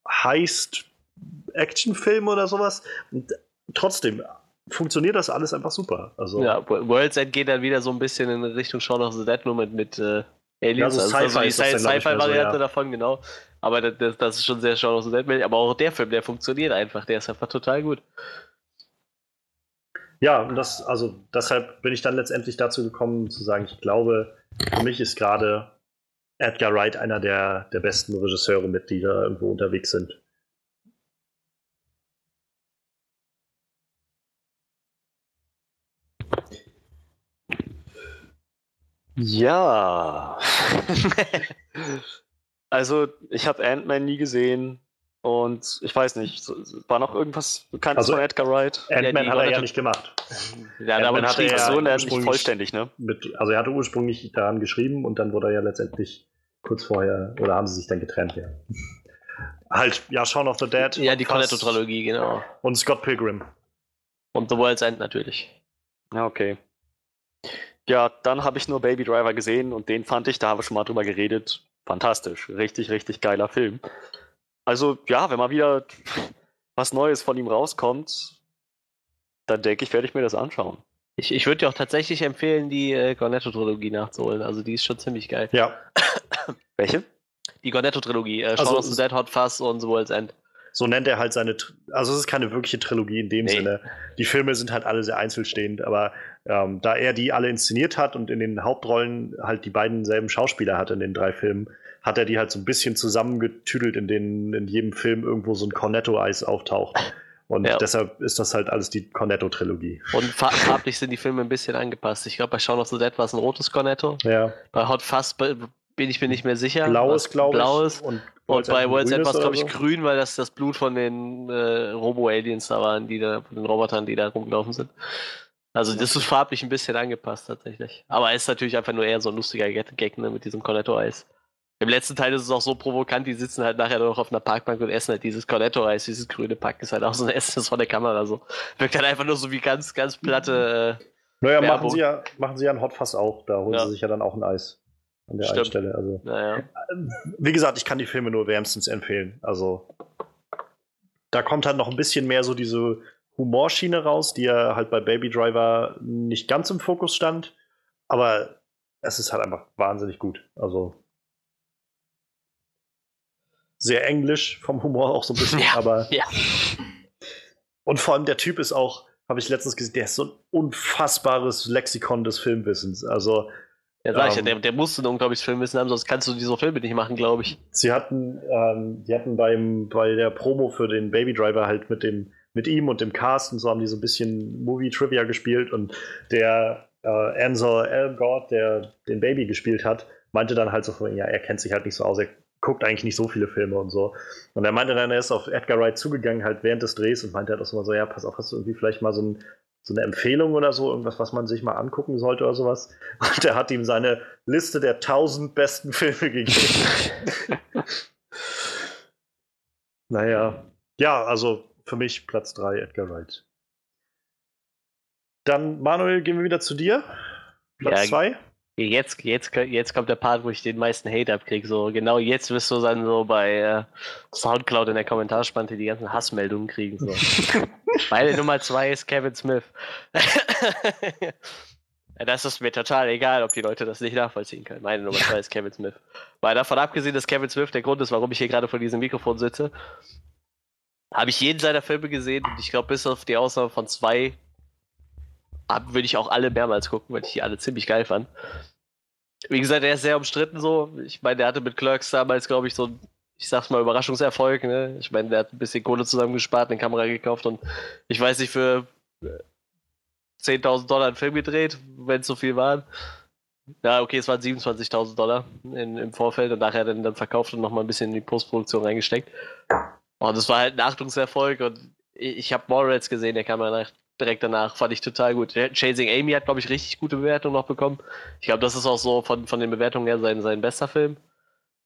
Heist-Action-Film oder sowas. Und trotzdem, funktioniert das alles einfach super. Also, ja, World's End geht dann wieder so ein bisschen in Richtung Shaun of the Dead, nur mit, mit äh, Aliens. Ja, so also Sci-Fi die Sci-Fi-Variante so, ja. davon, genau. Aber das, das, ist schon sehr Shaun of the Dead. Aber auch der Film, der funktioniert einfach. Der ist einfach total gut. Ja, und das, also deshalb bin ich dann letztendlich dazu gekommen, zu sagen, ich glaube, für mich ist gerade Edgar Wright einer der, der besten Regisseure mit, die da irgendwo unterwegs sind. Ja. also, ich habe Ant-Man nie gesehen. Und ich weiß nicht, war noch irgendwas bekannt also, von Edgar Wright? Ant-Man ja, hat er ja nicht gemacht. Ja, aber hatte er so ja nicht vollständig, ne? Mit, also er hatte ursprünglich daran geschrieben und dann wurde er ja letztendlich kurz vorher, oder haben sie sich dann getrennt, ja. halt, ja, Shaun of the Dead. Ja, die Cornetto-Trilogie, genau. Und Scott Pilgrim. Und The World's End natürlich. Ja, okay. Ja, dann habe ich nur Baby Driver gesehen und den fand ich, da haben wir schon mal drüber geredet, fantastisch. Richtig, richtig geiler Film. Also, ja, wenn mal wieder was Neues von ihm rauskommt, dann denke ich, werde ich mir das anschauen. Ich, ich würde dir auch tatsächlich empfehlen, die äh, Cornetto-Trilogie nachzuholen. Also, die ist schon ziemlich geil. Ja. Welche? Die Cornetto-Trilogie. Äh, also, of Dead Hot Fuzz und The World's End. So nennt er halt seine. Also, es ist keine wirkliche Trilogie in dem nee. Sinne. Die Filme sind halt alle sehr einzelstehend, aber ähm, da er die alle inszeniert hat und in den Hauptrollen halt die beiden selben Schauspieler hat in den drei Filmen, hat er die halt so ein bisschen zusammengetüdelt, in denen in jedem Film irgendwo so ein Cornetto-Eis auftaucht. Und ja. deshalb ist das halt alles die Cornetto-Trilogie. Und farblich sind die Filme ein bisschen angepasst. Ich glaube, bei Shaun of the Dead war es ein rotes Cornetto. Ja. Bei Hot Fuzz bin ich mir nicht mehr sicher. Blaues, glaube ich. Blaues. Und, und bei World's End war es, glaube ich, so? grün, weil das das Blut von den äh, Robo-Aliens da waren, die da, von den Robotern, die da rumgelaufen sind. Also das ist farblich ein bisschen angepasst tatsächlich. Aber es ist natürlich einfach nur eher so ein lustiger Gag ne, mit diesem Cornetto-Eis. Im letzten Teil ist es auch so provokant, die sitzen halt nachher noch auf einer Parkbank und essen halt dieses Cornetto-Eis, dieses grüne Pack ist halt auch so ein Essen von der Kamera so. Wirkt halt einfach nur so wie ganz, ganz platte. Äh, naja, machen sie, ja, machen sie ja ein Hotfass auch, da holen ja. sie sich ja dann auch ein Eis an der einen Stelle. Also, naja. Wie gesagt, ich kann die Filme nur wärmstens empfehlen. Also da kommt halt noch ein bisschen mehr so diese Humorschiene raus, die ja halt bei Baby Driver nicht ganz im Fokus stand. Aber es ist halt einfach wahnsinnig gut. Also sehr englisch vom Humor auch so ein bisschen, ja, aber. Ja. Und vor allem der Typ ist auch, habe ich letztens gesehen, der ist so ein unfassbares Lexikon des Filmwissens. Also ja, sag ich ja, ähm, der, der musste ein unglaubliches Filmwissen haben, sonst kannst du diese Filme nicht machen, glaube ich. Sie hatten, ähm, die hatten beim, bei der Promo für den Baby Driver halt mit dem, mit ihm und dem Cast und so haben die so ein bisschen Movie-Trivia gespielt und der äh, Ansel Elgort, der den Baby gespielt hat, meinte dann halt so von, ja, er kennt sich halt nicht so aus, er guckt eigentlich nicht so viele Filme und so. Und er meinte dann, er ist auf Edgar Wright zugegangen, halt während des Drehs und meinte halt auch so mal so, ja, pass auf, hast du irgendwie vielleicht mal so ein so eine Empfehlung oder so, irgendwas, was man sich mal angucken sollte oder sowas. Und er hat ihm seine Liste der 1000 besten Filme gegeben. naja, ja, also für mich Platz 3 Edgar Wright. Dann, Manuel, gehen wir wieder zu dir. Platz 2. Ja, Jetzt, jetzt, jetzt kommt der Part, wo ich den meisten Hate abkriege. So, genau jetzt wirst du dann so bei äh, Soundcloud in der Kommentarspalte die ganzen Hassmeldungen kriegen. So. Meine Nummer zwei ist Kevin Smith. das ist mir total egal, ob die Leute das nicht nachvollziehen können. Meine Nummer zwei ist Kevin Smith. Weil davon abgesehen, dass Kevin Smith der Grund ist, warum ich hier gerade vor diesem Mikrofon sitze, habe ich jeden seiner Filme gesehen und ich glaube, bis auf die Ausnahme von zwei würde ich auch alle mehrmals gucken, weil ich die alle ziemlich geil fand. Wie gesagt, er ist sehr umstritten so. Ich meine, der hatte mit Clerks damals, glaube ich, so ein, ich sag's mal, Überraschungserfolg. Ne? Ich meine, der hat ein bisschen Kohle zusammengespart, eine Kamera gekauft und ich weiß nicht, für 10.000 Dollar einen Film gedreht, wenn es so viel waren. Ja, okay, es waren 27.000 Dollar in, im Vorfeld und nachher dann, dann verkauft und nochmal ein bisschen in die Postproduktion reingesteckt. Und das war halt ein Achtungserfolg und ich, habe Morals gesehen, der kam danach direkt danach. Fand ich total gut. Chasing Amy hat, glaube ich, richtig gute Bewertungen noch bekommen. Ich glaube, das ist auch so von, von den Bewertungen her sein, sein bester Film.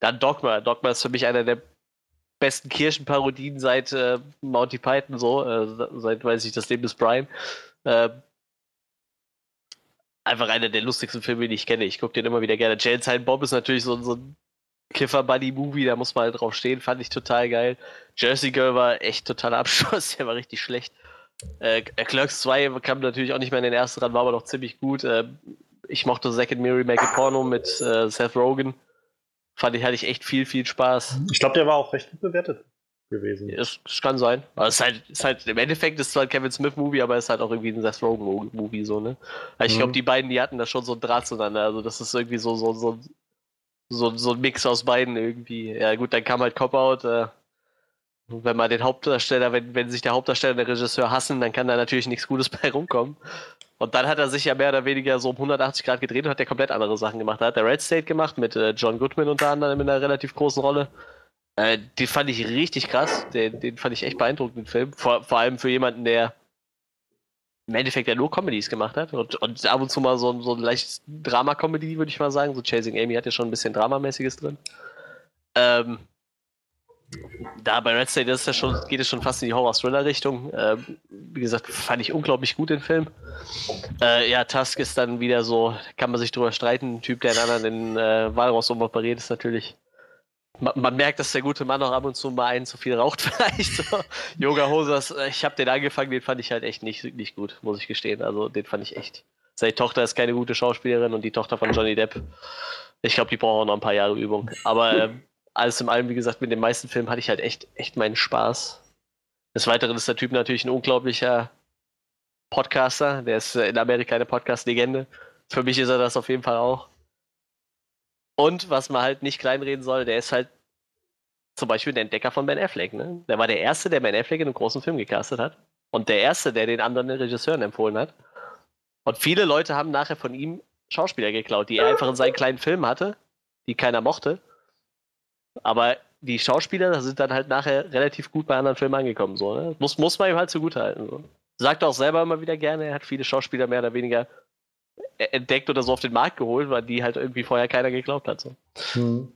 Dann Dogma. Dogma ist für mich einer der besten Kirchenparodien seit äh, Monty Python, so, äh, seit, weiß ich, das Leben des Brian. Äh, einfach einer der lustigsten Filme, die ich kenne. Ich gucke den immer wieder gerne. Silent Bob ist natürlich so, so ein Kiffer-Buddy-Movie, da muss man halt drauf stehen, fand ich total geil. Jersey Girl war echt totaler Abschluss, der war richtig schlecht. Äh, Clerks 2 kam natürlich auch nicht mehr in den ersten ran, war aber noch ziemlich gut. Äh, ich mochte Second Mary Make a Porno mit äh, Seth Rogen. Fand ich, hatte ich echt viel, viel Spaß. Ich glaube, der war auch recht gut bewertet gewesen. Es, es kann sein. Aber es ist halt, ist halt, im Endeffekt ist es zwar ein Kevin Smith-Movie, aber es ist halt auch irgendwie ein Seth Rogen-Movie, so, ne? Also ich glaube, mhm. die beiden, die hatten da schon so ein Draht zueinander. Also das ist irgendwie so, so, so, so, so ein Mix aus beiden irgendwie. Ja, gut, dann kam halt Cop-Out, äh, wenn man den Hauptdarsteller, wenn, wenn sich der Hauptdarsteller und der Regisseur hassen, dann kann da natürlich nichts Gutes bei rumkommen. Und dann hat er sich ja mehr oder weniger so um 180 Grad gedreht und hat ja komplett andere Sachen gemacht. Da hat der Red State gemacht mit äh, John Goodman unter anderem in einer relativ großen Rolle. Äh, den fand ich richtig krass. Den, den fand ich echt beeindruckend, den Film. Vor, vor allem für jemanden, der im Endeffekt ja nur Comedies gemacht hat und, und ab und zu mal so, so ein leichtes Drama-Comedy, würde ich mal sagen. So Chasing Amy hat ja schon ein bisschen Dramamäßiges drin. Ähm, da bei Red State ist ja schon, geht es schon fast in die Horror-Thriller-Richtung. Äh, wie gesagt, fand ich unglaublich gut den Film. Äh, ja, Tusk ist dann wieder so, kann man sich drüber streiten. Ein Typ, der einen anderen in äh, Walross umoperiert, ist natürlich. Man, man, merkt, dass der gute Mann auch ab und zu mal einen zu viel raucht, vielleicht. So. Yoga Hosers, äh, ich habe den angefangen, den fand ich halt echt nicht, nicht gut, muss ich gestehen. Also, den fand ich echt. Seine Tochter ist keine gute Schauspielerin und die Tochter von Johnny Depp. Ich glaube, die brauchen auch noch ein paar Jahre Übung. Aber ähm, alles in allem, wie gesagt, mit den meisten Filmen hatte ich halt echt, echt meinen Spaß. Des Weiteren ist der Typ natürlich ein unglaublicher Podcaster. Der ist in Amerika eine Podcast-Legende. Für mich ist er das auf jeden Fall auch. Und was man halt nicht kleinreden soll, der ist halt zum Beispiel der Entdecker von Ben Affleck. Ne? Der war der Erste, der Ben Affleck in einem großen Film gecastet hat. Und der Erste, der den anderen Regisseuren empfohlen hat. Und viele Leute haben nachher von ihm Schauspieler geklaut, die er einfach in seinen kleinen Filmen hatte, die keiner mochte. Aber die Schauspieler sind dann halt nachher relativ gut bei anderen Filmen angekommen. So, ne? muss, muss man ihm halt zugutehalten. So. Sagt auch selber immer wieder gerne, er hat viele Schauspieler mehr oder weniger entdeckt oder so auf den Markt geholt, weil die halt irgendwie vorher keiner geglaubt hat. So. Hm.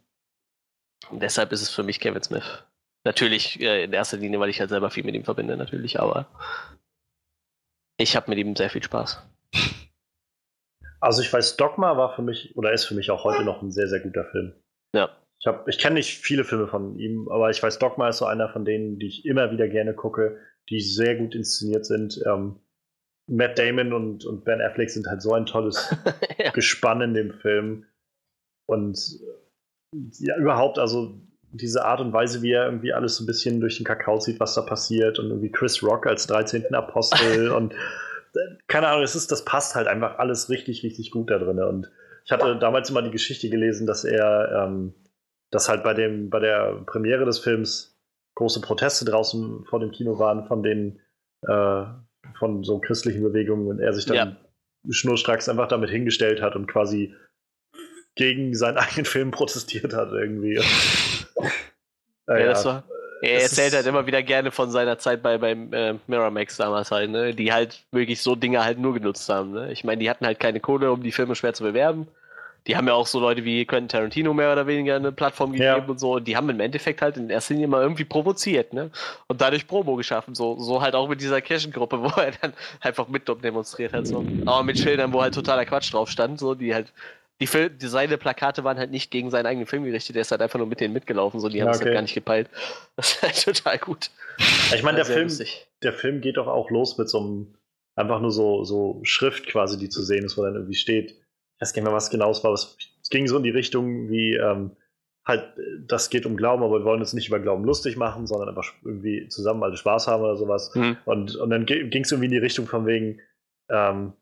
Und deshalb ist es für mich Kevin Smith. Natürlich äh, in erster Linie, weil ich halt selber viel mit ihm verbinde, natürlich, aber ich habe mit ihm sehr viel Spaß. Also ich weiß, Dogma war für mich oder ist für mich auch heute noch ein sehr, sehr guter Film. Ja. Ich, ich kenne nicht viele Filme von ihm, aber ich weiß, Dogma ist so einer von denen, die ich immer wieder gerne gucke, die sehr gut inszeniert sind. Ähm, Matt Damon und, und Ben Affleck sind halt so ein tolles ja. Gespann in dem Film. Und ja, überhaupt, also diese Art und Weise, wie er irgendwie alles so ein bisschen durch den Kakao zieht, was da passiert und irgendwie Chris Rock als 13. Apostel und äh, keine Ahnung, es ist, das passt halt einfach alles richtig, richtig gut da drin. Und ich hatte damals immer die Geschichte gelesen, dass er, ähm, dass halt bei dem, bei der Premiere des Films große Proteste draußen vor dem Kino waren von den, äh, von so christlichen Bewegungen und er sich dann ja. schnurstracks einfach damit hingestellt hat und quasi gegen seinen eigenen Film protestiert hat irgendwie. ja, das war, er erzählt halt immer wieder gerne von seiner Zeit bei beim äh, Miramax damals halt, ne? Die halt wirklich so Dinge halt nur genutzt haben. Ne? Ich meine, die hatten halt keine Kohle, um die Filme schwer zu bewerben. Die haben ja auch so Leute wie Quentin Tarantino mehr oder weniger eine Plattform gegeben ja. und so. Und die haben im Endeffekt halt in erster Linie mal irgendwie provoziert, ne? Und dadurch Promo geschaffen. So, so halt auch mit dieser Kirchengruppe, wo er dann einfach mit demonstriert hat. So. Aber mit Schildern, wo halt totaler Quatsch drauf stand, so, die halt die, Fil die seine Plakate waren halt nicht gegen seinen eigenen Film gerichtet, der ist halt einfach nur mit denen mitgelaufen, so die haben es halt gar nicht gepeilt. Das ist halt total gut. Ich meine, der Film, der Film geht doch auch los mit so einem einfach nur so, so Schrift quasi, die zu sehen ist, wo dann irgendwie steht. Weiß gar nicht mehr, was genau es war. Es ging so in die Richtung wie, ähm, halt, das geht um Glauben, aber wir wollen uns nicht über Glauben lustig machen, sondern einfach irgendwie zusammen alle Spaß haben oder sowas. Mhm. Und, und dann ging es irgendwie in die Richtung von wegen, ähm,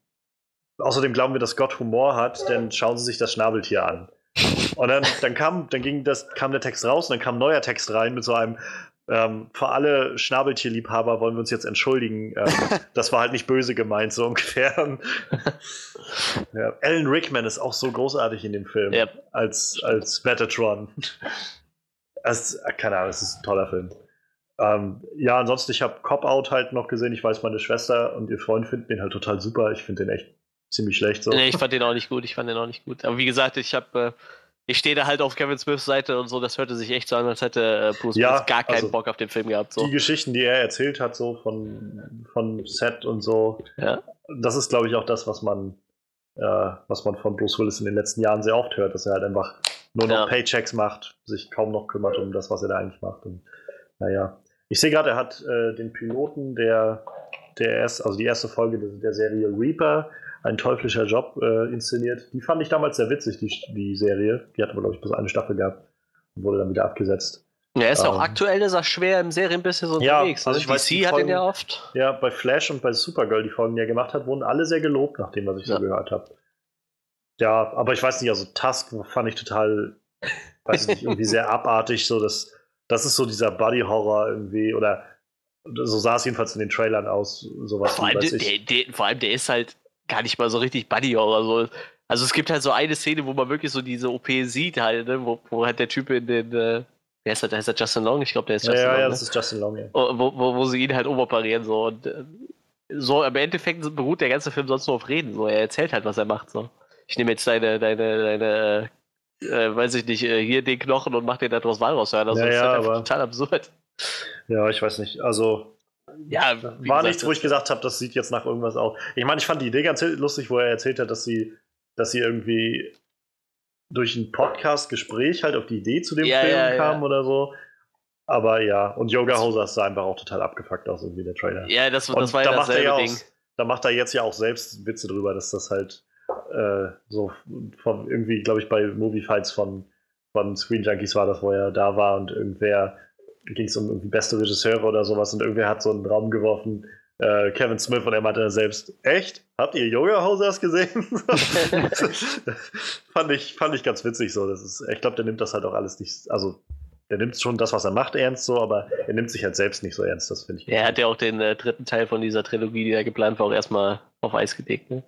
Außerdem glauben wir, dass Gott Humor hat, denn schauen Sie sich das Schnabeltier an. Und dann, dann, kam, dann ging das, kam der Text raus und dann kam ein neuer Text rein mit so einem ähm, für alle Schnabeltierliebhaber wollen wir uns jetzt entschuldigen. Ähm, das war halt nicht böse gemeint, so ungefähr. ja. Alan Rickman ist auch so großartig in dem Film yep. als, als Metatron. Das, keine Ahnung, es ist ein toller Film. Ähm, ja, ansonsten, ich habe Cop Out halt noch gesehen. Ich weiß, meine Schwester und ihr Freund finden den halt total super. Ich finde den echt ziemlich schlecht. So. Nee, ich fand den auch nicht gut. Ich fand den auch nicht gut. Aber wie gesagt, ich habe. Äh, ich stehe da halt auf Kevin Smiths Seite und so, das hörte sich echt so an, als hätte äh, Bruce ja, gar keinen also Bock auf den Film gehabt. So. Die Geschichten, die er erzählt hat, so von, von Set und so, ja. das ist, glaube ich, auch das, was man, äh, was man von Bruce Willis in den letzten Jahren sehr oft hört, dass er halt einfach nur noch ja. Paychecks macht, sich kaum noch kümmert um das, was er da eigentlich macht. Und naja. Ich sehe gerade, er hat äh, den Piloten der, der erst, also die erste Folge der, der Serie Reaper ein teuflischer Job äh, inszeniert. Die fand ich damals sehr witzig, die, die Serie. Die hat aber, glaube ich, bis eine Staffel gehabt und wurde dann wieder abgesetzt. Ja, ist ähm, auch aktuell ist er schwer im Serienbusiness unterwegs. Ja, also ich weiß, DC hat ihn ja oft. Ja, bei Flash und bei Supergirl, die Folgen, die er gemacht hat, wurden alle sehr gelobt, nach dem, was ich ja. so gehört habe. Ja, aber ich weiß nicht, also Tusk fand ich total, weiß ich nicht, irgendwie sehr abartig. So, das, das ist so dieser Buddy-Horror irgendwie, oder so sah es jedenfalls in den Trailern aus. Sowas vor, allem, der, der, vor allem, der ist halt gar nicht mal so richtig Buddy oder so. Also es gibt halt so eine Szene, wo man wirklich so diese OP sieht halt, ne? wo, wo halt der Typ in den, äh, wer ist das, der ist das Justin Long? Ich glaube, der ist Justin ja, Long. Ja, ja, ne? das ist Justin Long, ja. Wo, wo, wo sie ihn halt umoperieren so und äh, so im Endeffekt beruht der ganze Film sonst nur auf Reden. So, er erzählt halt, was er macht. So. Ich nehme jetzt deine, deine, deine, äh, weiß ich nicht, äh, hier den Knochen und mach den da etwas Walraus hören. Also ja, das ist halt aber, total absurd. Ja, ich weiß nicht. Also ja, war nichts, wo ich gesagt habe, das sieht jetzt nach irgendwas aus. Ich meine, ich fand die Idee ganz lustig, wo er erzählt hat, dass sie, dass sie irgendwie durch ein Podcast-Gespräch halt auf die Idee zu dem ja, Film ja, kam ja. oder so. Aber ja, und Yoga Hosers sah einfach auch total abgefuckt aus, irgendwie der Trailer. Ja, das, das war ja da dasselbe Ding. Auch, da macht er jetzt ja auch selbst Witze drüber, dass das halt äh, so von irgendwie, glaube ich, bei Movie Fights von, von Screen Junkies war das, wo er da war und irgendwer ging es um irgendwie beste Regisseure oder sowas und irgendwer hat so einen Raum geworfen, äh, Kevin Smith und er meinte selbst, echt? Habt ihr Yoga Hosers gesehen? fand, ich, fand ich ganz witzig so. Das ist, ich glaube, der nimmt das halt auch alles nicht, also der nimmt schon das, was er macht, ernst so, aber er nimmt sich halt selbst nicht so ernst, das finde ich. Er hat ja auch den äh, dritten Teil von dieser Trilogie, die er geplant war, auch erstmal auf Eis gelegt, ne?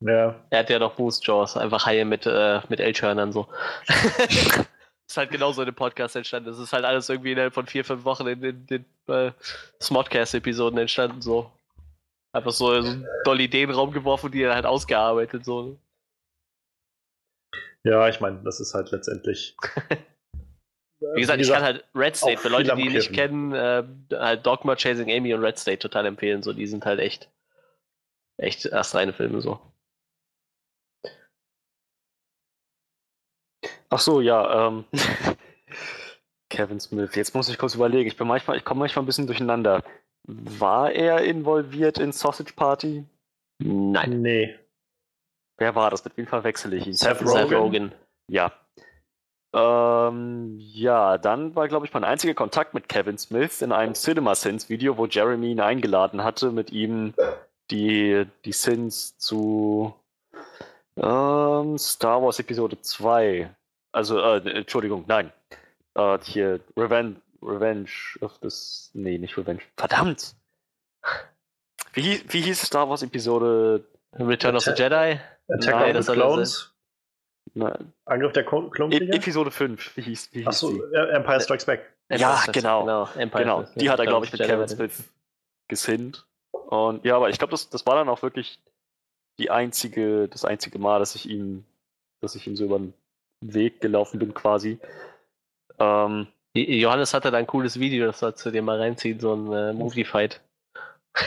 Ja. Er hat ja noch Boost Jaws, einfach Haie mit, äh, mit Elchhörnern so. ist halt genauso in dem Podcast entstanden. Es ist halt alles irgendwie innerhalb von vier, fünf Wochen in den, den äh, Smodcast-Episoden entstanden, so. Einfach so, so doll Ideen raumgeworfen, die er halt ausgearbeitet, so. Ja, ich meine, das ist halt letztendlich. Wie gesagt, ich kann halt Red State, für Leute, die ihn nicht kennen, äh, halt Dogma, Chasing Amy und Red State total empfehlen. So, die sind halt echt, echt erst reine Filme so. Ach so, ja, ähm. Kevin Smith. Jetzt muss ich kurz überlegen. Ich bin manchmal, ich komme manchmal ein bisschen durcheinander. War er involviert in Sausage Party? Nein. Nee. Wer war das? Mit wem verwechsel ich ihn? Seth, Seth Rogen. Ja. Ähm, ja, dann war, glaube ich, mein einziger Kontakt mit Kevin Smith in einem CinemaSins-Video, wo Jeremy ihn eingeladen hatte, mit ihm die, die Sins zu ähm, Star Wars Episode 2. Also, äh, Entschuldigung, nein. Äh, hier, Revenge, Revenge of this. Nee, nicht Revenge. Verdammt! Wie, wie hieß Star Wars Episode? Return of the Jedi? Attack Nein, of the Clones? Nein. Angriff der E Klonkrieger? Episode 5. Wie hieß, wie hieß Achso, die? Empire Strikes Back. Ja, Strikes- genau. Empire Genau, Strikes die hat er, glaube ich, mit Jedi Kevin. Smith gesinnt. Und ja, aber ich glaube, das, das war dann auch wirklich die einzige, das einzige Mal, dass ich ihm, dass ich ihm so über den Weg gelaufen bin, quasi. Ähm, Johannes hatte da ein cooles Video, das sollst du dir mal reinziehen, so ein äh, Movie-Fight.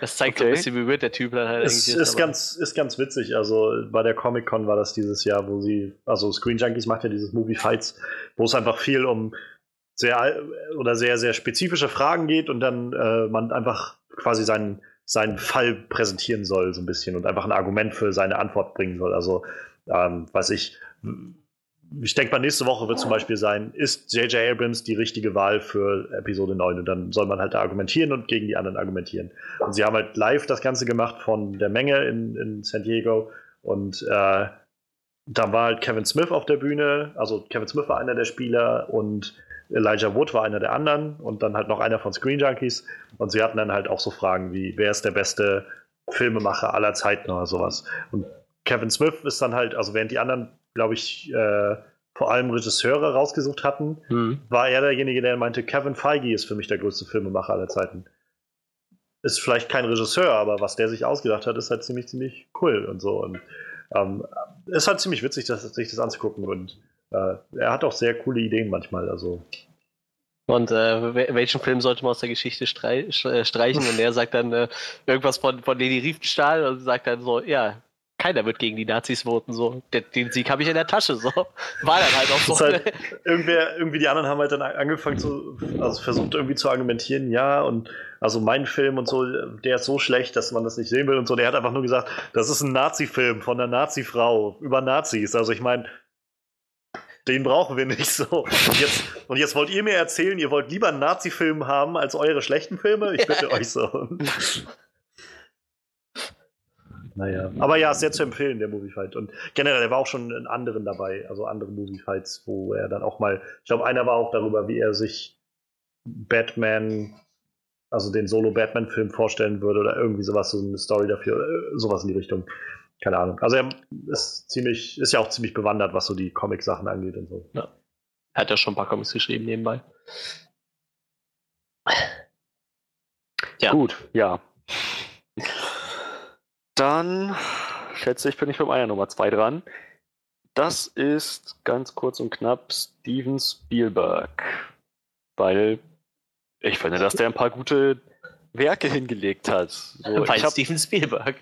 das zeigt so Okay. ein bisschen, wie weird der Typ dann halt Es eigentlich ist, aber- ganz, ist ganz witzig. Also bei der Comic-Con war das dieses Jahr, wo sie, also Screen Junkies macht ja dieses Movie Fights, wo es einfach viel um sehr oder sehr, sehr spezifische Fragen geht und dann äh, man einfach quasi seinen, seinen Fall präsentieren soll, so ein bisschen und einfach ein Argument für seine Antwort bringen soll. Also, ähm, weiß ich, ich denke mal, nächste Woche wird zum Beispiel sein, ist J.J. Abrams die richtige Wahl für Episode 9? Und dann soll man halt da argumentieren und gegen die anderen argumentieren. Und sie haben halt live das Ganze gemacht von der Menge in, in San Diego. Und äh, da war halt Kevin Smith auf der Bühne. Also Kevin Smith war einer der Spieler und Elijah Wood war einer der anderen. Und dann halt noch einer von Screen Junkies. Und sie hatten dann halt auch so Fragen wie, wer ist der beste Filmemacher aller Zeiten oder sowas. Und Kevin Smith ist dann halt, also während die anderen, glaube ich, äh, vor allem Regisseure rausgesucht hatten, Hm. war er derjenige, der meinte, Kevin Feige ist für mich der größte Filmemacher aller Zeiten. Ist vielleicht kein Regisseur, aber was der sich ausgedacht hat, ist halt ziemlich, ziemlich cool und so. Und ähm, ist halt ziemlich witzig, das, sich das anzugucken. Und äh, er hat auch sehr coole Ideen manchmal. Also Und äh, wel- welchen Film sollte man aus der Geschichte strei sch- äh, streichen? Und er sagt dann äh, irgendwas von, von Leni Riefenstahl und sagt dann so, ja, keiner wird gegen die Nazis voten. So, Den, den Sieg habe ich in der Tasche. So war dann halt auch so. halt, irgendwer, irgendwie die anderen haben halt dann angefangen zu, also versucht irgendwie zu argumentieren, ja, und also mein Film und so, der ist so schlecht, dass man das nicht sehen will und so. Der hat einfach nur gesagt, das ist ein Nazi-Film von einer Nazi-Frau über Nazis. Also ich meine, den brauchen wir nicht so. Und jetzt, und jetzt wollt ihr mir erzählen, ihr wollt lieber einen Nazi-Film haben als eure schlechten Filme? Ich bitte euch so. Naja, aber ja, sehr zu empfehlen, der Movie Fight. Und generell, er war auch schon in anderen dabei, also andere Movie Fights, wo er dann auch mal, ich glaube, einer war auch darüber, wie er sich Batman, also den Solo-Batman-Film vorstellen würde oder irgendwie sowas, so eine Story dafür, äh, sowas in die Richtung. Keine Ahnung. Also er ist ziemlich, ist ja auch ziemlich bewandert, was so die Comic-Sachen angeht und so. Er hat ja schon ein paar Comics geschrieben nebenbei. Ja. Gut, ja. Dann schätze ich, bin ich mit meiner Nummer 2 dran. Das ist ganz kurz und knapp Steven Spielberg. Weil ich finde, dass der ein paar gute Werke hingelegt hat. So, Weil hab, Steven Spielberg.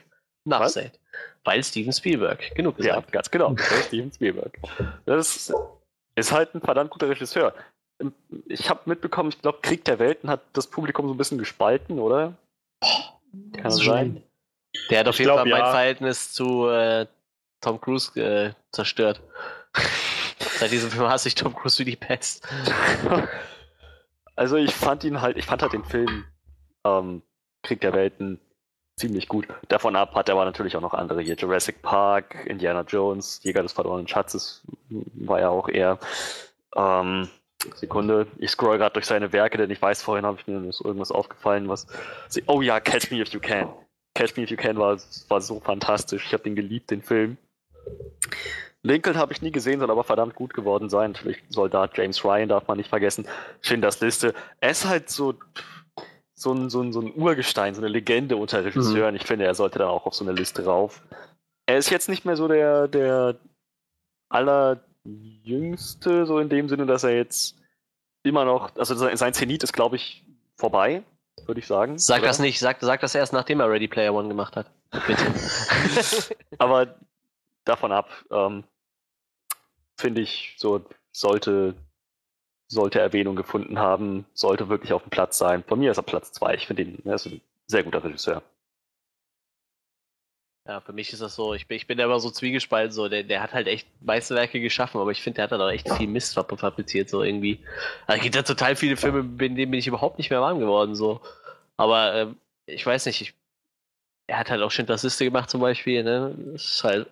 Nachsät. Weil Steven Spielberg. Genug ja, gesagt. ganz genau. Steven Spielberg. Das ist halt ein verdammt guter Regisseur. Ich habe mitbekommen, ich glaube, Krieg der Welten hat das Publikum so ein bisschen gespalten, oder? Kann das sein? Der hat auf Ich jeden glaub, Fall mein ja. Verhältnis zu äh, Tom Cruise äh, zerstört. Seit diesem Film hasse ich Tom Cruise wie die Pest. Also ich fand ihn halt, ich fand halt den Film ähm, Krieg der Welten ziemlich gut. Davon ab hat er aber natürlich auch noch andere hier. Jurassic Park, Indiana Jones, Jäger des verlorenen Schatzes war ja auch eher. Ähm, Sekunde, ich scroll gerade durch seine Werke, denn ich weiß, vorhin habe ich mir irgendwas aufgefallen, was. Oh ja, Catch Me If You Can. Catch Me If You Can war, war so fantastisch. Ich habe den geliebt, den Film. Lincoln habe ich nie gesehen, soll aber verdammt gut geworden sein. Natürlich Soldat James Ryan darf man nicht vergessen. Schindlers Liste. Er ist halt so, so, ein, so, ein, so ein Urgestein, so eine Legende unter Regisseuren. Ich finde, er sollte dann auch auf so eine Liste rauf. Er ist jetzt nicht mehr so der, der allerjüngste, so in dem Sinne, dass er jetzt immer noch, also sein sein Zenit ist, glaube ich, vorbei, würde ich sagen. Sag oder? das nicht, sag, sag das erst, nachdem er Ready Player One gemacht hat. Bitte. Aber davon ab, ähm, finde ich, so sollte, sollte Erwähnung gefunden haben, sollte wirklich auf dem Platz sein. Von mir ist er Platz 2. Ich finde ihn, er ist ein sehr guter Regisseur. Ja, für mich ist das so, ich bin, ich bin da immer so zwiegespalten, so, der, der hat halt echt Meisterwerke geschaffen, aber ich finde, der hat da doch echt viel Mist fabriziert, so irgendwie. Also, es gibt da total viele Filme, in denen bin ich überhaupt nicht mehr warm geworden, so. Aber ähm, ich weiß nicht, ich, er hat halt auch Schindlers Liste gemacht zum Beispiel, ne? Das ist halt.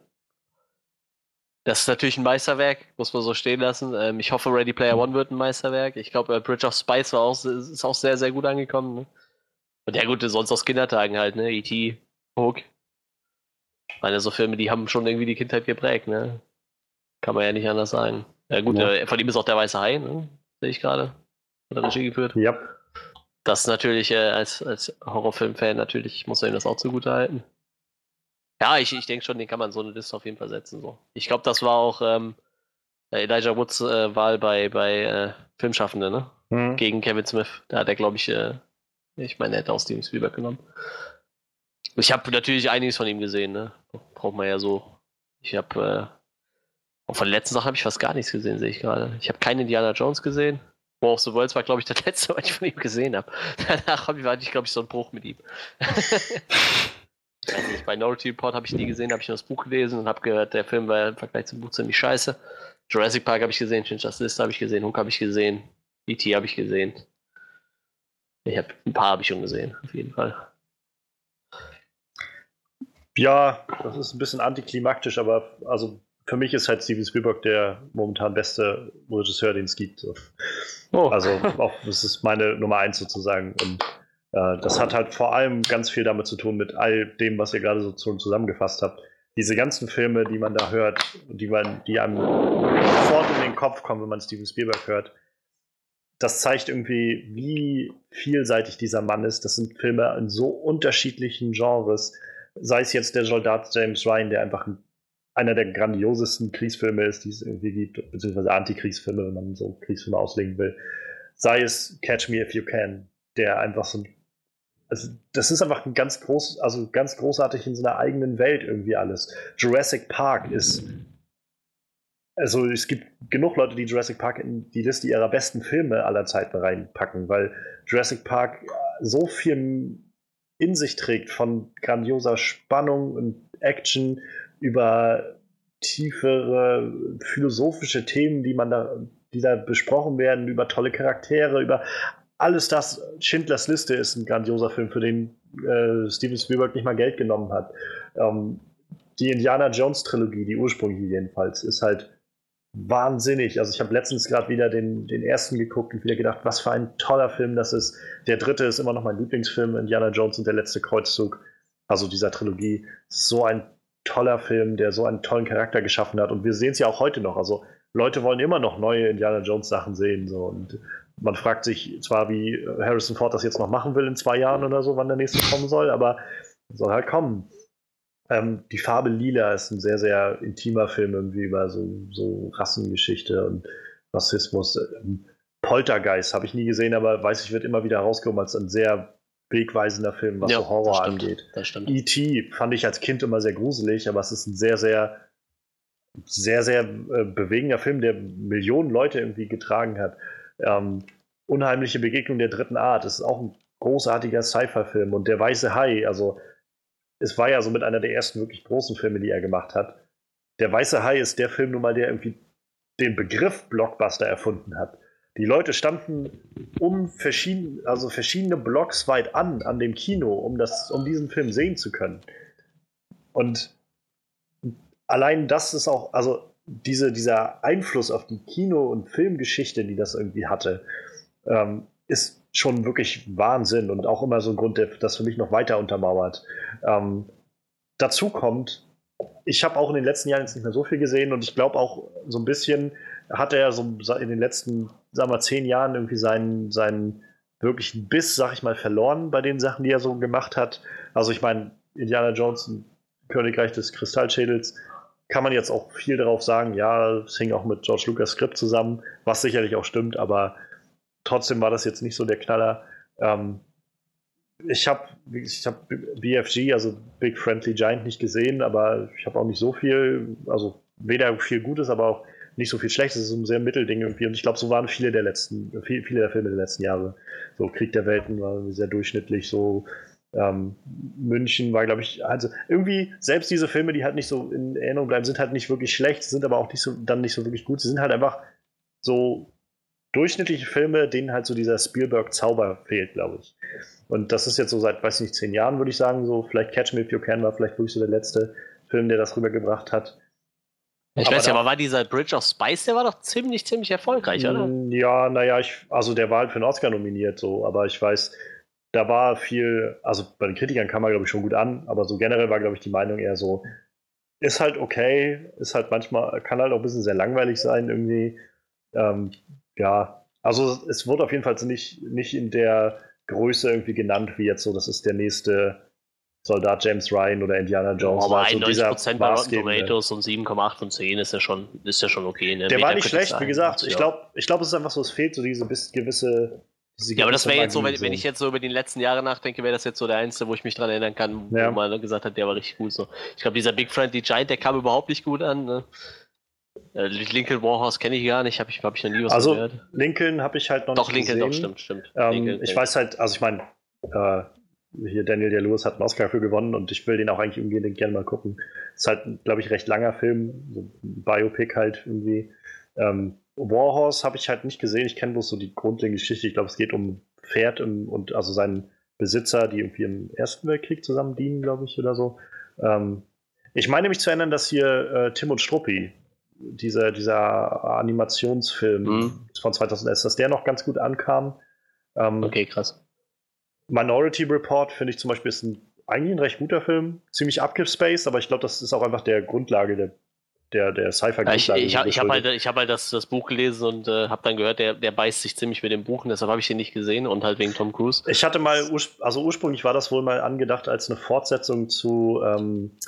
Das ist natürlich ein Meisterwerk, muss man so stehen lassen. Ähm, ich hoffe, Ready Player One wird ein Meisterwerk. Ich glaube, äh, Bridge of Spice war auch, ist auch sehr, sehr gut angekommen. Ne? Und ja, gut, sonst aus Kindertagen halt, ne? E.T., Hook, meine, so Filme, die haben schon irgendwie die Kindheit geprägt, ne? Kann man ja nicht anders sagen. Ja gut, ja. Äh, von ihm ist auch der Weiße Hai, ne? Sehe ich gerade. Hat er Regie geführt. Ja. Das ist natürlich äh, als, als Horrorfilm-Fan natürlich, muss man ihm das auch zugute halten. Ja, ich, ich denke schon, den kann man so eine Liste auf jeden Fall setzen. So. Ich glaube, das war auch ähm, Elijah Woods äh, Wahl bei, bei äh, Filmschaffende, ne? Mhm. Gegen Kevin Smith. Da hat er, glaube ich, äh, ich meine, er hätte auch Steven Spielberg genommen. Ich habe natürlich einiges von ihm gesehen, ne? Braucht man ja so. Ich habe äh, von den letzten Sachen habe ich fast gar nichts gesehen, sehe ich gerade. Ich habe keinen Indiana Jones gesehen. War of the Worlds war, glaube ich, der letzte, was ich von ihm gesehen habe. Danach habe ich, hatte ich, glaube ich, so einen Bruch mit ihm. nicht, bei Minority Report habe ich nie gesehen, habe ich nur das Buch gelesen und habe gehört, der Film war im Vergleich zum Buch ziemlich scheiße. Jurassic Park habe ich gesehen, Schindlers List habe ich gesehen, Hunk habe ich gesehen, E.T. habe ich gesehen. Ich habe ein paar habe ich schon gesehen, auf jeden Fall. Ja, das ist ein bisschen antiklimaktisch, aber also für mich ist halt Steven Spielberg der momentan beste Regisseur, den es gibt. Oh. Also auch, das ist meine Nummer eins sozusagen. Und äh, das hat halt vor allem ganz viel damit zu tun mit all dem, was ihr gerade so zusammengefasst habt. Diese ganzen Filme, die man da hört, die man, die einem sofort in den Kopf kommen, wenn man Steven Spielberg hört, das zeigt irgendwie, wie vielseitig dieser Mann ist. Das sind Filme in so unterschiedlichen Genres sei es jetzt der Soldat James Ryan, der einfach ein, einer der grandiosesten Kriegsfilme ist, die es irgendwie gibt, beziehungsweise Antikriegsfilme, wenn man so Kriegsfilme auslegen will. Sei es Catch Me If You Can, der einfach so ein also das ist einfach ein ganz groß, also ganz großartig in seiner eigenen Welt irgendwie alles. Jurassic Park ist, also es gibt genug Leute, die Jurassic Park in die Liste ihrer besten Filme aller Zeiten reinpacken, weil Jurassic Park so viel in sich trägt, von grandioser Spannung und Action über tiefere philosophische Themen, die man da, die da besprochen werden, über tolle Charaktere, über alles das. Schindlers Liste ist ein grandioser Film, für den äh, Steven Spielberg nicht mal Geld genommen hat. Ähm, die Indiana Jones Trilogie, die ursprüngliche jedenfalls, ist halt wahnsinnig. Also ich habe letztens gerade wieder den, den ersten geguckt und wieder gedacht, was für ein toller Film das ist. Der dritte ist immer noch mein Lieblingsfilm, Indiana Jones und der letzte Kreuzzug, also dieser Trilogie. So ein toller Film, der so einen tollen Charakter geschaffen hat. Und wir sehen es ja auch heute noch. Also Leute wollen immer noch neue Indiana Jones Sachen sehen. So. Und man fragt sich zwar, wie Harrison Ford das jetzt noch machen will in zwei Jahren oder so, wann der nächste kommen soll, aber soll halt kommen. Ähm, die Farbe Lila ist ein sehr, sehr intimer Film irgendwie über so, so Rassengeschichte und Rassismus. Ähm, Poltergeist habe ich nie gesehen, aber weiß ich, wird immer wieder rausgekommen als ein sehr wegweisender Film, was ja, so Horror angeht. E.T. fand ich als Kind immer sehr gruselig, aber es ist ein sehr, sehr, sehr, sehr äh, bewegender Film, der Millionen Leute irgendwie getragen hat. Ähm, Unheimliche Begegnung der dritten Art ist auch ein großartiger Sci-Fi-Film und Der Weiße Hai, also es war ja so mit einer der ersten wirklich großen Filme, die er gemacht hat. Der Weiße Hai ist der Film nun mal, der irgendwie den Begriff Blockbuster erfunden hat. Die Leute standen um verschiedene, also verschiedene Blocks weit an, an dem Kino, um, das, um diesen Film sehen zu können. Und allein das ist auch, also diese, dieser Einfluss auf die Kino- und Filmgeschichte, die das irgendwie hatte, ähm, ist schon wirklich Wahnsinn und auch immer so ein Grund, der das für mich noch weiter untermauert. Ähm, dazu kommt, ich habe auch in den letzten Jahren jetzt nicht mehr so viel gesehen und ich glaube auch so ein bisschen hat er so in den letzten, sagen wir, zehn Jahren irgendwie seinen, seinen wirklichen Biss, sag ich mal, verloren bei den Sachen, die er so gemacht hat. Also ich meine, Indiana Jones, Königreich des Kristallschädels, kann man jetzt auch viel darauf sagen, ja, es hing auch mit George Lucas Skript zusammen, was sicherlich auch stimmt, aber trotzdem war das jetzt nicht so der Knaller. Ähm, ich habe ich hab BFG, also Big Friendly Giant, nicht gesehen, aber ich habe auch nicht so viel, also weder viel Gutes, aber auch nicht so viel Schlechtes. Es ist ein sehr Mittelding irgendwie. Und ich glaube, so waren viele der letzten, viele der Filme der letzten Jahre. So Krieg der Welten war sehr durchschnittlich, so Ähm, München war, glaube ich, also irgendwie, selbst diese Filme, die halt nicht so in Erinnerung bleiben, sind halt nicht wirklich schlecht, sind aber auch nicht so, dann nicht so wirklich gut. Sie sind halt einfach so durchschnittliche Filme, denen halt so dieser Spielberg-Zauber fehlt, glaube ich. Und das ist jetzt so seit, weiß nicht, zehn Jahren, würde ich sagen, so, vielleicht Catch Me If You Can war vielleicht wirklich so der letzte Film, der das rübergebracht hat. Ich aber weiß ja, aber war dieser Bridge of Spice, der war doch ziemlich, ziemlich erfolgreich, oder? Ja, naja, ich, also der war halt für einen Oscar nominiert, so, aber ich weiß, da war viel, also bei den Kritikern kam er, glaube ich, schon gut an, aber so generell war, glaube ich, die Meinung eher so, ist halt okay, ist halt manchmal, kann halt auch ein bisschen sehr langweilig sein irgendwie. Ähm, ja, also es wurde auf jeden Fall nicht, nicht in der Größe irgendwie genannt, wie jetzt so, das ist der nächste Soldat James Ryan oder Indiana Jones. Oh, aber 91% bei Rotten Tomatoes und 7,8 von 10 ist ja schon, ist ja schon okay. Ne? Der war nicht schlecht, wie gesagt. Ich glaube, ich glaub, es ist einfach so, es fehlt so diese gewisse ja, aber das wäre jetzt so, wenn, wenn, ich jetzt so über die letzten Jahre nachdenke, wäre das jetzt so der einzige, wo ich mich dran erinnern kann, ja. wo man gesagt hat, der war richtig gut. So. Ich glaube, dieser Big Friendly Giant, der kam überhaupt nicht gut an. Ne? Äh, Lincoln Warhouse kenne ich gar nicht, habe ich, hab ich noch nie was also, gehört. Lincoln habe ich halt noch doch, nicht Lincoln, gesehen. Doch, stimmt, stimmt. Ähm, Lincoln, ich weiß halt, also ich meine, äh, hier Daniel Day Lewis hat einen Oscar für gewonnen und ich will den auch eigentlich irgendwie gerne mal gucken. Ist halt, glaube ich, recht langer Film, so ein Biopic halt irgendwie. Ähm, Warhorse habe ich halt nicht gesehen. Ich kenne bloß so die grundlegende Geschichte. Ich glaube, es geht um Pferd und, und also seinen Besitzer, die irgendwie im Ersten Weltkrieg zusammen dienen, glaube ich, oder so. Ähm, ich meine mich zu erinnern, dass hier äh, Tim und Struppi, dieser, dieser Animationsfilm mhm. von 2011, dass der noch ganz gut ankam. Ähm, okay, krass. Minority Report finde ich zum Beispiel ist ein, eigentlich ein recht guter Film, ziemlich abgespaced, aber ich glaube, das ist auch einfach der Grundlage der der, der. Ja, ich ich, ich habe halt, ich hab halt das, das Buch gelesen und äh, habe dann gehört, der, der beißt sich ziemlich mit dem Buch und deshalb habe ich den nicht gesehen und halt wegen Tom Cruise. Ich hatte mal, also ursprünglich war das wohl mal angedacht als eine Fortsetzung zu ähm,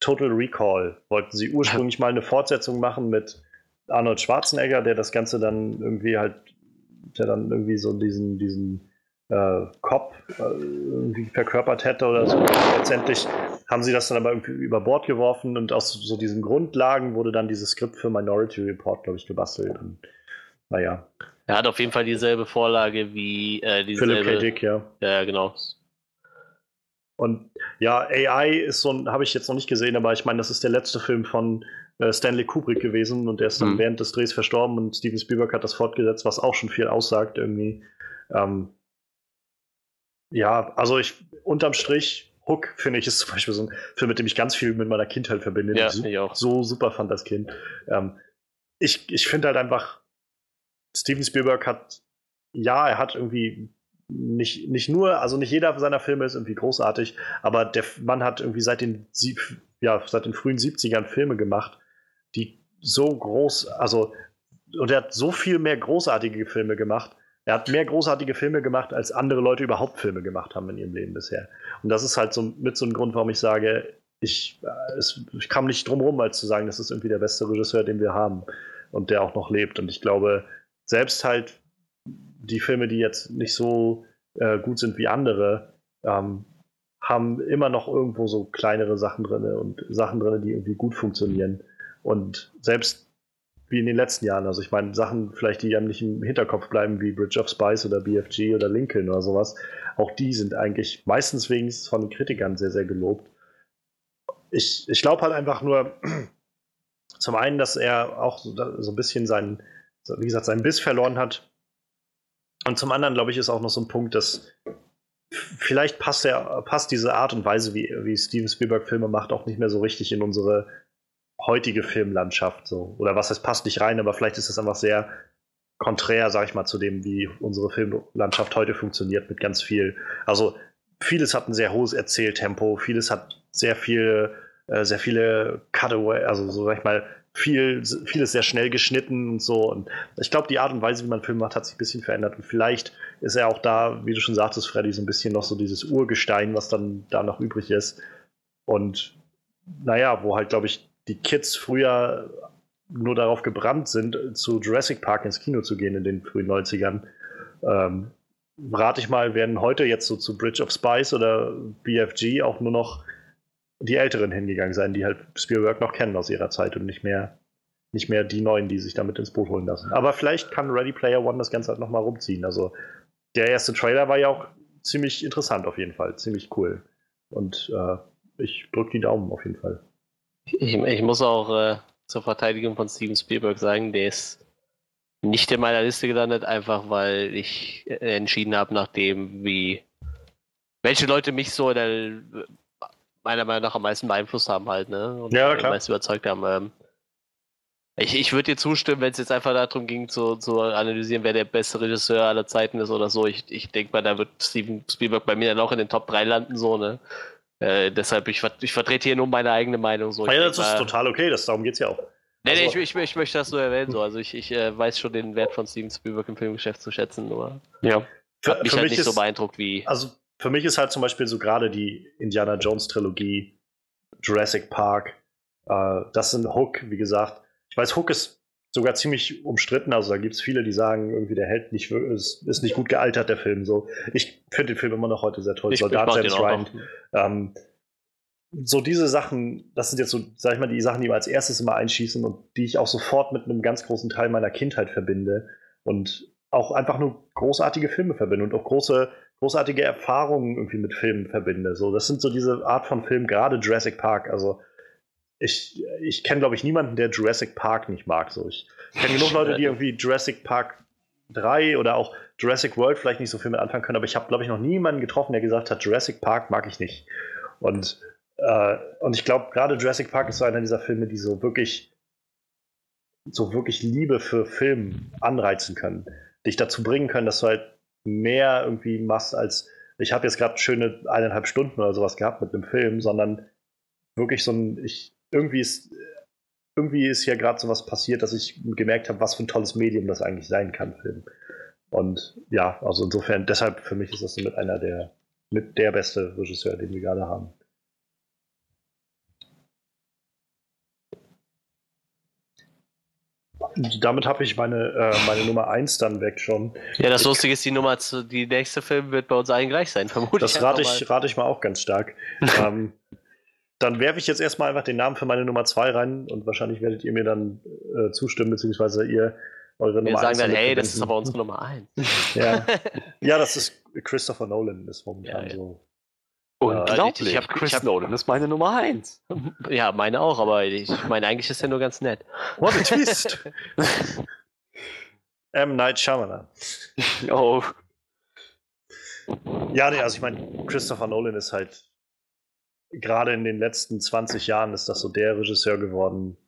Total Recall. Wollten sie ursprünglich mal eine Fortsetzung machen mit Arnold Schwarzenegger, der das Ganze dann irgendwie halt, der dann irgendwie so diesen, diesen äh, Cop äh, irgendwie verkörpert hätte oder so. Letztendlich haben sie das dann aber irgendwie über Bord geworfen und aus so diesen Grundlagen wurde dann dieses Skript für Minority Report, glaube ich, gebastelt. Und naja. Er hat auf jeden Fall dieselbe Vorlage wie äh, dieselbe... Philip K. Dick, ja. Ja, genau. Und ja, AI ist so ein, habe ich jetzt noch nicht gesehen, aber ich meine, das ist der letzte Film von äh, Stanley Kubrick gewesen und der ist dann mhm. während des Drehs verstorben und Steven Spielberg hat das fortgesetzt, was auch schon viel aussagt irgendwie. Ähm, ja, also ich unterm Strich, Hook, finde ich, ist zum Beispiel so ein Film, mit dem ich ganz viel mit meiner Kindheit verbinde. Ja, so, ich auch. so super fand das Kind. Ähm, ich ich finde halt einfach, Steven Spielberg hat, ja, er hat irgendwie nicht, nicht nur, also nicht jeder seiner Filme ist irgendwie großartig, aber der Mann hat irgendwie seit den, ja, seit den frühen 70ern Filme gemacht, die so groß, also, und er hat so viel mehr großartige Filme gemacht, er hat mehr großartige Filme gemacht, als andere Leute überhaupt Filme gemacht haben in ihrem Leben bisher. Und das ist halt so mit so einem Grund, warum ich sage, ich, äh, es, ich kam nicht drum rum, als zu sagen, das ist irgendwie der beste Regisseur, den wir haben und der auch noch lebt. Und ich glaube, selbst halt die Filme, die jetzt nicht so äh, gut sind wie andere, ähm, haben immer noch irgendwo so kleinere Sachen drin und Sachen drin, die irgendwie gut funktionieren. Und selbst wie in den letzten Jahren. Also ich meine, Sachen vielleicht, die einem nicht im Hinterkopf bleiben, wie Bridge of Spice oder BFG oder Lincoln oder sowas, auch die sind eigentlich meistens wenigstens von den Kritikern sehr, sehr gelobt. Ich, ich glaube halt einfach nur, zum einen, dass er auch so, so ein bisschen seinen, wie gesagt, seinen Biss verloren hat. Und zum anderen, glaube ich, ist auch noch so ein Punkt, dass vielleicht passt, er, passt diese Art und Weise, wie, wie Steven Spielberg Filme macht, auch nicht mehr so richtig in unsere heutige Filmlandschaft so. Oder was heißt, passt nicht rein, aber vielleicht ist es einfach sehr konträr, sag ich mal, zu dem, wie unsere Filmlandschaft heute funktioniert, mit ganz viel. Also vieles hat ein sehr hohes Erzähltempo, vieles hat sehr viel, äh, sehr viele Cutaway, also so sag ich mal, viel, vieles sehr schnell geschnitten und so. Und ich glaube, die Art und Weise, wie man Film macht, hat sich ein bisschen verändert. Und vielleicht ist er auch da, wie du schon sagtest, Freddy, so ein bisschen noch so dieses Urgestein, was dann da noch übrig ist. Und naja, wo halt, glaube ich, die Kids früher nur darauf gebrannt sind, zu Jurassic Park ins Kino zu gehen in den frühen 90ern. Ähm, rate ich mal, werden heute jetzt so zu Bridge of Spice oder BFG auch nur noch die Älteren hingegangen sein, die halt Spielberg noch kennen aus ihrer Zeit und nicht mehr, nicht mehr die Neuen, die sich damit ins Boot holen lassen. Aber vielleicht kann Ready Player One das Ganze halt nochmal rumziehen. Also der erste Trailer war ja auch ziemlich interessant auf jeden Fall, ziemlich cool. Und äh, ich drücke die Daumen auf jeden Fall. Ich, ich muss auch äh, zur Verteidigung von Steven Spielberg sagen, der ist nicht in meiner Liste gelandet, einfach weil ich äh, entschieden habe, nachdem wie welche Leute mich so der, meiner Meinung nach am meisten beeinflusst haben halt, ne? Und ja, klar. am meisten überzeugt haben. Ähm, ich, ich würde dir zustimmen, wenn es jetzt einfach darum ging, zu, zu analysieren, wer der beste Regisseur aller Zeiten ist oder so. Ich, ich denke mal, da wird Steven Spielberg bei mir dann auch in den Top 3 landen, so, ne? Äh, deshalb, ich, ich vertrete hier nur meine eigene Meinung. So. Ja, das ist mal, total okay, das, darum geht es ja auch. Nee, nee, also, ich, ich, ich, möchte das nur erwähnen. So. Also ich, ich äh, weiß schon den Wert von Steven Spielberg im Filmgeschäft zu schätzen, nur ja. Für, hat mich halt mich nicht ist, so beeindruckt wie. Also für mich ist halt zum Beispiel so gerade die Indiana Jones Trilogie, Jurassic Park, äh, das sind Hook, wie gesagt. Ich weiß, Hook ist sogar ziemlich umstritten. Also da gibt es viele, die sagen, irgendwie der Held nicht, ist, ist nicht gut gealtert, der Film. So, ich finde den Film immer noch heute sehr toll. Ich, Soldat James Ryan. Ähm, so diese Sachen, das sind jetzt so, sag ich mal, die Sachen, die mir als erstes immer einschießen und die ich auch sofort mit einem ganz großen Teil meiner Kindheit verbinde und auch einfach nur großartige Filme verbinde und auch große, großartige Erfahrungen irgendwie mit Filmen verbinde. So, das sind so diese Art von Filmen, gerade Jurassic Park. Also ich, ich kenne, glaube ich, niemanden, der Jurassic Park nicht mag. So, ich kenne genug Leute, die irgendwie Jurassic Park 3 oder auch Jurassic World vielleicht nicht so viel mit anfangen können, aber ich habe, glaube ich, noch niemanden getroffen, der gesagt hat, Jurassic Park mag ich nicht. Und, äh, und ich glaube, gerade Jurassic Park ist so einer dieser Filme, die so wirklich, so wirklich Liebe für Film anreizen können. Dich dazu bringen können, dass du halt mehr irgendwie machst als, ich habe jetzt gerade schöne eineinhalb Stunden oder sowas gehabt mit einem Film, sondern wirklich so ein, ich, irgendwie ist, irgendwie ist hier gerade so was passiert, dass ich gemerkt habe, was für ein tolles Medium das eigentlich sein kann, Film. Und ja, also insofern, deshalb für mich ist das so mit einer der, mit der beste Regisseur, den wir gerade haben. Damit habe ich meine, äh, meine Nummer 1 dann weg schon. Ja, das Lustige ist, die Nummer zu, die nächste Film wird bei uns allen gleich sein, vermutlich. Das rate ich, rate ich mal auch ganz stark. ähm, dann werfe ich jetzt erstmal einfach den Namen für meine Nummer 2 rein und wahrscheinlich werdet ihr mir dann äh, zustimmen, beziehungsweise ihr eure Nummer 1. Wir sagen dann, hey, das ist aber unsere Nummer 1. ja. ja, das ist Christopher Nolan, ist momentan ja, ja. so. Unglaublich. Ich, ich hab, Chris ich hab, Nolan ist meine Nummer 1. Ja, meine auch, aber ich meine, eigentlich ist er nur ganz nett. What a twist! M. Night Shyamalan. Oh. Ja, nee, also ich meine, Christopher Nolan ist halt gerade in den letzten 20 Jahren ist das so der Regisseur geworden.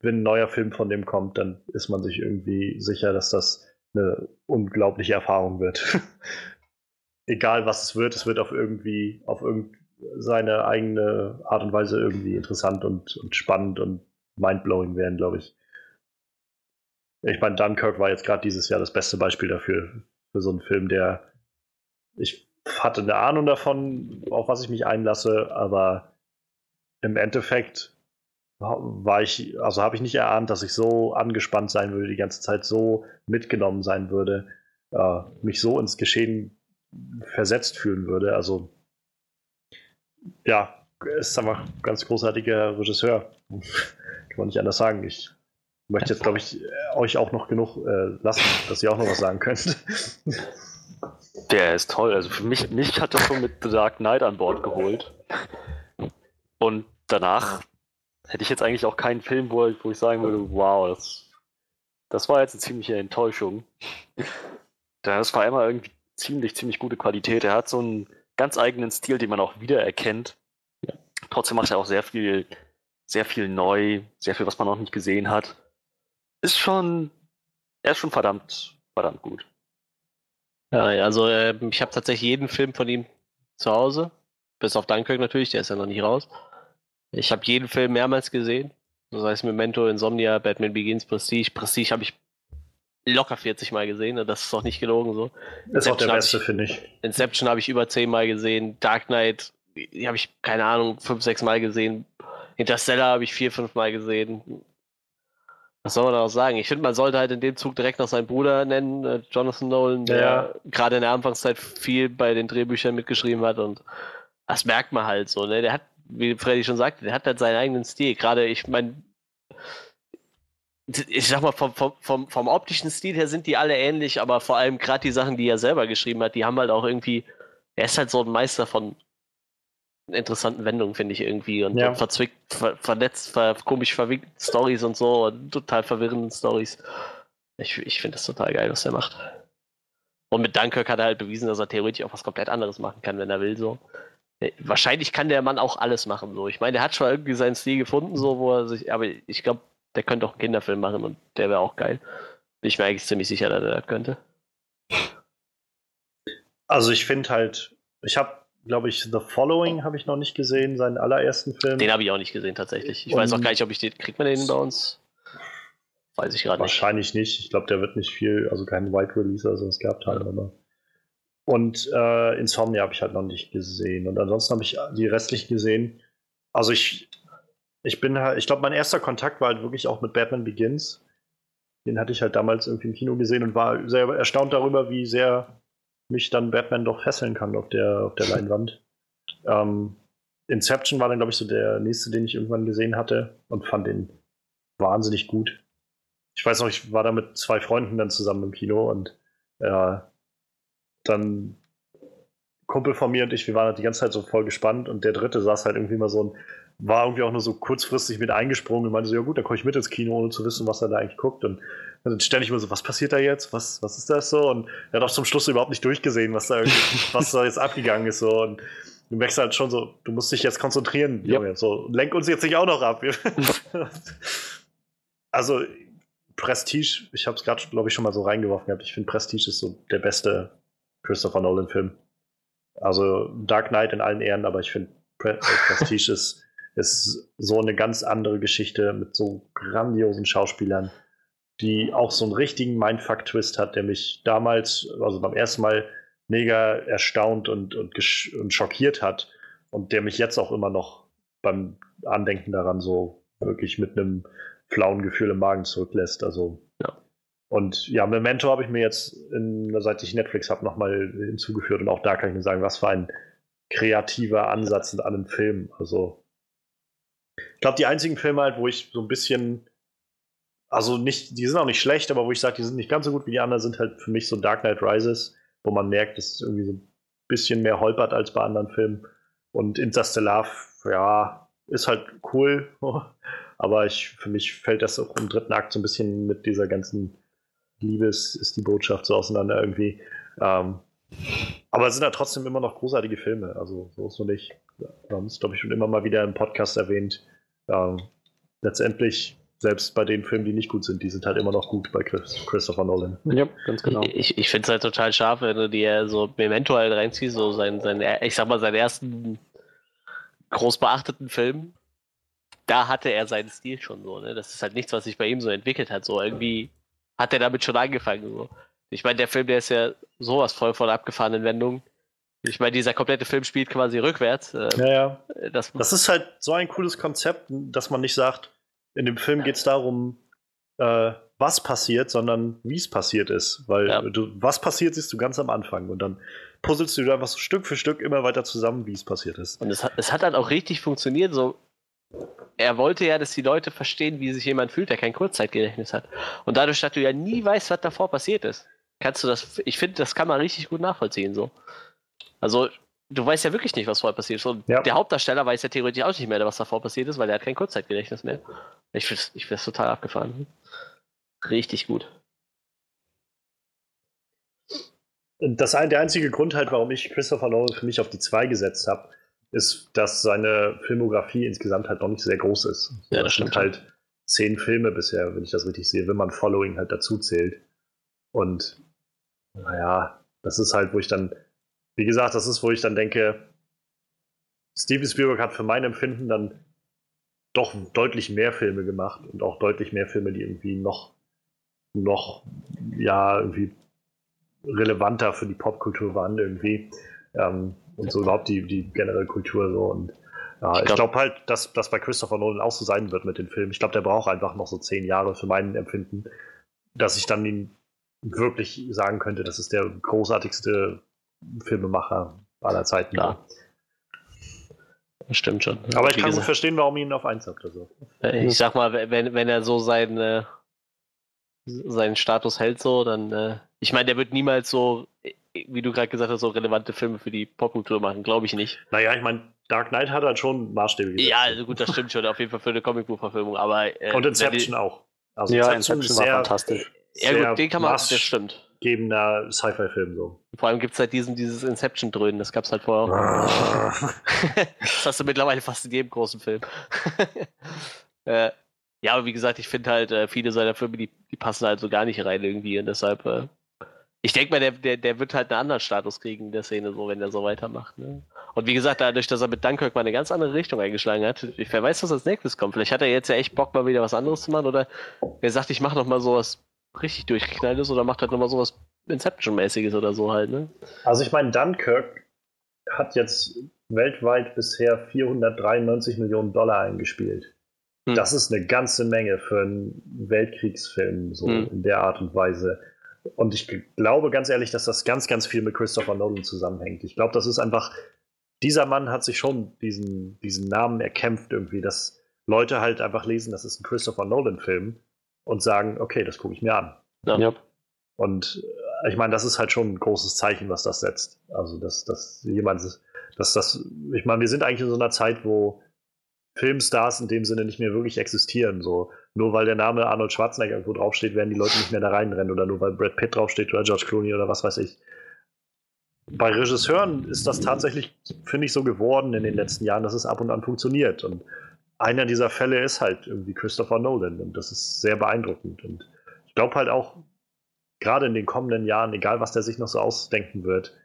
Wenn ein neuer Film von dem kommt, dann ist man sich irgendwie sicher, dass das eine unglaubliche Erfahrung wird. Egal was es wird, es wird auf irgendwie, auf seine eigene Art und Weise irgendwie interessant und, und spannend und mindblowing werden, glaube ich. Ich meine, Dunkirk war jetzt gerade dieses Jahr das beste Beispiel dafür, für so einen Film, der ich hatte eine Ahnung davon, auf was ich mich einlasse, aber im Endeffekt war ich, also habe ich nicht erahnt, dass ich so angespannt sein würde, die ganze Zeit so mitgenommen sein würde, äh, mich so ins Geschehen versetzt fühlen würde. Also ja, ist einfach ein ganz großartiger Regisseur. Kann man nicht anders sagen. Ich möchte jetzt, glaube ich, euch auch noch genug äh, lassen, dass ihr auch noch was sagen könnt. Der ist toll. Also für mich, mich hat er schon mit The Dark Knight an Bord geholt. Und danach hätte ich jetzt eigentlich auch keinen Film, wo, wo ich sagen würde, wow, das, das war jetzt eine ziemliche Enttäuschung. Das war immer irgendwie ziemlich, ziemlich gute Qualität. Er hat so einen ganz eigenen Stil, den man auch wiedererkennt. Trotzdem macht er auch sehr viel, sehr viel neu, sehr viel, was man noch nicht gesehen hat. Ist schon, er ist schon verdammt, verdammt gut. Ja, also äh, ich habe tatsächlich jeden Film von ihm zu Hause. Bis auf Dunkirk natürlich, der ist ja noch nicht raus. Ich habe jeden Film mehrmals gesehen. Das heißt Memento, Insomnia, Batman Begins, Prestige. Prestige habe ich locker 40 Mal gesehen. Ne? Das ist doch nicht gelogen so. Das ist auch der beste, finde ich. Inception habe ich über 10 Mal gesehen. Dark Knight, habe ich, keine Ahnung, 5, 6 Mal gesehen. Interstellar habe ich 4, 5 Mal gesehen. Was soll man da auch sagen? Ich finde, man sollte halt in dem Zug direkt noch seinen Bruder nennen, äh, Jonathan Nolan, der ja. gerade in der Anfangszeit viel bei den Drehbüchern mitgeschrieben hat und das merkt man halt so. Ne? Der hat, wie Freddy schon sagte, der hat halt seinen eigenen Stil. Gerade, ich meine, ich sag mal, vom, vom, vom, optischen Stil her sind die alle ähnlich, aber vor allem gerade die Sachen, die er selber geschrieben hat, die haben halt auch irgendwie er ist halt so ein Meister von interessanten Wendungen, finde ich irgendwie. Und, Ja. verzwickt, ver, vernetzt, ver, komisch verwickelt Stories und so, und total verwirrenden Stories. Ich, ich finde das total geil, was er macht. Und mit Dunkirk hat er halt bewiesen, dass er theoretisch auch was komplett anderes machen kann, wenn er will. So. Äh, Wahrscheinlich kann der Mann auch alles machen. So. Ich meine, der hat schon irgendwie seinen Stil gefunden, so, wo er sich, aber ich glaube, der könnte auch einen Kinderfilm machen und der wäre auch geil. Bin ich mir eigentlich ziemlich sicher, dass er das könnte. Also ich finde halt, ich habe, glaube ich, The Following habe ich noch nicht gesehen, seinen allerersten Film. Den habe ich auch nicht gesehen, tatsächlich. Ich weiß auch Und- gar nicht, ob ich den. Kriegt man den bei uns? Weiß ich gerade nicht. Wahrscheinlich nicht. Ich glaube, der wird nicht viel, also keinen White Release oder sowas gehabt haben. Aber. Und äh, Insomnia habe ich halt noch nicht gesehen. Und ansonsten habe ich die restlichen gesehen. Also ich, ich bin halt, ich glaube, mein erster Kontakt war halt wirklich auch mit Batman Begins. Den hatte ich halt damals irgendwie im Kino gesehen und war sehr erstaunt darüber, wie sehr mich dann Batman doch fesseln kann auf der, auf der Leinwand. Ähm, Inception war dann, glaube ich, so der nächste, den ich irgendwann gesehen hatte und fand den wahnsinnig gut. Ich weiß noch, ich war da mit zwei Freunden dann zusammen im Kino und äh, dann Kumpel von mir und ich, wir waren halt die ganze Zeit so voll gespannt und der dritte saß halt irgendwie mal so und war irgendwie auch nur so kurzfristig mit eingesprungen und meinte so, ja gut, dann komme ich mit ins Kino, ohne zu wissen, was er da eigentlich guckt. Und dann ständig immer so, was passiert da jetzt? Was, was ist das so? Und er hat auch zum Schluss überhaupt nicht durchgesehen, was da, was da jetzt abgegangen ist. So. Und du merkst halt schon so, du musst dich jetzt konzentrieren. Junge. So, lenk uns jetzt nicht auch noch ab. also, Prestige, ich habe es gerade, glaube ich, schon mal so reingeworfen gehabt. Ich finde, Prestige ist so der beste Christopher Nolan-Film. Also Dark Knight in allen Ehren, aber ich finde, Pre äh, Prestige ist, ist so eine ganz andere Geschichte mit so grandiosen Schauspielern, die auch so einen richtigen Mindfuck-Twist hat, der mich damals, also beim ersten Mal, mega erstaunt und, und, und schockiert hat und der mich jetzt auch immer noch beim Andenken daran so wirklich mit einem flauen Gefühl im Magen zurücklässt. Also Ja. und ja, Memento habe ich mir jetzt, in, seit ich Netflix habe, nochmal hinzugeführt und auch da kann ich nur sagen, was für ein kreativer Ansatz in einem Film. Also ich glaube, die einzigen Filme halt, wo ich so ein bisschen, also nicht, die sind auch nicht schlecht, aber wo ich sage, die sind nicht ganz so gut wie die anderen, sind halt für mich so Dark Knight Rises, wo man merkt, dass es irgendwie so ein bisschen mehr holpert als bei anderen Filmen. Und Interstellar, ja, ist halt cool, aber ich, für mich fällt das auch im dritten Akt so ein bisschen mit dieser ganzen Liebes ist die Botschaft so auseinander irgendwie. Ähm, aber es sind ja trotzdem immer noch großartige Filme, also so ist nur nicht. Wir haben es, glaube ich, schon immer mal wieder im Podcast erwähnt. Ähm, letztendlich, selbst bei den Filmen, die nicht gut sind, die sind halt immer noch gut bei Chris, Christopher Nolan. Ja, ganz genau. Ich, ich finde es halt total scharf, wenn du dir so Memento halt reinziehst, so sein, sein, ich sag mal, seinen ersten groß beachteten Film. Da hatte er seinen Stil schon so, ne? Das ist halt nichts, was sich bei ihm so entwickelt hat. So irgendwie hat er damit schon angefangen. So. Ich meine, der Film, der ist ja sowas voll von abgefahrenen Wendungen. Ich meine, dieser komplette Film spielt quasi rückwärts. Äh, Ja, ja. das, Das ist halt so ein cooles Konzept, dass man nicht sagt, in dem Film geht es darum, äh, was passiert, sondern wie es passiert ist. Weil Ja. du, was passiert, siehst du ganz am Anfang und dann puzzelst du einfach so Stück für Stück immer weiter zusammen, wie es passiert ist. Und es hat, es hat dann auch richtig funktioniert. So, er wollte ja, dass die Leute verstehen, wie sich jemand fühlt, der kein Kurzzeitgedächtnis hat. Und dadurch, dass du ja nie weißt, was davor passiert ist, kannst du das, ich finde, das kann man richtig gut nachvollziehen. So. Also, du weißt ja wirklich nicht, was vorher passiert ist. Und Ja. der Hauptdarsteller weiß ja theoretisch auch nicht mehr, was davor passiert ist, weil er hat kein Kurzzeitgedächtnis mehr. Ich finde es ich find's total abgefahren. Richtig gut. Das ein, der einzige Grund halt, warum ich Christopher Nolan für mich auf die 2 gesetzt habe, ist, dass seine Filmografie insgesamt halt noch nicht sehr groß ist. Ja, das stimmt halt zehn Filme bisher, wenn ich das richtig sehe, wenn man Following halt dazu zählt. Und naja, das ist halt, wo ich dann, wie gesagt, das ist, wo ich dann denke, Steven Spielberg hat für mein Empfinden dann doch deutlich mehr Filme gemacht und auch deutlich mehr Filme, die irgendwie noch, noch, ja, irgendwie relevanter für die Popkultur waren irgendwie. Ähm, und so überhaupt die, die generelle Kultur so. Und ja, Ich ich glaub- glaube halt, dass das bei Christopher Nolan auch so sein wird mit den Filmen. Ich glaube, der braucht einfach noch so zehn Jahre für mein Empfinden, dass ich dann ihn wirklich sagen könnte, das ist der großartigste Filmemacher aller Zeiten. Klar. Das stimmt schon. Aber ich kann gut gesagt, verstehen, warum ihn auf eins habt. Also. Äh, Ich sag mal, wenn, wenn er so seinen, äh, seinen Status hält, so, dann. Äh, ich meine, der wird niemals so wie du gerade gesagt hast, so relevante Filme für die Popkultur machen, glaube ich nicht. Naja, ich meine, Dark Knight hat halt schon Maßstäbe gesetzt. Ja, also gut, das stimmt schon, auf jeden Fall für eine Comicbuch-Verfilmung, aber. Äh, Und Inception die, auch. Also ja, Inception, Inception war fantastisch. Ja, gut, den kann man, das stimmt. Gebender Sci-Fi-Film so. Vor allem gibt es seit diesem dieses Inception-Dröhnen, das gab es halt vorher auch. das hast du mittlerweile fast in jedem großen Film. äh, ja, aber wie gesagt, ich finde halt, äh, viele seiner Filme, die, die passen halt so gar nicht rein irgendwie und deshalb äh, ich denke mal, der, der, der wird halt einen anderen Status kriegen in der Szene, so wenn er so weitermacht. Ne? Und wie gesagt, dadurch, dass er mit Dunkirk mal eine ganz andere Richtung eingeschlagen hat, wer weiß, was als nächstes kommt. Vielleicht hat er jetzt ja echt Bock, mal wieder was anderes zu machen oder er sagt, ich mache nochmal sowas richtig durchgeknalltes oder macht halt nochmal sowas Inception-mäßiges oder so halt. Ne? Also ich meine, Dunkirk hat jetzt weltweit bisher 493 Millionen Dollar eingespielt. Hm. Das ist eine ganze Menge für einen Weltkriegsfilm, so hm. in der Art und Weise. Und ich glaube ganz ehrlich, dass das ganz, ganz viel mit Christopher Nolan zusammenhängt. Ich glaube, das ist einfach, dieser Mann hat sich schon diesen, diesen Namen erkämpft irgendwie, dass Leute halt einfach lesen, das ist ein Christopher Nolan-Film und sagen, okay, das gucke ich mir an. Ja. Und äh, ich meine, das ist halt schon ein großes Zeichen, was das setzt. Also, dass, dass jemand, dass das, ich meine, wir sind eigentlich in so einer Zeit, wo Filmstars in dem Sinne nicht mehr wirklich existieren. So, nur weil der Name Arnold Schwarzenegger irgendwo draufsteht, werden die Leute nicht mehr da reinrennen oder nur weil Brad Pitt draufsteht oder George Clooney oder was weiß ich. Bei Regisseuren ist das tatsächlich, finde ich, so geworden in den letzten Jahren, dass es ab und an funktioniert. Und einer dieser Fälle ist halt irgendwie Christopher Nolan und das ist sehr beeindruckend. Und ich glaube halt auch, gerade in den kommenden Jahren, egal was der sich noch so ausdenken wird,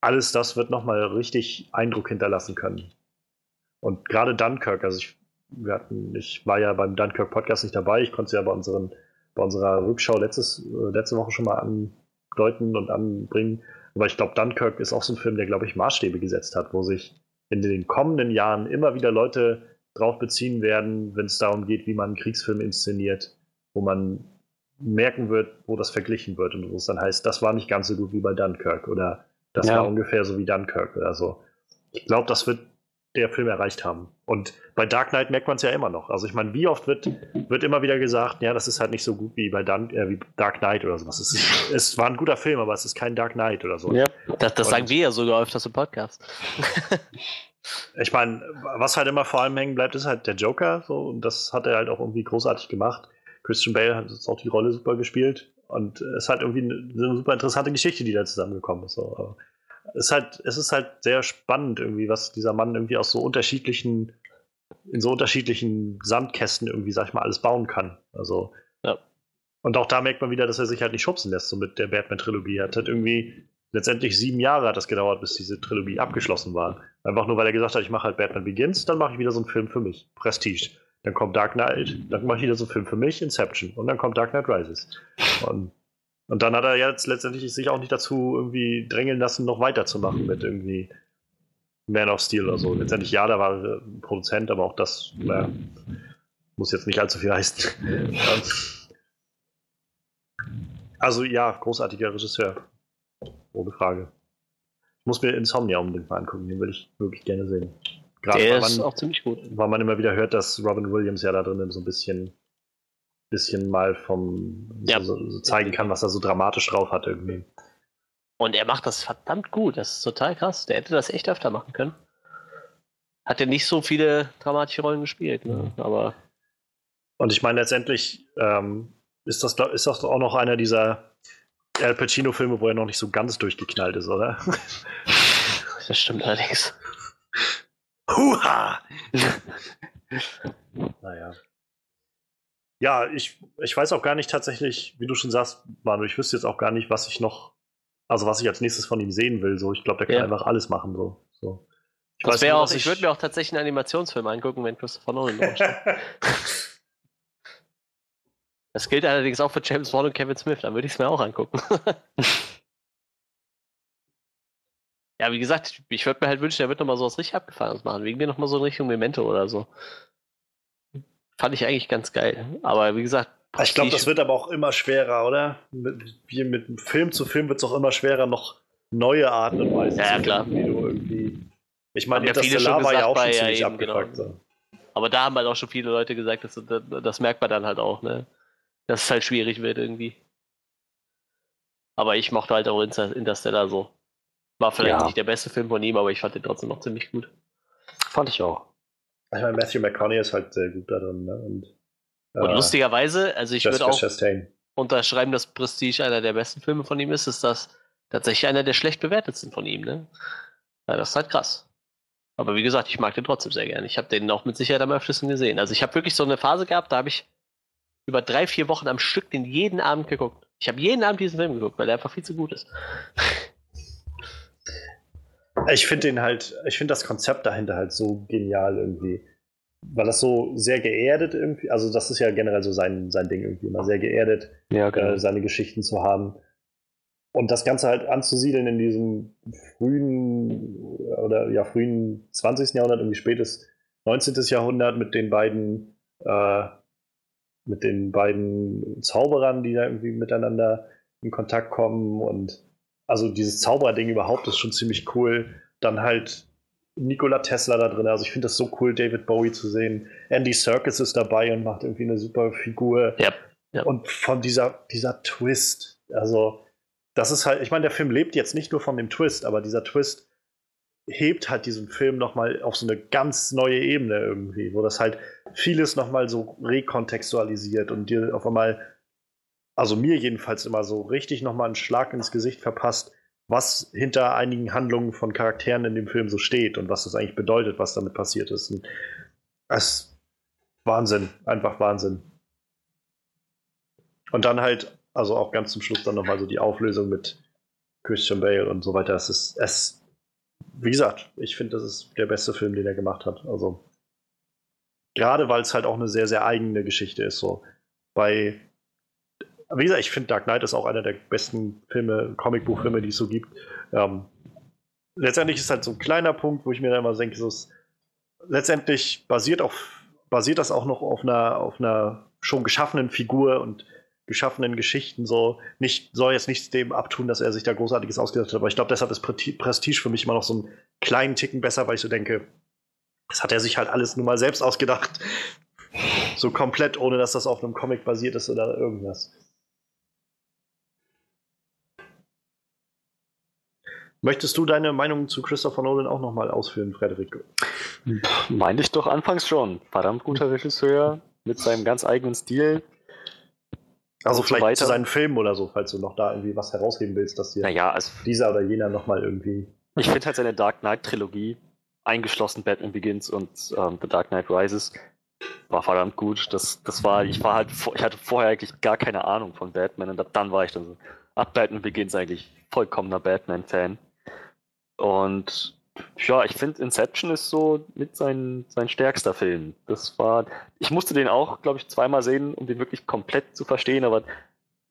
alles das wird nochmal richtig Eindruck hinterlassen können. Und gerade Dunkirk, also ich, wir hatten, ich war ja beim Dunkirk Podcast nicht dabei, ich konnte es ja bei, unseren, bei unserer Rückschau letztes, äh, letzte Woche schon mal andeuten und anbringen. Aber ich glaube, Dunkirk ist auch so ein Film, der, glaube ich, Maßstäbe gesetzt hat, wo sich in den kommenden Jahren immer wieder Leute drauf beziehen werden, wenn es darum geht, wie man einen Kriegsfilm inszeniert, wo man merken wird, wo das verglichen wird und wo es dann heißt, das war nicht ganz so gut wie bei Dunkirk oder das ja. war ungefähr so wie Dunkirk oder so. Ich glaube, das wird der Film erreicht haben. Und bei Dark Knight merkt man es ja immer noch. Also ich meine, wie oft wird, wird immer wieder gesagt, ja, das ist halt nicht so gut wie bei Dun äh, wie Dark Knight oder sowas. Es, ist, es war ein guter Film, aber es ist kein Dark Knight oder so. Ja, das, das sagen wir ja sogar öfters im Podcast. ich meine, was halt immer vor allem hängen bleibt, ist halt der Joker. So, und das hat er halt auch irgendwie großartig gemacht. Christian Bale hat jetzt auch die Rolle super gespielt. Und es ist halt irgendwie eine, eine super interessante Geschichte, die da zusammengekommen ist. So ist halt, es ist halt sehr spannend irgendwie, was dieser Mann irgendwie aus so unterschiedlichen, in so unterschiedlichen Sandkästen irgendwie, sag ich mal, alles bauen kann. Also. Ja. Und auch da merkt man wieder, dass er sich halt nicht schubsen lässt, so mit der Batman-Trilogie. Er hat halt irgendwie letztendlich sieben Jahre hat das gedauert, bis diese Trilogie abgeschlossen war. Einfach nur, weil er gesagt hat, ich mache halt Batman Begins, dann mache ich wieder so einen Film für mich. Prestige. Dann kommt Dark Knight, dann mache ich wieder so einen Film für mich, Inception. Und dann kommt Dark Knight Rises. Und und dann hat er jetzt letztendlich sich auch nicht dazu irgendwie drängeln lassen, noch weiterzumachen mit irgendwie Man of Steel oder so. Letztendlich ja, da war er Produzent, aber auch das naja, muss jetzt nicht allzu viel heißen. also ja, großartiger Regisseur. Ohne Frage. Ich muss mir Insomnia unbedingt mal angucken, den würde ich wirklich gerne sehen. Gerade Der ist man, auch ziemlich gut. Weil man immer wieder hört, dass Robin Williams ja da drin so ein bisschen bisschen mal vom ja. so, so zeigen kann, was er so dramatisch drauf hat irgendwie. Und er macht das verdammt gut. Das ist total krass. Der hätte das echt öfter machen können. Hat er nicht so viele dramatische Rollen gespielt, ne? aber. Und ich meine, letztendlich ähm, ist, das, ist das auch noch einer dieser Al Pacino-Filme, wo er noch nicht so ganz durchgeknallt ist, oder? Das stimmt allerdings. Huha! naja. Ja, ich, ich weiß auch gar nicht tatsächlich, wie du schon sagst, Manu, ich wüsste jetzt auch gar nicht, was ich noch, also was ich als nächstes von ihm sehen will. So, ich glaube, der kann ja. einfach alles machen. So. so. Ich, das auch, ich, ich würde mir auch tatsächlich einen Animationsfilm angucken, wenn Christopher Nolan draufsteht. das gilt allerdings auch für James Bond und Kevin Smith, dann würde ich es mir auch angucken. ja, wie gesagt, ich würde mir halt wünschen, er wird nochmal so was richtig Abgefahrenes machen. Wegen mir nochmal so in Richtung Memento oder so. Fand ich eigentlich ganz geil. Aber wie gesagt. Ich glaube, das wird aber auch immer schwerer, oder? Mit, wie mit Film zu Film wird es auch immer schwerer, noch neue Arten und Weisen ja, zu klar. Finden, Ich meine, das Stellar war ja auch schon ziemlich ja, abgefuckt. Genau. So. Aber da haben halt auch schon viele Leute gesagt, dass, das, das merkt man dann halt auch, ne? Dass es halt schwierig wird irgendwie. Aber ich mochte halt auch Interstellar so. War vielleicht Ja. nicht der beste Film von ihm, aber ich fand den trotzdem noch ziemlich gut. Fand ich auch. Ich meine, Matthew McConaughey ist halt sehr gut da drin, ne? Und, Und äh, lustigerweise, also ich würde auch Chastain. unterschreiben, dass Prestige einer der besten Filme von ihm ist, ist das tatsächlich einer der schlecht bewertetsten von ihm, ne? Ja, das ist halt krass. Aber wie gesagt, ich mag den trotzdem sehr gerne. Ich habe den auch mit Sicherheit am öftesten gesehen. Also ich habe wirklich so eine Phase gehabt, da habe ich über drei, vier Wochen am Stück den jeden Abend geguckt. Ich habe jeden Abend diesen Film geguckt, weil der einfach viel zu gut ist. Ich finde den halt, ich finde das Konzept dahinter halt so genial irgendwie. Weil das so sehr geerdet irgendwie, also das ist ja generell so sein, sein Ding irgendwie, immer sehr geerdet, Ja, äh, seine Geschichten zu haben. Und das Ganze halt anzusiedeln in diesem frühen oder ja, frühen 20. Jahrhundert, irgendwie spätes 19. Jahrhundert mit den beiden, äh, mit den beiden Zauberern, die da irgendwie miteinander in Kontakt kommen und also dieses Zauberding überhaupt ist schon ziemlich cool. Dann halt Nikola Tesla da drin. Also ich finde das so cool, David Bowie zu sehen. Andy Serkis ist dabei und macht irgendwie eine super Figur. Ja. ja. Und von dieser, dieser Twist, also das ist halt, ich meine, der Film lebt jetzt nicht nur von dem Twist, aber dieser Twist hebt halt diesen Film nochmal auf so eine ganz neue Ebene irgendwie, wo das halt vieles nochmal so rekontextualisiert und dir auf einmal, also mir jedenfalls immer so richtig nochmal einen Schlag ins Gesicht verpasst, was hinter einigen Handlungen von Charakteren in dem Film so steht und was das eigentlich bedeutet, was damit passiert ist. Und es ist Wahnsinn, einfach Wahnsinn. Und dann halt, also auch ganz zum Schluss dann nochmal so die Auflösung mit Christian Bale und so weiter. Es ist, es, wie gesagt, ich finde, das ist der beste Film, den er gemacht hat. Also, gerade weil es halt auch eine sehr, sehr eigene Geschichte ist. So, bei, wie gesagt, ich finde Dark Knight ist auch einer der besten Filme, Comicbuchfilme, die es so gibt. Ähm, letztendlich ist halt so ein kleiner Punkt, wo ich mir dann immer denke, so ist, letztendlich basiert, auf, basiert das auch noch auf einer, auf einer schon geschaffenen Figur und geschaffenen Geschichten so nicht soll jetzt nichts dem abtun, dass er sich da großartiges ausgedacht hat, aber ich glaube, deshalb ist Prestige für mich immer noch so einen kleinen Ticken besser, weil ich so denke, das hat er sich halt alles nun mal selbst ausgedacht. So komplett, ohne dass das auf einem Comic basiert ist oder irgendwas. Möchtest du deine Meinung zu Christopher Nolan auch nochmal ausführen, Frederik? Meinte ich doch anfangs schon. Verdammt guter Regisseur mit seinem ganz eigenen Stil. Also Und so vielleicht weiter. zu seinen Filmen oder so, falls du noch da irgendwie was herausheben willst, dass dir Naja, also dieser oder jener nochmal irgendwie. ich finde halt seine Dark Knight Trilogie, eingeschlossen Batman Begins und ähm, The Dark Knight Rises, war verdammt gut. Das, das war, ich war halt, ich hatte vorher eigentlich gar keine Ahnung von Batman und dann war ich dann so, ab Batman Begins eigentlich vollkommener Batman-Fan. Und ja, ich finde Inception ist so mit sein, sein stärkster Film. Das war, ich musste den auch, glaube ich, zweimal sehen, um den wirklich komplett zu verstehen, aber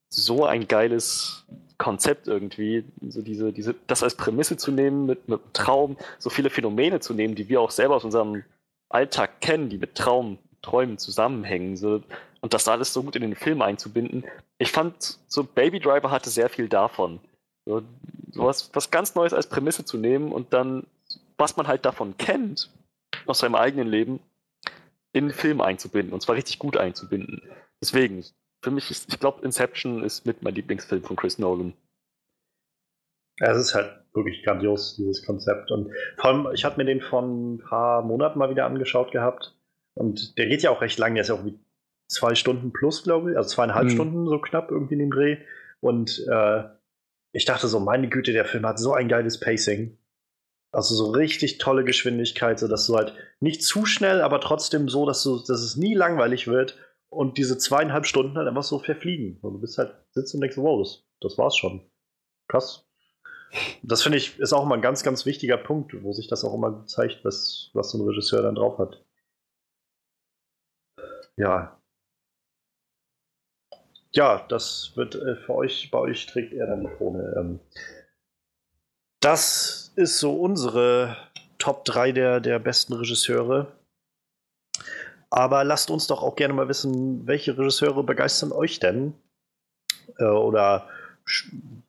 so ein geiles Konzept irgendwie, so diese, diese, das als Prämisse zu nehmen, mit, mit Traum, so viele Phänomene zu nehmen, die wir auch selber aus unserem Alltag kennen, die mit Traum, Träumen zusammenhängen, so, und das alles so gut in den Film einzubinden. Ich fand, so Baby Driver hatte sehr viel davon. So, sowas, was ganz Neues als Prämisse zu nehmen und dann, was man halt davon kennt, aus seinem eigenen Leben, in den Film einzubinden, und zwar richtig gut einzubinden. Deswegen, für mich ist, ich glaube, Inception ist mit mein Lieblingsfilm von Chris Nolan. Ja, es ist halt wirklich grandios, dieses Konzept. Und vor allem, ich hatte mir den vor ein paar Monaten mal wieder angeschaut gehabt. Und der geht ja auch recht lang, der ist ja auch wie zwei Stunden plus, glaube ich, also zweieinhalb Mhm. Stunden so knapp irgendwie in dem Dreh. Und äh, ich dachte so, meine Güte, der Film hat so ein geiles Pacing. Also so richtig tolle Geschwindigkeit, so dass du halt nicht zu schnell, aber trotzdem so, dass du, dass es nie langweilig wird und diese zweieinhalb Stunden halt einfach so verfliegen. Und du bist halt sitzt und denkst, wow, das, das war's schon. Krass. Das finde ich ist auch immer ein ganz, ganz wichtiger Punkt, wo sich das auch immer zeigt, was, was so ein Regisseur dann drauf hat. Ja. Ja, das wird äh, für euch, bei euch trägt er dann die Krone. Ähm, das ist so unsere Top 3 der, der besten Regisseure. Aber lasst uns doch auch gerne mal wissen, welche Regisseure begeistern euch denn? Äh, oder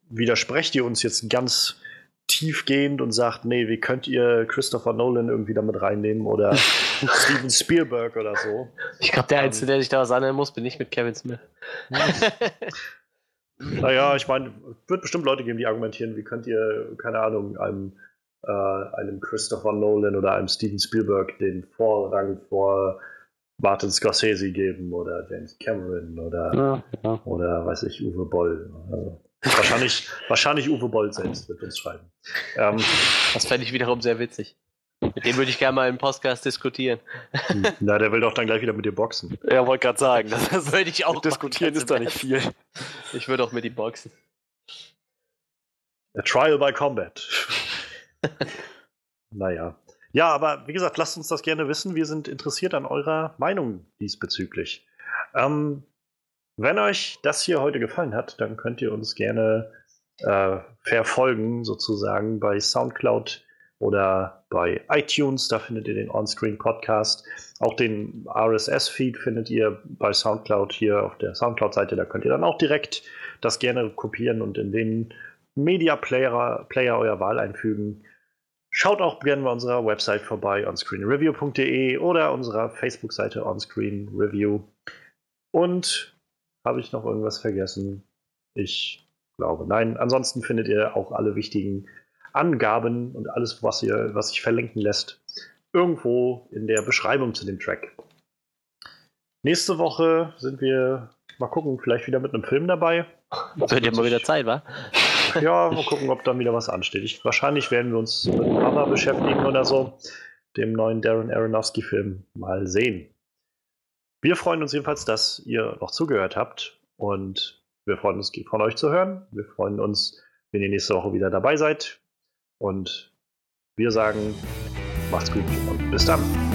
widersprecht ihr uns jetzt ganz tiefgehend und sagt, nee, wie könnt ihr Christopher Nolan irgendwie damit reinnehmen oder Steven Spielberg oder so? Ich glaube, der Einzige, der sich da was anhören muss, bin ich mit Kevin Smith. Naja, ich meine, es wird bestimmt Leute geben, die argumentieren, wie könnt ihr, keine Ahnung, einem, äh, einem Christopher Nolan oder einem Steven Spielberg den Vorrang vor Martin Scorsese geben oder James Cameron oder, ja, ja. oder weiß ich, Uwe Boll. Also, wahrscheinlich, wahrscheinlich Uwe Boll selbst wird uns schreiben. Ähm, das fände ich wiederum sehr witzig. Mit dem würde ich gerne mal im Podcast diskutieren. Na, der will doch dann gleich wieder mit dir boxen. Ja, wollte gerade sagen. Das, das würde ich auch diskutieren, ist da nicht viel. Ich würde auch mit ihm boxen. A Trial by Combat. naja. Ja, aber wie gesagt, lasst uns das gerne wissen. Wir sind interessiert an eurer Meinung diesbezüglich. Ähm, wenn euch das hier heute gefallen hat, dann könnt ihr uns gerne äh, verfolgen, sozusagen bei Soundcloud oder bei iTunes. Da findet ihr den Onscreen Podcast. Auch den RSS-Feed findet ihr bei Soundcloud hier auf der Soundcloud-Seite. Da könnt ihr dann auch direkt das gerne kopieren und in den Media Player, Player eurer Wahl einfügen. Schaut auch gerne bei unserer Website vorbei, onscreenreview.de oder unserer Facebook-Seite Onscreen Review. Und habe ich noch irgendwas vergessen? Ich glaube, nein. Ansonsten findet ihr auch alle wichtigen Angaben und alles, was, ihr, was sich verlinken lässt, irgendwo in der Beschreibung zu dem Track. Nächste Woche sind wir, mal gucken, vielleicht wieder mit einem Film dabei. Wird ja mal wieder Zeit, wa? Ja, mal gucken, ob dann wieder was ansteht. Ich, wahrscheinlich werden wir uns mit Mama beschäftigen oder so, dem neuen Darren Aronofsky-Film, mal sehen. Wir freuen uns jedenfalls, dass ihr noch zugehört habt und wir freuen uns, von euch zu hören. Wir freuen uns, wenn ihr nächste Woche wieder dabei seid. Und wir sagen, macht's gut und bis dann.